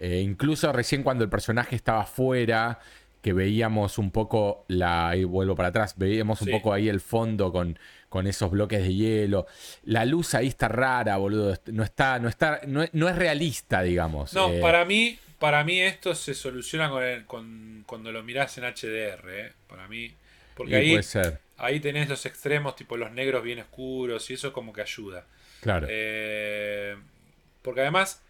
B: incluso recién cuando el personaje estaba afuera que veíamos un poco la. Y vuelvo para atrás, veíamos un poco ahí el fondo con, con esos bloques de hielo. La luz ahí está rara, boludo. No está, no está, no, es realista, digamos.
A: No, eh, para mí, para mí esto se soluciona con, cuando lo mirás en HDR, eh, para mí. Porque ahí, ahí tenés los extremos, tipo los negros bien oscuros, y eso como que ayuda.
B: Claro.
A: Eh, porque además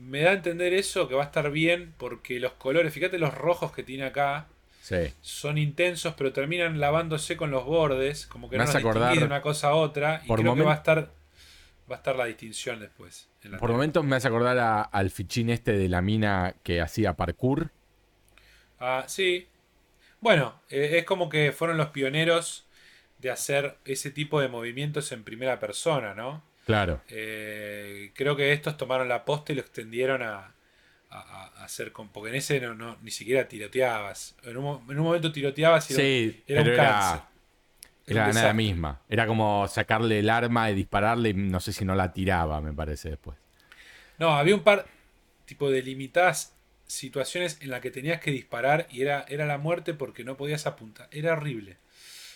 A: me da a entender eso que va a estar bien porque los colores, fíjate los rojos que tiene acá, son intensos pero terminan lavándose con los bordes, como que no nos de una cosa a otra y creo que va a estar va a estar la distinción después.
B: por momentos me hace acordar al fichín este de la mina que hacía parkour.
A: Ah, sí. Bueno, eh, es como que fueron los pioneros de hacer ese tipo de movimientos en primera persona, ¿no?
B: Claro.
A: Eh, creo que estos tomaron la posta y lo extendieron a, hacer con. Porque en ese no, ni siquiera tiroteabas. En un, momento tiroteabas
B: y era, un cáncer. Era, nada misma. Era como sacarle el arma y dispararle y no sé si no la tiraba, me parece después.
A: No, había un par tipo de limitadas situaciones en las que tenías que disparar y era, era la muerte porque no podías apuntar. Era horrible.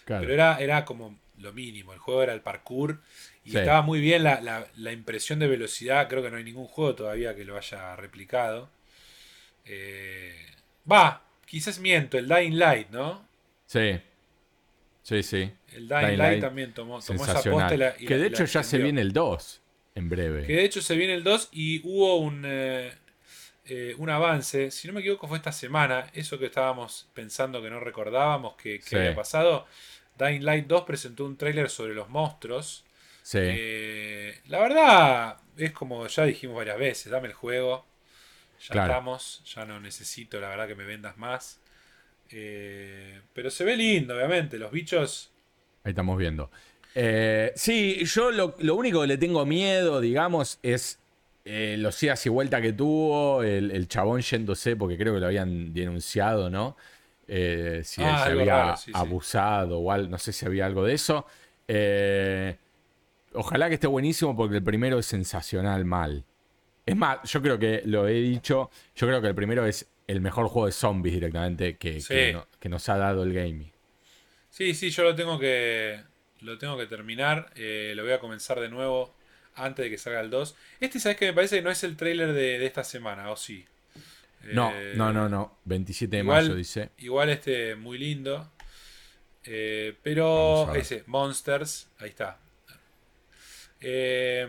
A: Pero era, era como lo mínimo. El juego era el parkour y estaba muy bien la, impresión de velocidad. Creo que no hay ningún juego todavía que lo haya replicado. Eh, va, quizás miento, el Dying Light, ¿no?
B: Sí. Sí, sí.
A: El Dying, Light, también tomó, esa posta
B: Que de hecho ya se viene el 2 en breve.
A: Que de hecho se viene el 2 y hubo un, eh, eh, un avance. Si no me equivoco, fue esta semana. Eso que estábamos pensando que no recordábamos que, había pasado. Dying Light 2 presentó un tráiler sobre los monstruos.
B: Sí.
A: Eh, la verdad, es como ya dijimos varias veces, dame el juego. Ya estamos, ya no necesito, la verdad, que me vendas más. Eh, pero se ve lindo, obviamente. Los bichos.
B: Ahí estamos viendo. Eh, sí, yo lo, único que le tengo miedo, digamos, es los días y vuelta que tuvo, el, el, chabón yéndose, porque creo que lo habían denunciado, ¿no? eh, si
A: Ah,
B: se había
A: raro, sí, sí.
B: abusado o algo, no sé si había algo de eso. Ojalá que esté buenísimo porque el primero es sensacional mal. Es más, yo creo que lo he dicho, yo creo que el primero es el mejor juego de zombies directamente que,
A: Sí.
B: que no- que nos ha dado el gaming.
A: Sí, sí, yo lo tengo que. Lo tengo que terminar. eh, lo voy a comenzar de nuevo antes de que salga el 2. Este, ¿sabes que Me parece que no es el trailer de, de esta semana, ¿o sí?
B: No,
A: Eh,
B: no, no, no. 27 de
A: igual-
B: mayo dice.
A: Igual este, muy lindo. Eh, pero ese, Monsters, ahí está. Eh,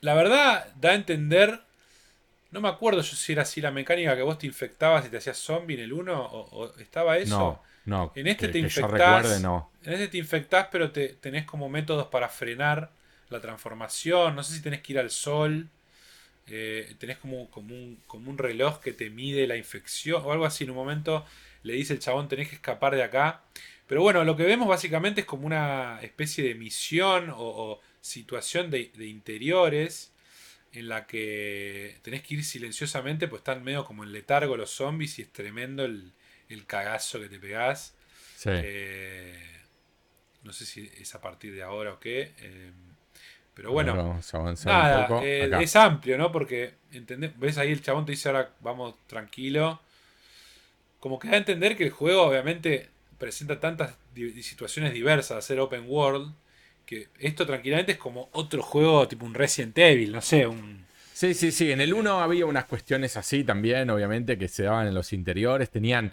A: la verdad, da a entender. No me acuerdo yo si era así la mecánica que vos te infectabas y te hacías zombie en el 1 o, o estaba eso.
B: No, no.
A: En este
B: que-
A: te infectás.
B: recuerde, no.
A: En este te infectás, pero te, tenés como métodos para frenar la transformación. No sé si tenés que ir al sol. eh, tenés como, como, un, como un reloj que te mide la infección o algo así. En un momento le dice el chabón, tenés que escapar de acá. Pero bueno, lo que vemos básicamente es como una especie de misión o, o situación de, de interiores en la que tenés que ir silenciosamente, pues están medio como en letargo los zombies y es tremendo el, el cagazo que te pegás.
B: Sí.
A: Eh, no sé si es a partir de ahora o qué. eh, pero bueno,
B: vamos a un
A: nada,
B: poco.
A: eh, es amplio, ¿no? Porque, ¿entendés? ¿ves ahí el chabón te dice ahora vamos tranquilo? Como que da a entender que el juego obviamente presenta tantas di- situaciones diversas a ser open world, que esto tranquilamente es como otro juego tipo un Resident Evil, no sé, un...
B: Sí, sí, sí. En el 1 había unas cuestiones así también, obviamente, que se daban en los interiores. Tenían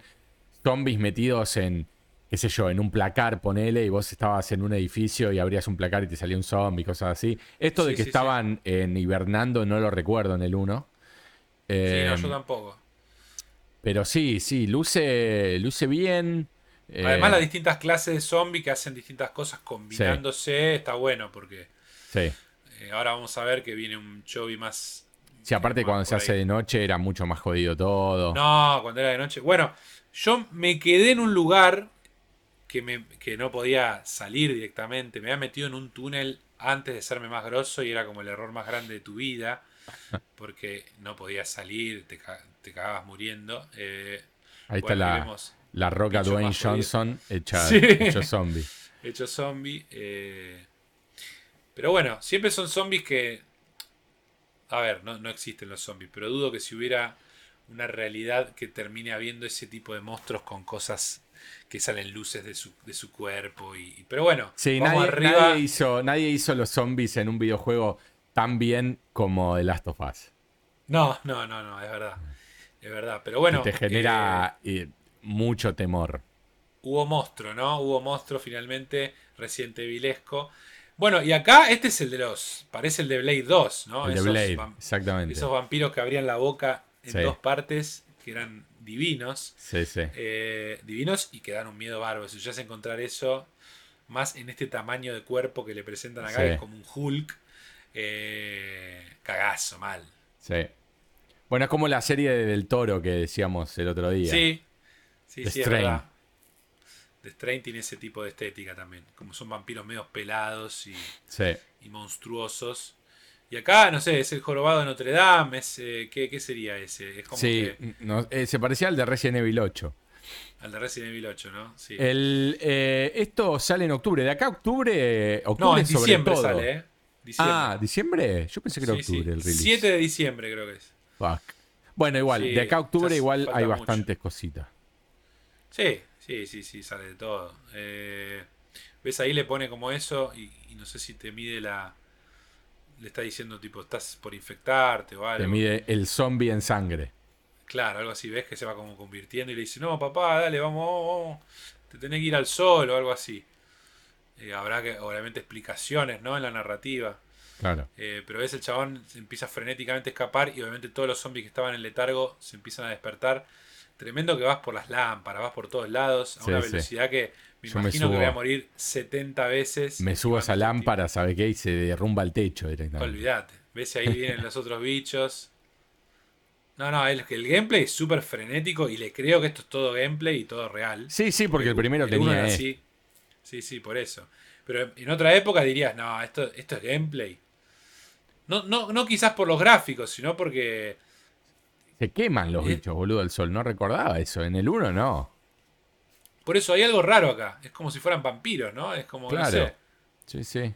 B: zombies metidos en, qué sé yo, en un placar, ponele, y vos estabas en un edificio y abrías un placar y te salía un zombie, cosas así. Esto de
A: Sí,
B: que
A: sí, sí.
B: estaban en hibernando no lo recuerdo en el 1.
A: Sí,
B: Eh,
A: no, yo tampoco.
B: pero sí, sí, luce, luce bien. Eh,
A: Además las distintas clases de zombies que hacen distintas cosas combinándose, está bueno porque...
B: Sí.
A: Eh, ahora vamos a ver que viene un Chovy más.
B: Sí, aparte
A: más
B: cuando se hace de noche era mucho más jodido todo.
A: No, cuando era de noche. Bueno, yo me quedé en un lugar que, me, que no podía salir directamente. Me había metido en un túnel antes de serme más grosso y era como el error más grande de tu vida. *laughs* Porque no podías salir, te, te cagabas muriendo. Eh,
B: Ahí está
A: bueno,
B: la, la roca Dwayne. Johnson hecha,
A: Sí.
B: hecho zombie. *laughs*
A: hecho zombie. eh, pero bueno, siempre son zombies que. A ver, no, no existen los zombies, pero dudo que si hubiera una realidad que termine habiendo ese tipo de monstruos con cosas que salen luces de su, de su cuerpo. Y, pero bueno,
B: Sí,
A: vamos
B: nadie,
A: arriba.
B: nadie hizo, nadie hizo los zombies en un videojuego tan bien como The Last of Us.
A: No, no, no, no, es verdad. Es verdad. Pero bueno.
B: te genera eh, mucho temor.
A: hubo monstruo, ¿no? Hubo monstruo finalmente, Resident Evilesco. Bueno, y acá este es el de los. Parece el de Blade 2, ¿no?
B: el de Blade, exactamente.
A: Esos vampiros que abrían la boca en
B: Sí.
A: dos partes, que eran divinos.
B: Sí, sí.
A: eh, divinos y que dan un miedo bárbaro. Si ya es encontrar eso, más en este tamaño de cuerpo que le presentan acá, que es como un Hulk, eh, cagazo, mal.
B: sí. Bueno, es como la serie de del toro que decíamos el otro día.
A: Sí, sí,
B: The
A: sí, es
B: Strain.
A: verdad. The Strain tiene ese tipo de estética también. Como son vampiros medio pelados y,
B: Sí.
A: y monstruosos. Y acá, no sé, es el jorobado de Notre Dame. Es, eh, ¿qué, qué sería ese? Es como
B: Sí,
A: que
B: no, eh, se parecía al de Resident Evil 8.
A: al de Resident Evil 8, ¿no? Sí.
B: El, eh, esto sale en octubre. De acá a octubre. octubre
A: no, en
B: sobre
A: diciembre
B: todo.
A: sale, ¿eh? Diciembre.
B: Ah, ¿diciembre? Yo pensé que era
A: Sí, sí.
B: octubre el release.
A: 7 de diciembre creo que es.
B: Fuck. Bueno, igual,
A: Sí,
B: de acá a octubre igual hay
A: mucho.
B: bastantes cositas.
A: Sí, sí, sí, sí, sale de todo. Eh, ¿Ves? Ahí le pone como eso y, y no sé si te mide la... Le está diciendo tipo, estás por infectarte o algo.
B: Te mide el zombie en sangre.
A: Claro, algo así, ves que se va como convirtiendo y le dice, no, papá, dale, vamos, vamos, te tenés que ir al sol o algo así. Eh, habrá que, obviamente, explicaciones, ¿no? En la narrativa.
B: Claro.
A: Eh, pero ves el chabón se empieza frenéticamente a escapar y obviamente todos los zombies que estaban en letargo se empiezan a despertar. Tremendo que vas por las lámparas, vas por todos lados a
B: Sí,
A: una
B: sí.
A: velocidad que me
B: Yo me
A: imagino que voy a morir 70 veces.
B: Me subo a esa lámpara, ¿sabe qué? Y se derrumba el techo directamente.
A: Olvídate. Ves ahí vienen los otros bichos. No, no, el, el gameplay es súper frenético y le creo que esto es todo gameplay y todo real.
B: Sí, sí, porque el primero
A: uno
B: tenía
A: así. Sí, sí, por eso. Pero en otra época dirías, no, esto, esto es gameplay. No, no, no quizás por los gráficos, sino porque
B: Se queman los
A: Eh.
B: bichos, boludo, el sol. No recordaba eso. En el 1 no.
A: Por eso hay algo raro acá. Es como si fueran vampiros, ¿no? Es como, no
B: Claro.
A: sé,
B: Sí, sí.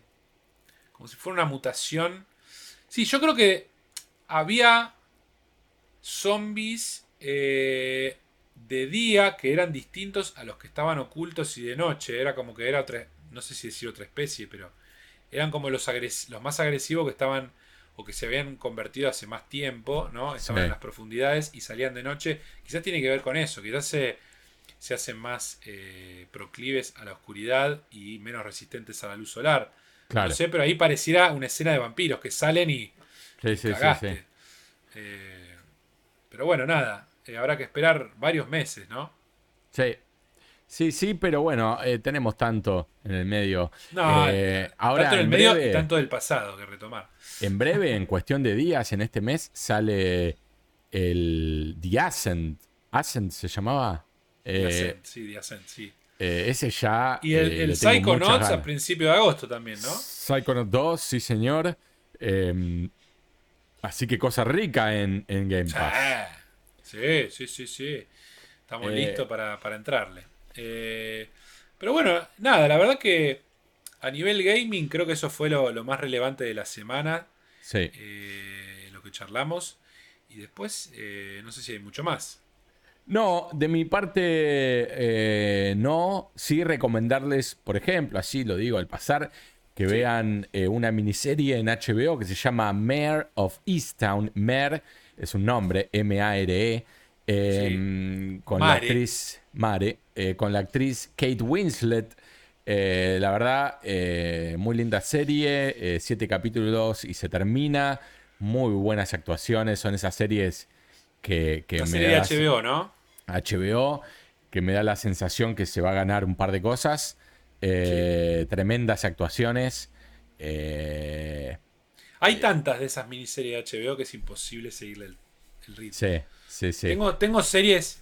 A: como si fuera una mutación. Sí, yo creo que había zombies eh, de día que eran distintos a los que estaban ocultos y de noche. Era como que era otra, no sé si decir otra especie, pero eran como los, agres- los más agresivos que estaban o que se habían convertido hace más tiempo, ¿no? Estaban
B: Sí.
A: en las profundidades y salían de noche. Quizás tiene que ver con eso, quizás se, se hacen más eh, proclives a la oscuridad y menos resistentes a la luz solar.
B: Claro.
A: No sé, pero ahí pareciera una escena de vampiros que salen y
B: Sí, sí,
A: cagaste.
B: sí.
A: Eh, pero bueno, nada. eh, habrá que esperar varios meses, ¿no?
B: Sí. Sí, sí, pero bueno, eh, tenemos tanto en el medio.
A: No,
B: Eh, ahora
A: tanto en el
B: en
A: medio
B: breve-
A: y tanto del pasado que retomar.
B: En breve, en cuestión de días, en este mes, sale el The Ascent. Ascent se llamaba.
A: The
B: Eh,
A: Ascent, sí, The Ascent, sí.
B: ese ya.
A: Y el, Psychonauts a
B: ganas.
A: principios de agosto también, ¿no?
B: Psychonauts 2, sí, señor. Eh, así que cosa rica en, en Game Pass.
A: Sí, sí, sí, sí. Estamos listos para, para entrarle. Eh, pero bueno, nada, la verdad que a nivel gaming creo que eso fue lo, lo más relevante de la semana,
B: Sí.
A: eh, lo que charlamos. Y después, eh, no sé si hay mucho más.
B: No, de mi parte, eh, no. Sí recomendarles, por ejemplo, así lo digo al pasar, que vean eh, una miniserie en HBO que se llama Mayor of Easttown. Mayor es un nombre, M-A-R-E. Eh, Con la actriz Mare, eh, con la actriz Kate Winslet. Eh, la verdad, eh, muy linda serie, siete capítulos y se termina. Muy buenas actuaciones, son esas series que, que
A: La
B: me
A: serie de
B: das-
A: HBO, ¿no?
B: HBO, que me da la sensación que se va a ganar un par de cosas. Tremendas actuaciones.
A: Hay tantas de esas miniseries de HBO que es imposible seguirle el, el ritmo.
B: sí, sí, sí.
A: Tengo, tengo series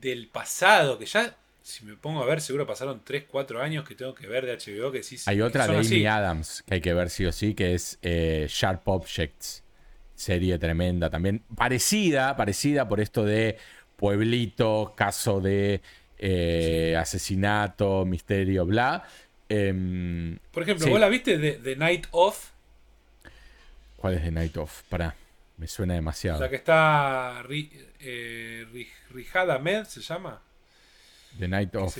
A: del pasado que ya, si me pongo a ver, seguro pasaron 3, 4 años que tengo que ver de HBO que sí
B: Hay
A: que
B: otra de
A: así.
B: Amy Adams que hay que ver sí o sí, que es eh, Sharp Objects. Serie tremenda también. Parecida, parecida por esto de pueblito, caso de eh, asesinato, misterio, bla. Em,
A: Por ejemplo,
B: Sí.
A: ¿vos la viste de, de Night Off?
B: ¿Cuál es de Night Of? Pará, me suena demasiado.
A: La que está Ri- eh, Ri- Rijad Ahmed, ¿se llama?
B: The Night of.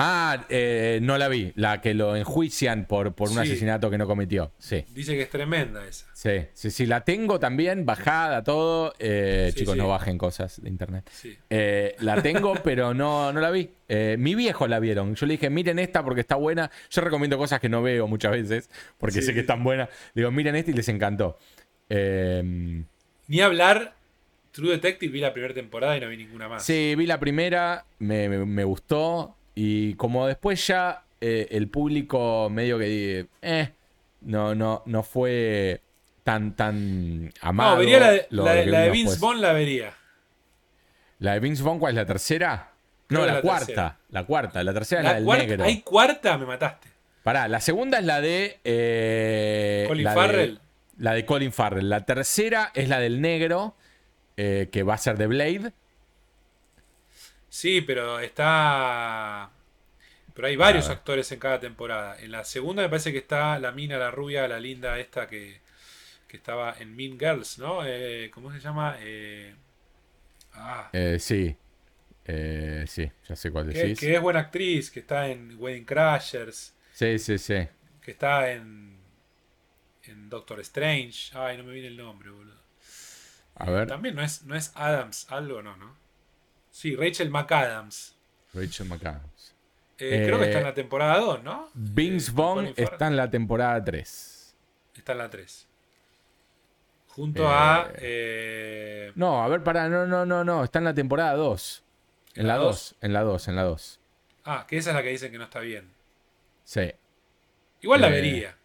B: Ah, eh, no la vi. La que lo enjuician por, por un
A: Sí.
B: asesinato que no cometió. Sí.
A: Dice que es tremenda esa.
B: Sí, sí, sí. La tengo también bajada, todo. Eh,
A: Sí,
B: chicos,
A: sí.
B: no bajen cosas de internet.
A: Sí.
B: Eh, la tengo, *laughs* pero no, no la vi. Eh, mi viejo la vieron. Yo le dije, miren esta porque está buena. Yo recomiendo cosas que no veo muchas veces porque sé que están buenas. Digo, miren esta y les encantó. Eh,
A: Ni hablar, True Detective vi la primera temporada y no vi ninguna más.
B: Sí, vi la primera, me, me- me gustó. Y como después ya eh, el público medio que eh, no, no, no fue tan, tan amado.
A: no, vería la de, la de- la de Vince
B: después.
A: Vaughn, la vería.
B: ¿La de Vince Vaughn cuál es la tercera? No, la,
A: la
B: cuarta.
A: tercera.
B: La cuarta. La tercera es la del
A: cuarta-
B: negro.
A: ¿Hay cuarta? Me mataste.
B: Pará, la segunda es la de. eh,
A: Colin
B: de-
A: Farrell.
B: La de Colin Farrell. La tercera es la del negro, eh, que va a ser de Blade.
A: Sí, pero está. Pero hay varios actores en cada temporada. En la segunda me parece que está la mina, la rubia, la linda esta que, que estaba en Mean Girls, ¿no? Eh, ¿Cómo se llama? Eh, ah,
B: Eh, sí. Sí, ya sé cuál
A: que,
B: decís.
A: que es buena actriz, que está en Wedding Crashers,
B: Sí, sí, sí.
A: que está en, en Doctor Strange. Ay, no me viene el nombre, boludo.
B: A ver,
A: También no es, no es Adams, algo no, ¿no? Sí, Rachel McAdams.
B: Rachel McAdams.
A: Eh, creo que está
B: Eh,
A: en la temporada 2, ¿no?
B: Vince
A: Eh,
B: Vaughn está en la temporada 3.
A: Está en la 3. Junto
B: Eh,
A: a. eh,
B: No, a ver, pará, no, no, no, no, está en la temporada 2. En la 2, en la 2, en la 2.
A: ah, que esa es la que dicen que no está bien.
B: Sí.
A: Igual la
B: Eh,
A: vería.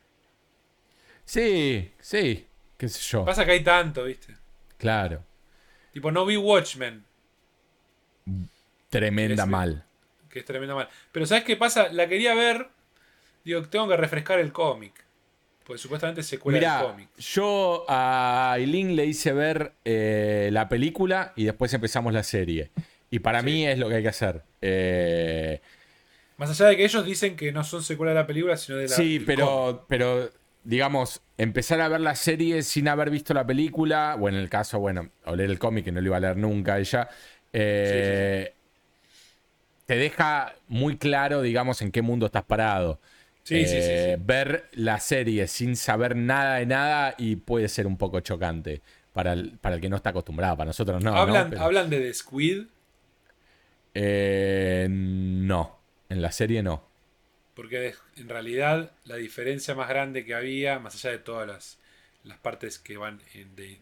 B: Sí, sí, qué sé yo.
A: Pasa que hay tanto, ¿viste?
B: Claro.
A: Tipo, no vi Watchmen,
B: Tremenda
A: Es-
B: mal.
A: que es tremenda mal. Pero ¿sabes qué pasa? La quería ver. Digo, tengo que refrescar el cómic. Pues supuestamente es secuela del cómic.
B: yo a Aileen le hice ver eh, la película y después empezamos la serie. Y para
A: Sí.
B: mí es lo que hay que hacer. Eh,
A: Más allá de que ellos dicen que no son secuela de la película, sino de la.
B: sí,
A: cómic.
B: pero, pero digamos, empezar a ver la serie sin haber visto la película, o en el caso, bueno, o leer el cómic, que no lo iba a leer nunca ella, eh, te deja muy claro, digamos, en qué mundo estás parado.
A: Sí, sí, sí,
B: Eh. Ver la serie sin saber nada de nada y puede ser un poco chocante para el, para el que no está acostumbrado. Para nosotros no.
A: hablan,
B: ¿no? Pero-
A: hablan de The Squid,
B: Eh, no, en la serie no.
A: Porque en realidad la diferencia más grande que había, más allá de todas las, las partes que van en, de-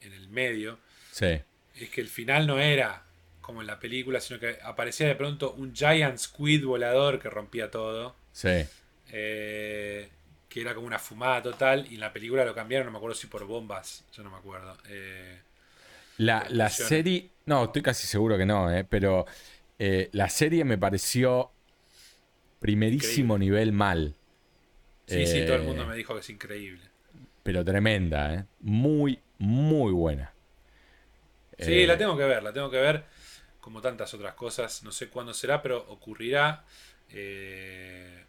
A: en el medio,
B: Sí,
A: es que el final no era como en la película, sino que aparecía de pronto un giant squid volador que rompía todo.
B: sí.
A: eh, que era como una fumada total y en la película lo cambiaron, no me acuerdo si por bombas, yo no me acuerdo. Eh,
B: La, la serie, no, estoy casi seguro que no, eh, pero eh, la serie me pareció primerísimo nivel mal.
A: sí, sí, todo el
B: Eh,
A: mundo me dijo que es increíble.
B: Pero tremenda, ¿eh? Muy, muy buena.
A: Sí,
B: Eh,
A: la tengo que ver, la tengo que ver como tantas otras cosas. No sé cuándo será, pero ocurrirá. Eh,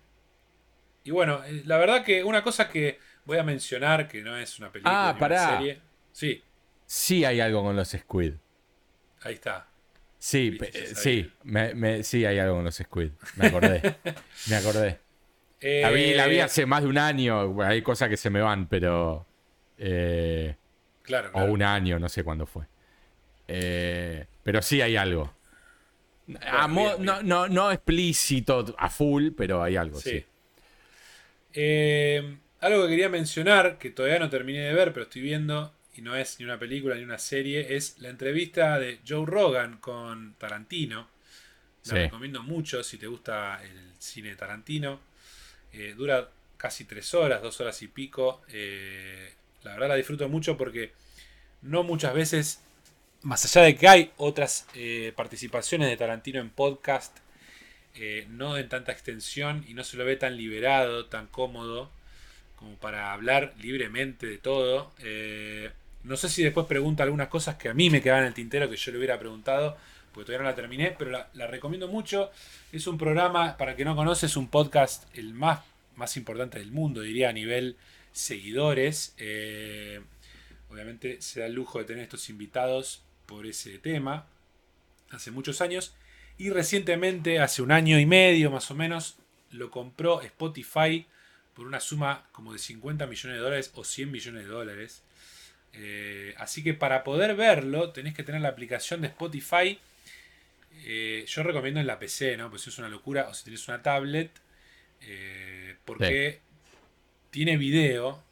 A: y bueno, eh, la verdad que una cosa que voy a mencionar, que no es una película
B: Ah,
A: ni
B: pará.
A: una serie. Sí,
B: Sí hay algo con los Squid.
A: ahí está.
B: Sí, sí, me- me- sí hay algo con los Squid. Me acordé. *laughs* me acordé. La vi, la vi
A: Eh,
B: hace más de un año. Hay cosas que se me van, pero. eh,
A: Claro,
B: o un año, no sé cuándo fue. Eh, pero sí hay algo. A mo-
A: bien, bien.
B: No, no, no explícito a full, pero hay algo, sí.
A: Sí. Eh, algo que quería mencionar, que todavía no terminé de ver, pero estoy viendo, y no es ni una película ni una serie, es la entrevista de Joe Rogan con Tarantino. La
B: Sí.
A: recomiendo mucho si te gusta el cine de Tarantino. Eh, dura casi tres horas, dos horas y pico. Eh, la verdad la disfruto mucho porque no muchas veces, más allá de que hay otras eh, participaciones de Tarantino en podcast, no en tanta extensión y no se lo ve tan liberado, tan cómodo, como para hablar libremente de todo. Eh, no sé si después pregunta algunas cosas que a mí me quedaban en el tintero que yo le hubiera preguntado, porque todavía no la terminé, pero la, recomiendo mucho. Es un programa, para que no conoces, un podcast el más, más importante del mundo, diría a nivel seguidores. Eh, obviamente se da el lujo de tener estos invitados por ese tema, hace muchos años. Y recientemente, hace un año y medio más o menos, lo compró Spotify por una suma como de 50 millones de dólares o 100 millones de dólares. Eh, así que para poder verlo tenés que tener la aplicación de Spotify. Eh, yo recomiendo en la PC, ¿no? Pues es una locura. O si tenés una tablet. eh, porque tiene video.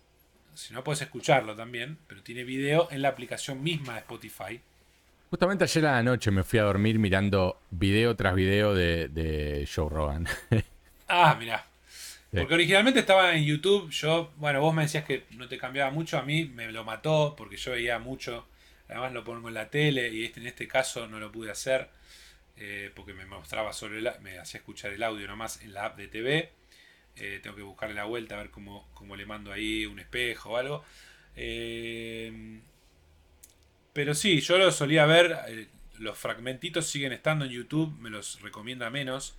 A: Si no puedes escucharlo también. Pero tiene video en la aplicación misma de Spotify.
B: Justamente ayer a la noche me fui a dormir mirando video tras video de, de Joe Rogan. *laughs*
A: Ah, mirá. Porque originalmente estaba en YouTube. Yo, bueno, vos me decías que no te cambiaba mucho. A mí me lo mató porque yo veía mucho. Además lo pongo en la tele y este, en este caso no lo pude hacer. eh, porque me mostraba solo el, me hacía escuchar el audio nomás en la app de TV. Eh, tengo que buscarle la vuelta a ver cómo, cómo le mando ahí un espejo o algo. Eh, pero sí, yo lo solía ver. los fragmentitos siguen estando en YouTube. Me los recomienda menos.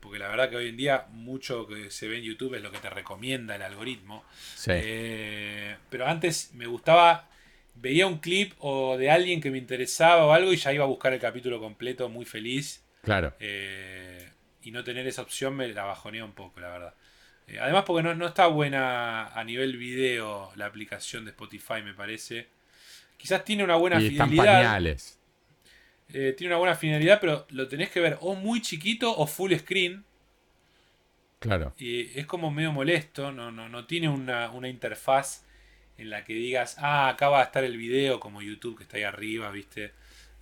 A: Porque la verdad que hoy en día mucho que se ve en YouTube es lo que te recomienda el algoritmo.
B: Sí.
A: Eh, pero antes me gustaba, veía un clip o de alguien que me interesaba o algo y ya iba a buscar el capítulo completo muy feliz.
B: claro.
A: Eh, y no tener esa opción me la bajonea un poco, la verdad. Eh, además porque no, no está buena a nivel video la aplicación de Spotify, me parece. Quizás tiene una buena
B: Y están
A: fidelidad.
B: pañales.
A: Eh, tiene una buena finalidad, pero lo tenés que ver o muy chiquito o full screen.
B: Claro.
A: Y es como medio molesto, no, no, no tiene una, una interfaz en la que digas, ah, acá va a estar el video como YouTube que está ahí arriba, ¿viste?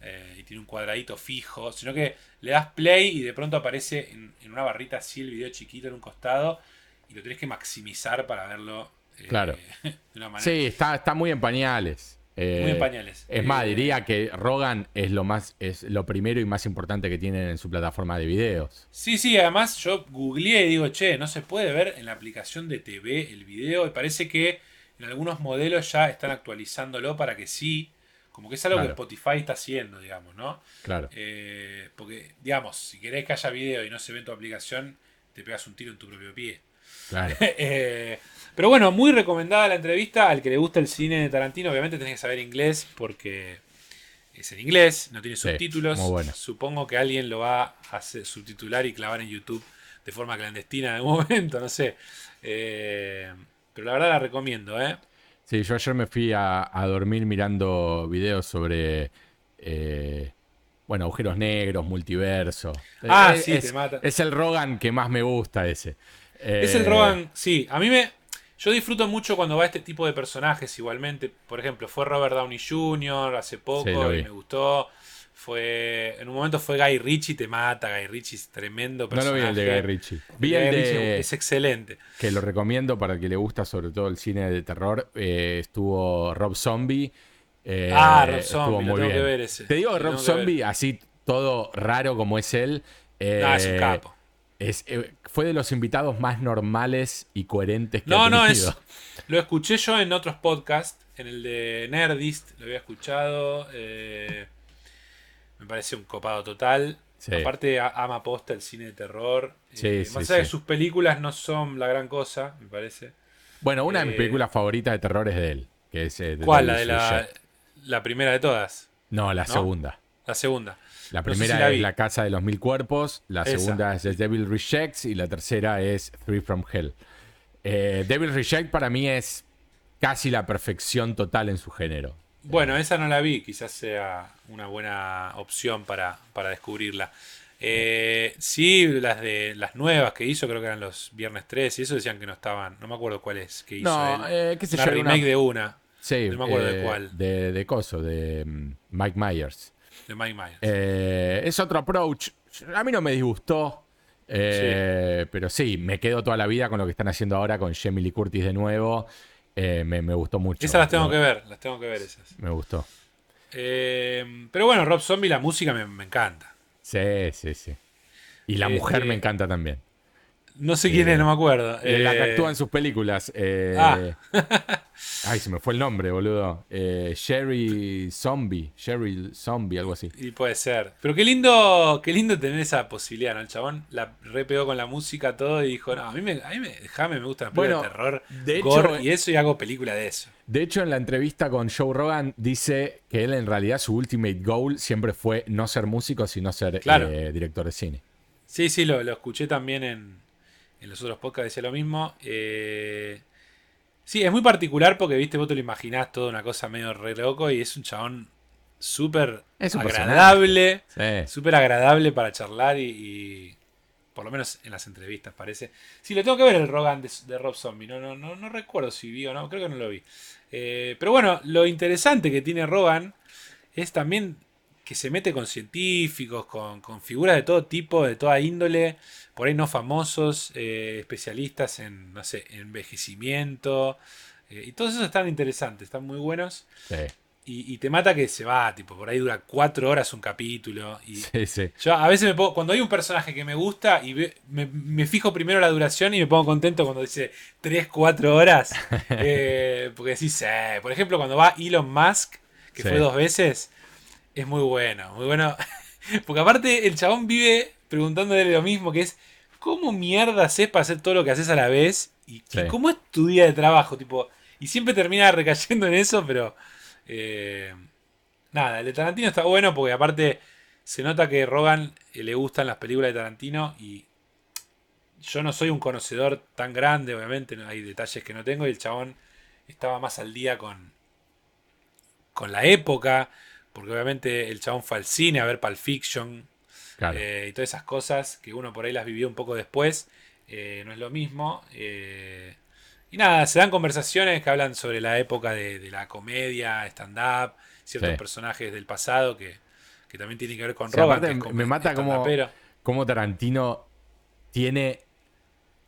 A: Eh, y tiene un cuadradito fijo, sino que le das play y de pronto aparece en, en una barrita así el video chiquito en un costado y lo tenés que maximizar para verlo eh,
B: Claro. *laughs*
A: de una manera.
B: Sí, está, está muy en pañales. Eh,
A: Muy en pañales.
B: Es más, diría que Rogan es lo más, es lo primero y más importante que tienen en su plataforma de videos.
A: Sí, sí, además yo googleé y digo, che, no se puede ver en la aplicación de TV el video y parece que en algunos modelos ya están actualizándolo para que sí, como que es algo
B: Claro.
A: que Spotify está haciendo, digamos, ¿no?
B: Claro.
A: Eh, porque, digamos, si querés que haya video y no se ve en tu aplicación, te pegas un tiro en tu propio pie.
B: Claro. *laughs*
A: Eh, pero bueno, muy recomendada la entrevista. Al que le gusta el cine de Tarantino, obviamente tenés que saber inglés porque es en inglés, no tiene subtítulos.
B: bueno.
A: Supongo que alguien lo va a hacer, subtitular y clavar en YouTube de forma clandestina en algún *laughs* momento, no sé. Eh, pero la verdad la recomiendo, ¿eh?
B: Sí, yo ayer me fui a, a dormir mirando videos sobre, eh, bueno, agujeros negros, multiverso.
A: Ah,
B: Eh,
A: sí,
B: es,
A: te mata.
B: Es el Rogan que más me gusta ese.
A: Es el Rogan, sí, a mí me... Yo disfruto mucho cuando va este tipo de personajes igualmente. Por ejemplo, fue Robert Downey Jr. hace poco
B: Sí,
A: y me gustó. Fue. En un momento fue Guy Ritchie, te mata. Guy Ritchie es tremendo
B: No
A: personaje.
B: lo vi el de Guy Ritchie. Vi el
A: Ritchie
B: de,
A: Es excelente.
B: que lo recomiendo para el que le gusta sobre todo el cine de terror. eh, estuvo Rob Zombie. eh,
A: Ah, Rob Zombie, lo tengo que ver ese.
B: Te digo, Rob. Zombie, así todo raro como es él. eh,
A: Ah, es un capo.
B: Es, eh, fue de los invitados más normales y coherentes que
A: No,
B: ha
A: no,
B: tenido.
A: es. Lo escuché yo en otros podcasts. En el de Nerdist lo había escuchado. eh, me parece un copado total.
B: Sí.
A: Aparte, ama posta el cine de terror.
B: Sí,
A: Eh,
B: sí,
A: más allá de sus películas no son la gran cosa, me parece.
B: Bueno, una de mis
A: Eh,
B: películas favoritas de terror es de él. Que es, The
A: ¿Cuál? La de la, la primera de todas.
B: No, la
A: ¿no?
B: segunda.
A: La segunda.
B: La
A: No sé
B: primera
A: si la
B: es
A: vi.
B: La Casa de los Mil Cuerpos, la
A: Esa.
B: segunda es The Devil Rejects y la tercera es Three from Hell. Eh, Devil Reject para mí es casi la perfección total en su género.
A: Bueno, esa no la vi, quizás sea una buena opción para, para descubrirla. Eh, sí, las de las nuevas que hizo, creo que eran los viernes 3 y eso decían que no estaban, no me acuerdo cuál es que hizo
B: No,
A: él.
B: eh, qué sé yo,
A: remake
B: una-
A: de una,
B: Sí,
A: no me acuerdo de cuál.
B: De, de Coso, de mm, Mike Myers.
A: De Mike Myers.
B: Eh, es otro approach. A mí no me disgustó. eh, Pero sí, me quedo toda la vida con lo que están haciendo ahora con Jamie Lee Curtis de nuevo. Eh, me, me gustó mucho.
A: esas las tengo
B: No,
A: que ver, las tengo que ver esas.
B: Me gustó.
A: Pero bueno, Rob Zombie, la música me, me encanta.
B: Sí, sí, sí. Y la
A: Este-
B: mujer me encanta también.
A: No sé quién es, no me acuerdo.
B: Eh, la que
A: Eh,
B: actúa en sus películas. eh,
A: Ah. *laughs*
B: ay, se me fue el nombre, boludo. Eh, Sherry Zombie. Sherry Zombie, algo así.
A: Y puede ser. Pero qué lindo, qué lindo tener esa posibilidad, ¿no? El chabón la repegó con la música todo y dijo, no, a mí me, a mí me, déjame, me gusta la película
B: Bueno,
A: de terror,
B: de hecho,
A: gore y eso y hago película de eso.
B: De hecho, en la entrevista con Joe Rogan dice que él en realidad su ultimate goal siempre fue no ser músico, sino ser
A: Claro.
B: eh, director de cine.
A: Sí, sí, lo, lo escuché también en, en los otros podcasts, decía lo mismo. Eh, sí, es muy particular porque, viste, vos te lo imaginás todo una cosa medio re loco y es un chabón súper agradable,
B: Sí.
A: súper agradable para charlar y, y por lo menos en las entrevistas parece. Sí, lo tengo que ver el Rogan de, de Rob Zombie, no, no, no, no recuerdo si vi o no, creo que no lo vi. Eh, pero bueno, lo interesante que tiene Rogan es también que se mete con científicos, con, con figuras de todo tipo, de toda índole, por ahí no famosos, eh, especialistas en, no sé, envejecimiento. eh, y todos esos están interesantes, están muy buenos.
B: Sí,
A: Y, y te mata que se va, tipo, por ahí dura cuatro horas un capítulo. Y
B: sí, sí.
A: yo a veces me pongo, cuando hay un personaje que me gusta y me, me fijo primero la duración y me pongo contento cuando dice 3, 4 horas. *laughs* eh, porque decís, eh, por ejemplo, cuando va Elon Musk, que fue dos veces, es muy bueno, muy bueno. *laughs* porque aparte el chabón vive preguntándole lo mismo, que es, ¿cómo mierda haces para hacer todo lo que haces a la vez? ¿Y, cómo es tu día de trabajo? Tipo, y siempre termina recayendo en eso, pero... eh, nada, el de Tarantino está bueno porque aparte se nota que Rogan eh, le gustan las películas de Tarantino y yo no soy un conocedor tan grande, obviamente, hay detalles que no tengo y el chabón estaba más al día con, con la época, porque obviamente el chabón fue al cine a ver Pulp Fiction
B: Claro.
A: eh, y todas esas cosas que uno por ahí las vivió un poco después, eh, no es lo mismo. eh, y nada, se dan conversaciones que hablan sobre la época de, de la comedia, stand-up, ciertos
B: Sí.
A: personajes del pasado que, que también tienen que ver con como
B: me mata como-. Cómo Tarantino tiene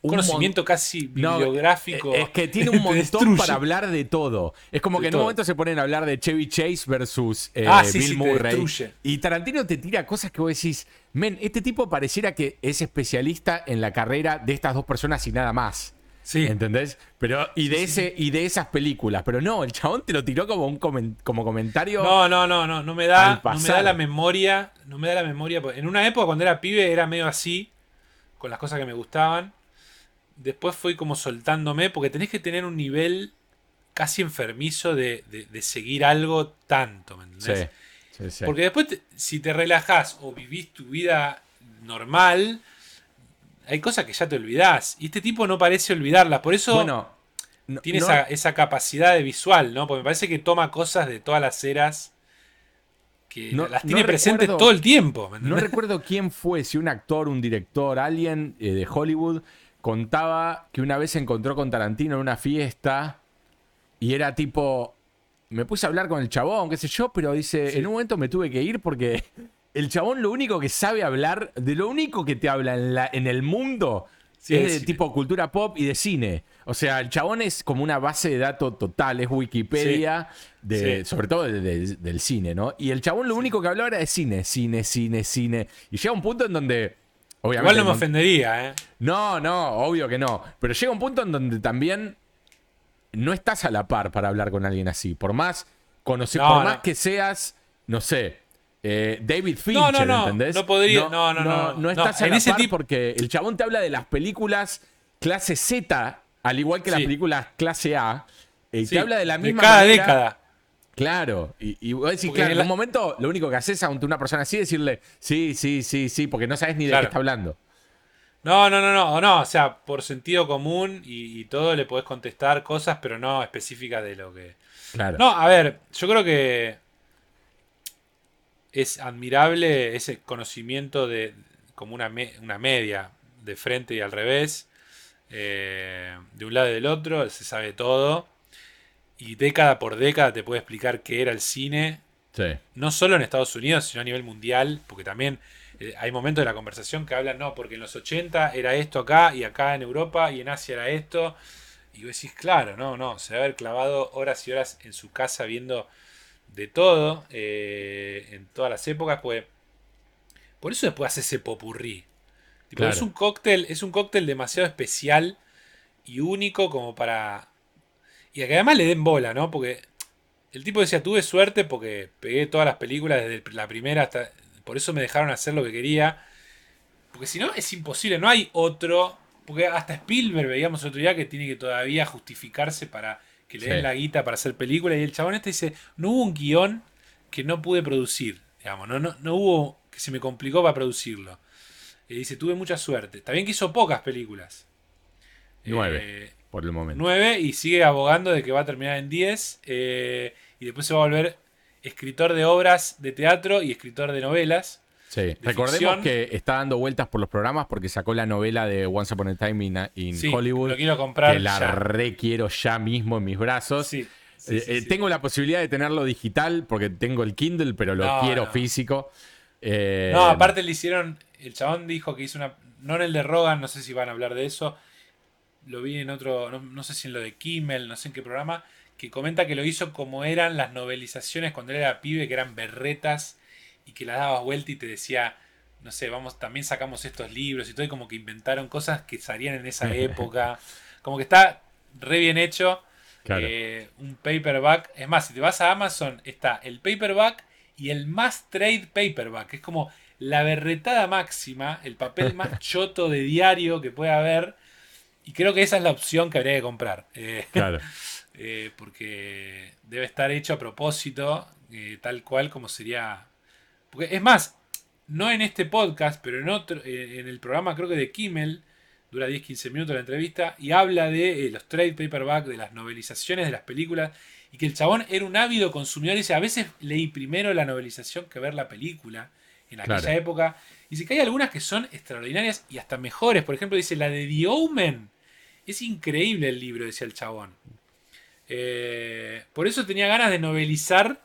B: un
A: conocimiento casi bibliográfico.
B: es que tiene *laughs* un montón para hablar de todo. Es como que en un momento se ponen a hablar de Chevy Chase versus eh,
A: ah,
B: Bill Murray. Y Tarantino te tira cosas que vos decís, men, este tipo pareciera que es especialista en la carrera de estas dos personas y nada más. Sí. ¿Entendés? Pero, y de ese, y de esas películas. Pero no, el chabón te lo tiró como un como comentario.
A: No, no, no, no. No me da, no me da la memoria. No me da la memoria. En una época cuando era pibe era medio así. Con las cosas que me gustaban. Después fui como soltándome. Porque tenés que tener un nivel casi enfermizo de, seguir algo tanto. ¿Me entendés? Sí, sí, Porque después, si te relajás o vivís tu vida normal hay cosas que ya te olvidás. Y este tipo no parece olvidarlas. Por eso bueno, tiene esa, capacidad de visual, ¿no? Porque me parece que toma cosas de todas las eras que las tiene presentes todo el tiempo.
B: no recuerdo quién fue, si un actor, un director, alguien eh, de Hollywood contaba que una vez se encontró con Tarantino en una fiesta y era tipo. Me puse a hablar con el chabón, qué sé yo, pero dice, en un momento me tuve que ir porque *laughs* el chabón lo único que sabe hablar, de lo único que te habla en, la, en el mundo, es de tipo cultura pop y de cine. O sea, el chabón es como una base de datos total, es Wikipedia, de, sobre todo del cine, ¿no? Y el chabón lo único que hablaba era de cine, cine, cine, cine. Y llega un punto en donde...
A: Obviamente, Igual no me ofendería, ¿eh?
B: No, no, obvio que no. Pero llega un punto en donde también no estás a la par para hablar con alguien así. Por más, conocer, por más que seas, no sé, eh, David Fincher, no, no, ¿entendés?
A: No podría, no, no, no.
B: No, estás en ese tipo porque el chabón te habla de las películas clase Z, al igual que las películas clase A, y eh, te habla de la misma
A: de cada década.
B: Claro, y, y vos decís, claro, en, un momento lo único que haces ante una persona así es decirle, sí, sí, sí, sí, porque no sabes ni de qué está hablando.
A: No, no, no, no, no, o sea, por sentido común y, y, todo le podés contestar cosas, pero no específicas de lo que... Claro. No, a ver, yo creo que es admirable ese conocimiento de como una, una media de frente y al revés, eh, de un lado y del otro, se sabe todo. Y década por década te puede explicar qué era el cine. No solo en Estados Unidos, sino a nivel mundial, porque también eh, hay momentos de la conversación que hablan, no, porque en los 80 era esto acá, y acá en Europa, y en Asia era esto. Y vos decís, claro, no, no, se va a haber clavado horas y horas en su casa viendo de todo, eh, en todas las épocas, pues por eso después hace ese popurrí. Es un cóctel, es un cóctel demasiado especial y único como para. Y que además le den bola, ¿no? Porque el tipo decía, tuve suerte porque pegué todas las películas desde la primera hasta. Por eso me dejaron hacer lo que quería. Porque si no, es imposible, no hay otro. Porque hasta Spielberg veíamos otro día que tiene que todavía justificarse para que le den la guita para hacer película. Y el chabón este dice, no hubo un guion que no pude producir. Digamos, no, no, hubo que se me complicó para producirlo. Y dice, tuve mucha suerte. Está bien que hizo pocas películas.
B: Nueve, eh, por el momento.
A: Nueve, y sigue abogando de que va a terminar en diez. Eh, y después se va a volver escritor de obras de teatro y escritor de novelas.
B: Sí, recordemos que está dando vueltas por los programas porque sacó la novela de Once Upon a Time in, Hollywood.
A: Lo quiero comprar.
B: Que la requiero ya mismo en mis brazos. Eh, eh, tengo la posibilidad de tenerlo digital porque tengo el Kindle, pero lo quiero físico.
A: Eh, no, aparte le hicieron. El chabón dijo que hizo una. No en el de Rogan, no sé si van a hablar de eso. Lo vi en otro. No, no sé si en lo de Kimmel, no sé en qué programa. Que comenta que lo hizo como eran las novelizaciones cuando él era pibe, que eran berretas y que la dabas vuelta y te decía, no sé, vamos, también sacamos estos libros y todo, y como que inventaron cosas que salían en esa *laughs* época. como que está re bien hecho. Eh, un paperback. Es más, si te vas a Amazon, está el paperback y el más trade paperback. Es como la berretada máxima, el papel más *laughs* choto de diario que puede haber. Y creo que esa es la opción que habría que comprar. *laughs* Eh, claro. Eh, porque debe estar hecho a propósito, tal cual como sería es más, no en este podcast, pero en otro, eh, en el programa creo que de Kimmel, dura 10-15 minutos la entrevista, y habla de eh, los trade paperback, de las novelizaciones de las películas, y que el chabón era un ávido consumidor, y dice, a veces leí primero la novelización que ver la película en aquella época. Y dice que hay algunas que son extraordinarias y hasta mejores. Por ejemplo, dice la de The Omen. Es increíble el libro, decía el chabón. Eh, por eso tenía ganas de novelizar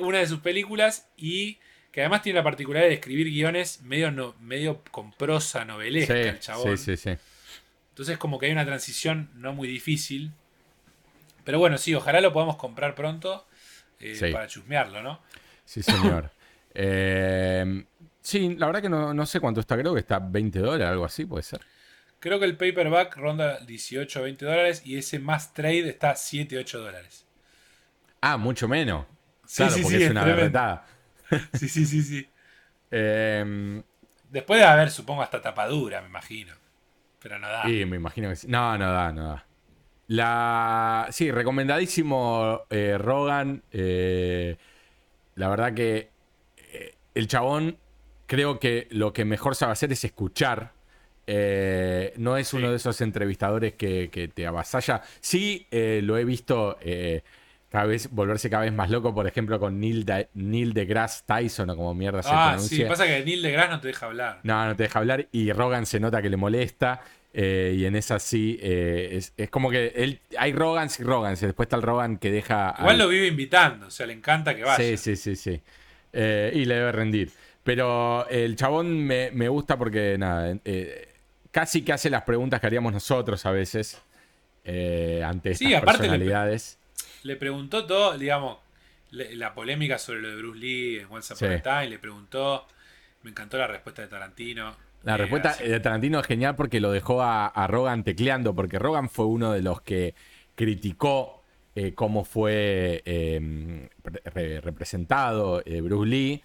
A: una de sus películas y que además tiene la particularidad de escribir guiones medio, medio con prosa novelesca, el chabón.
B: Sí, sí, sí.
A: Entonces como que hay una transición no muy difícil. Pero bueno, sí, ojalá lo podamos comprar pronto eh, para chusmearlo, ¿no?
B: Sí, señor. *coughs* Eh, sí, la verdad que no, no sé cuánto está, creo que está 20 dólares, algo así, puede ser.
A: Creo que el paperback ronda 18 o 20 dólares y ese más trade está 7 8 dólares.
B: Ah, mucho menos.
A: Sí,
B: Claro,
A: sí,
B: porque
A: sí,
B: es una berretada.
A: Sí, sí, sí, sí. *laughs*
B: Eh,
A: Después de haber, supongo, hasta tapadura, me imagino. Pero no da.
B: y me imagino que sí. No, no da, no da. La. Sí, recomendadísimo eh, Rogan. eh, la verdad que eh, el chabón, creo que lo que mejor sabe hacer es escuchar. Eh, no es uno
A: Sí.
B: de esos entrevistadores que, que te avasalla. Sí, eh, lo he visto eh, cada vez volverse cada vez más loco, por ejemplo, con Neil, de, Neil deGrasse Tyson o como mierda se
A: ah,
B: pronuncia.
A: sí, pasa que Neil deGrasse no te deja hablar.
B: No, no te deja hablar y Rogan se nota que le molesta. eh, y en esa sí, eh, es, es como que él, hay Rogans y Rogans. y Después está el Rogan que deja.
A: Igual
B: al-
A: lo vive invitando, o sea, le encanta que vaya.
B: Sí, sí, sí, sí. Eh, y le debe rendir. Pero el chabón me, me gusta porque, nada, casi que hace las preguntas que haríamos nosotros a veces eh, ante estas
A: Sí, aparte
B: personalidades.
A: Le preguntó todo, digamos, le- la polémica sobre lo de Bruce Lee en Once Upon
B: Sí.
A: Time, le preguntó, me encantó la respuesta de Tarantino.
B: La
A: Eh,
B: respuesta
A: así-
B: de Tarantino es genial porque lo dejó a, a Rogan tecleando, porque Rogan fue uno de los que criticó eh, cómo fue eh, re- representado eh, Bruce Lee.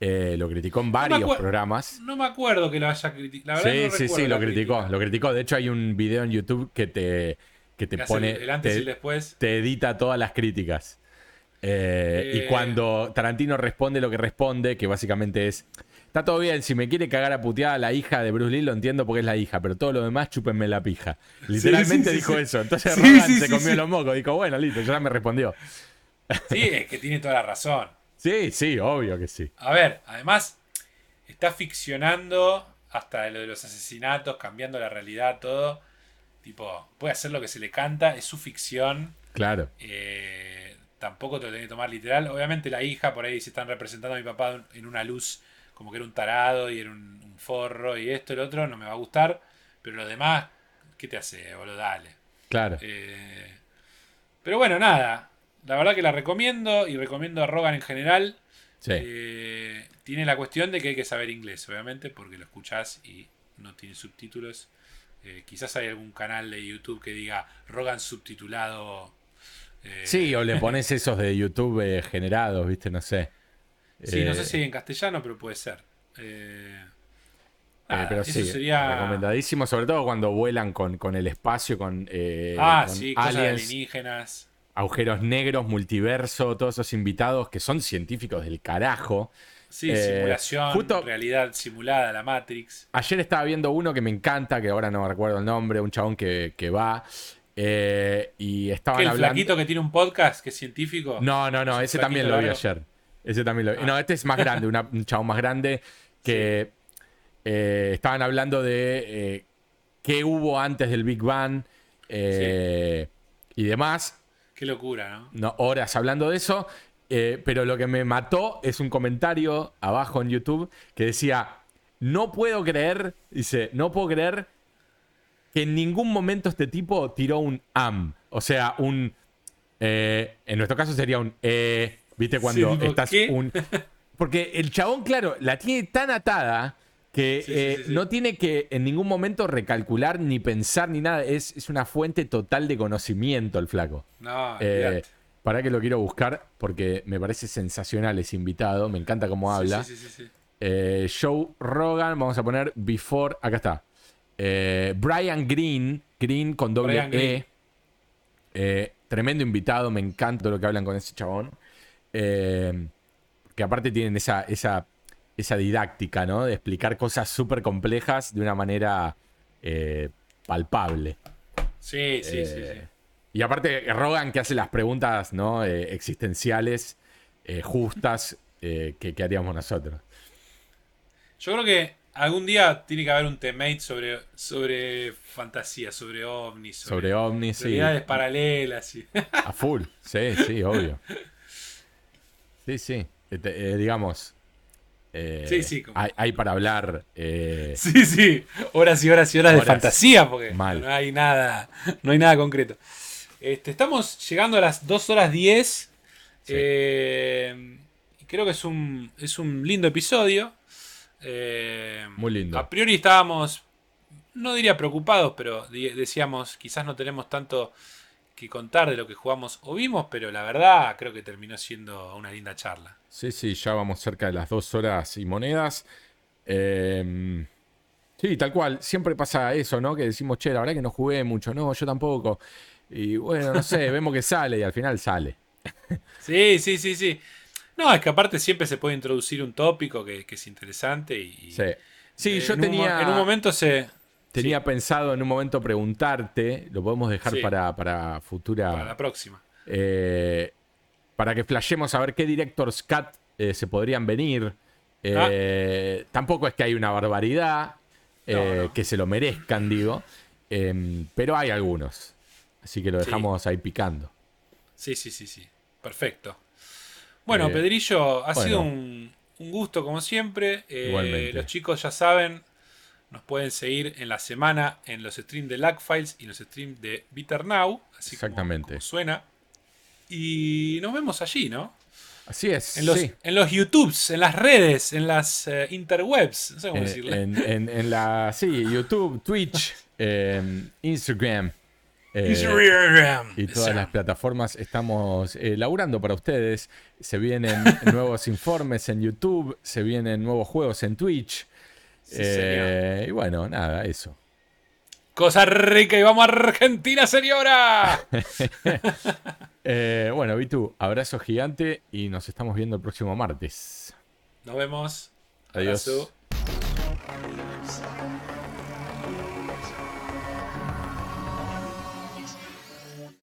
B: Eh, lo criticó en varios programas.
A: No me acuerdo que lo haya criticado.
B: Sí,
A: no
B: sí, sí, lo criticó,
A: crítica.
B: lo criticó. De hecho, hay un video en YouTube que te, que te
A: Que
B: pone,
A: el, antes
B: te,
A: y el después.
B: te edita todas las críticas. Eh,
A: Eh.
B: Y cuando Tarantino responde lo que responde, que básicamente es, está todo bien, si me quiere cagar a puteada la hija de Bruce Lee, lo entiendo porque es la hija, pero todo lo demás, chúpenme la pija. Literalmente
A: sí,
B: dijo
A: sí.
B: eso. Entonces
A: sí,
B: se comió los mocos, dijo, bueno, listo, ya me respondió.
A: Sí, es que tiene toda la razón.
B: Sí, sí, obvio que sí.
A: A ver, además, está ficcionando hasta lo de los asesinatos, cambiando la realidad, todo. Tipo, puede hacer lo que se le canta, es su ficción.
B: Claro.
A: eh, tampoco te lo tenés que tomar literal. Obviamente la hija, por ahí se están representando a mi papá en una luz como que era un tarado y era un, un forro y esto y lo otro, no me va a gustar. Pero lo demás, ¿qué te hace, boludo? Dale.
B: Claro.
A: Eh, pero bueno, nada. La verdad que la recomiendo y recomiendo a Rogan en general.
B: Sí.
A: Eh, tiene la cuestión de que hay que saber inglés, obviamente, porque lo escuchás y no tiene subtítulos. Eh, quizás hay algún canal de YouTube que diga Rogan subtitulado. eh,
B: Sí, o le *laughs* pones esos de YouTube generados, viste, no sé.
A: sí, no sé si en castellano, pero puede ser. Nada,
B: pero
A: eso
B: sí,
A: sería.
B: recomendadísimo, sobre todo cuando vuelan con, con el espacio, con,
A: Ah,
B: con
A: sí, cosas
B: aliens,
A: alienígenas.
B: Agujeros negros, multiverso, todos esos invitados que son científicos del carajo.
A: Sí,
B: Eh,
A: simulación,
B: justo-
A: realidad simulada, la Matrix.
B: Ayer estaba viendo uno que me encanta, que ahora no recuerdo el nombre, un chabón que, que va eh, y estaban
A: ¿Qué, el
B: hablando...
A: flaquito que tiene un podcast que es científico?
B: No, no, no,
A: ¿Es un
B: ese también lo vi ayer. Ese también lo vi.
A: Ah.
B: No, este es más grande, una- un chabón más grande que eh, estaban hablando de qué hubo antes del Big Bang y demás.
A: Qué locura, ¿no?
B: No, horas hablando de eso. eh, pero lo que me mató es un comentario abajo en YouTube que decía: No puedo creer, dice, no puedo creer que en ningún momento este tipo tiró un am. O sea, un. eh, en nuestro caso sería un. eh, ¿Viste? Cuando estás
A: ¿qué?
B: un. *laughs* Porque el chabón, claro, la tiene tan atada que
A: Sí,
B: eh,
A: sí, sí.
B: no tiene que en ningún momento recalcular, ni pensar, ni nada. Es, es una fuente total de conocimiento el flaco.
A: No,
B: Eh, para que lo quiero buscar porque me parece sensacional ese invitado. Me encanta cómo habla.
A: Sí, sí, sí, sí.
B: Eh, Joe Rogan, vamos a poner before. Acá está. Eh, Brian Green, Green con doble
A: Brian
B: E. Eh, tremendo invitado, me encanta lo que hablan con ese chabón. Que aparte tienen esa, esa, esa didáctica, ¿no? De explicar cosas súper complejas de una manera eh, palpable.
A: Sí, sí, sí,
B: Eh,
A: sí.
B: Y aparte, Rogan que hace las preguntas ¿no? Eh, existenciales, justas, que, que haríamos nosotros.
A: Yo creo que algún día tiene que haber un temate sobre, sobre fantasía, sobre ovnis, sobre,
B: Sobre ovnis, sí.
A: realidades paralelas. y-
B: A full, sí, sí, obvio. *laughs* Sí, sí. Este, digamos, eh,
A: Sí, sí, como-
B: hay, hay para hablar. eh, *laughs*
A: Sí, sí, horas y horas y horas, de fantasía, porque
B: Mal.
A: no hay nada, no hay nada concreto. Este, estamos llegando a las 2 horas 10.
B: Sí.
A: eh, creo que es un, es un lindo episodio.
B: Muy lindo.
A: A priori estábamos, no diría preocupados, pero decíamos, quizás no tenemos tanto que contar de lo que jugamos o vimos, pero la verdad creo que terminó siendo una linda charla.
B: Sí, sí, ya vamos cerca de las dos horas y monedas. Eh, sí, tal cual. Siempre pasa eso, ¿no? Que decimos, che, la verdad que no jugué mucho. No, yo tampoco. Y bueno, no sé, *laughs* vemos que sale y al final sale.
A: Sí, sí, sí, sí. No, es que aparte siempre se puede introducir un tópico que, que es interesante y...
B: Sí, sí
A: eh,
B: yo
A: en un mo-
B: tenía,
A: en un momento se...
B: tenía
A: sí,
B: pensado en un momento preguntarte, lo podemos dejar
A: Sí.
B: para, para futura...
A: para la próxima.
B: eh, para que flashemos a ver qué Director's Cut eh, se podrían venir. Eh, Tampoco es que hay una barbaridad
A: No, no.
B: que se lo merezcan, digo. Em, pero hay algunos. Así que lo
A: Sí.
B: dejamos ahí picando.
A: Sí, sí, sí, sí. Perfecto. Bueno, Pedrillo, ha
B: bueno.
A: sido un, un gusto como siempre. Eh,
B: Igualmente.
A: Los chicos ya saben, nos pueden seguir en la semana en los streams de Lagfiles y en los streams de Bitter Now. Así
B: Exactamente.
A: como suena. Y nos vemos allí, ¿no?
B: Así es.
A: En los,
B: sí.
A: en los YouTubes, en las redes, en las eh, interwebs. No sé cómo
B: Eh,
A: decirle.
B: en, en- en la. Sí, YouTube, Twitch, *laughs* em, Instagram. eh,
A: Instagram.
B: y todas las plataformas estamos laburando para ustedes. Se vienen *laughs* nuevos informes en YouTube, se vienen nuevos juegos en Twitch.
A: Sí,
B: Eh, y bueno, nada, eso.
A: Cosa rica y vamos a Argentina, señora. *laughs*
B: Eh, bueno, Vitu, abrazo gigante y nos estamos viendo el próximo martes.
A: Nos vemos.
B: Adiós.
A: Abrazo.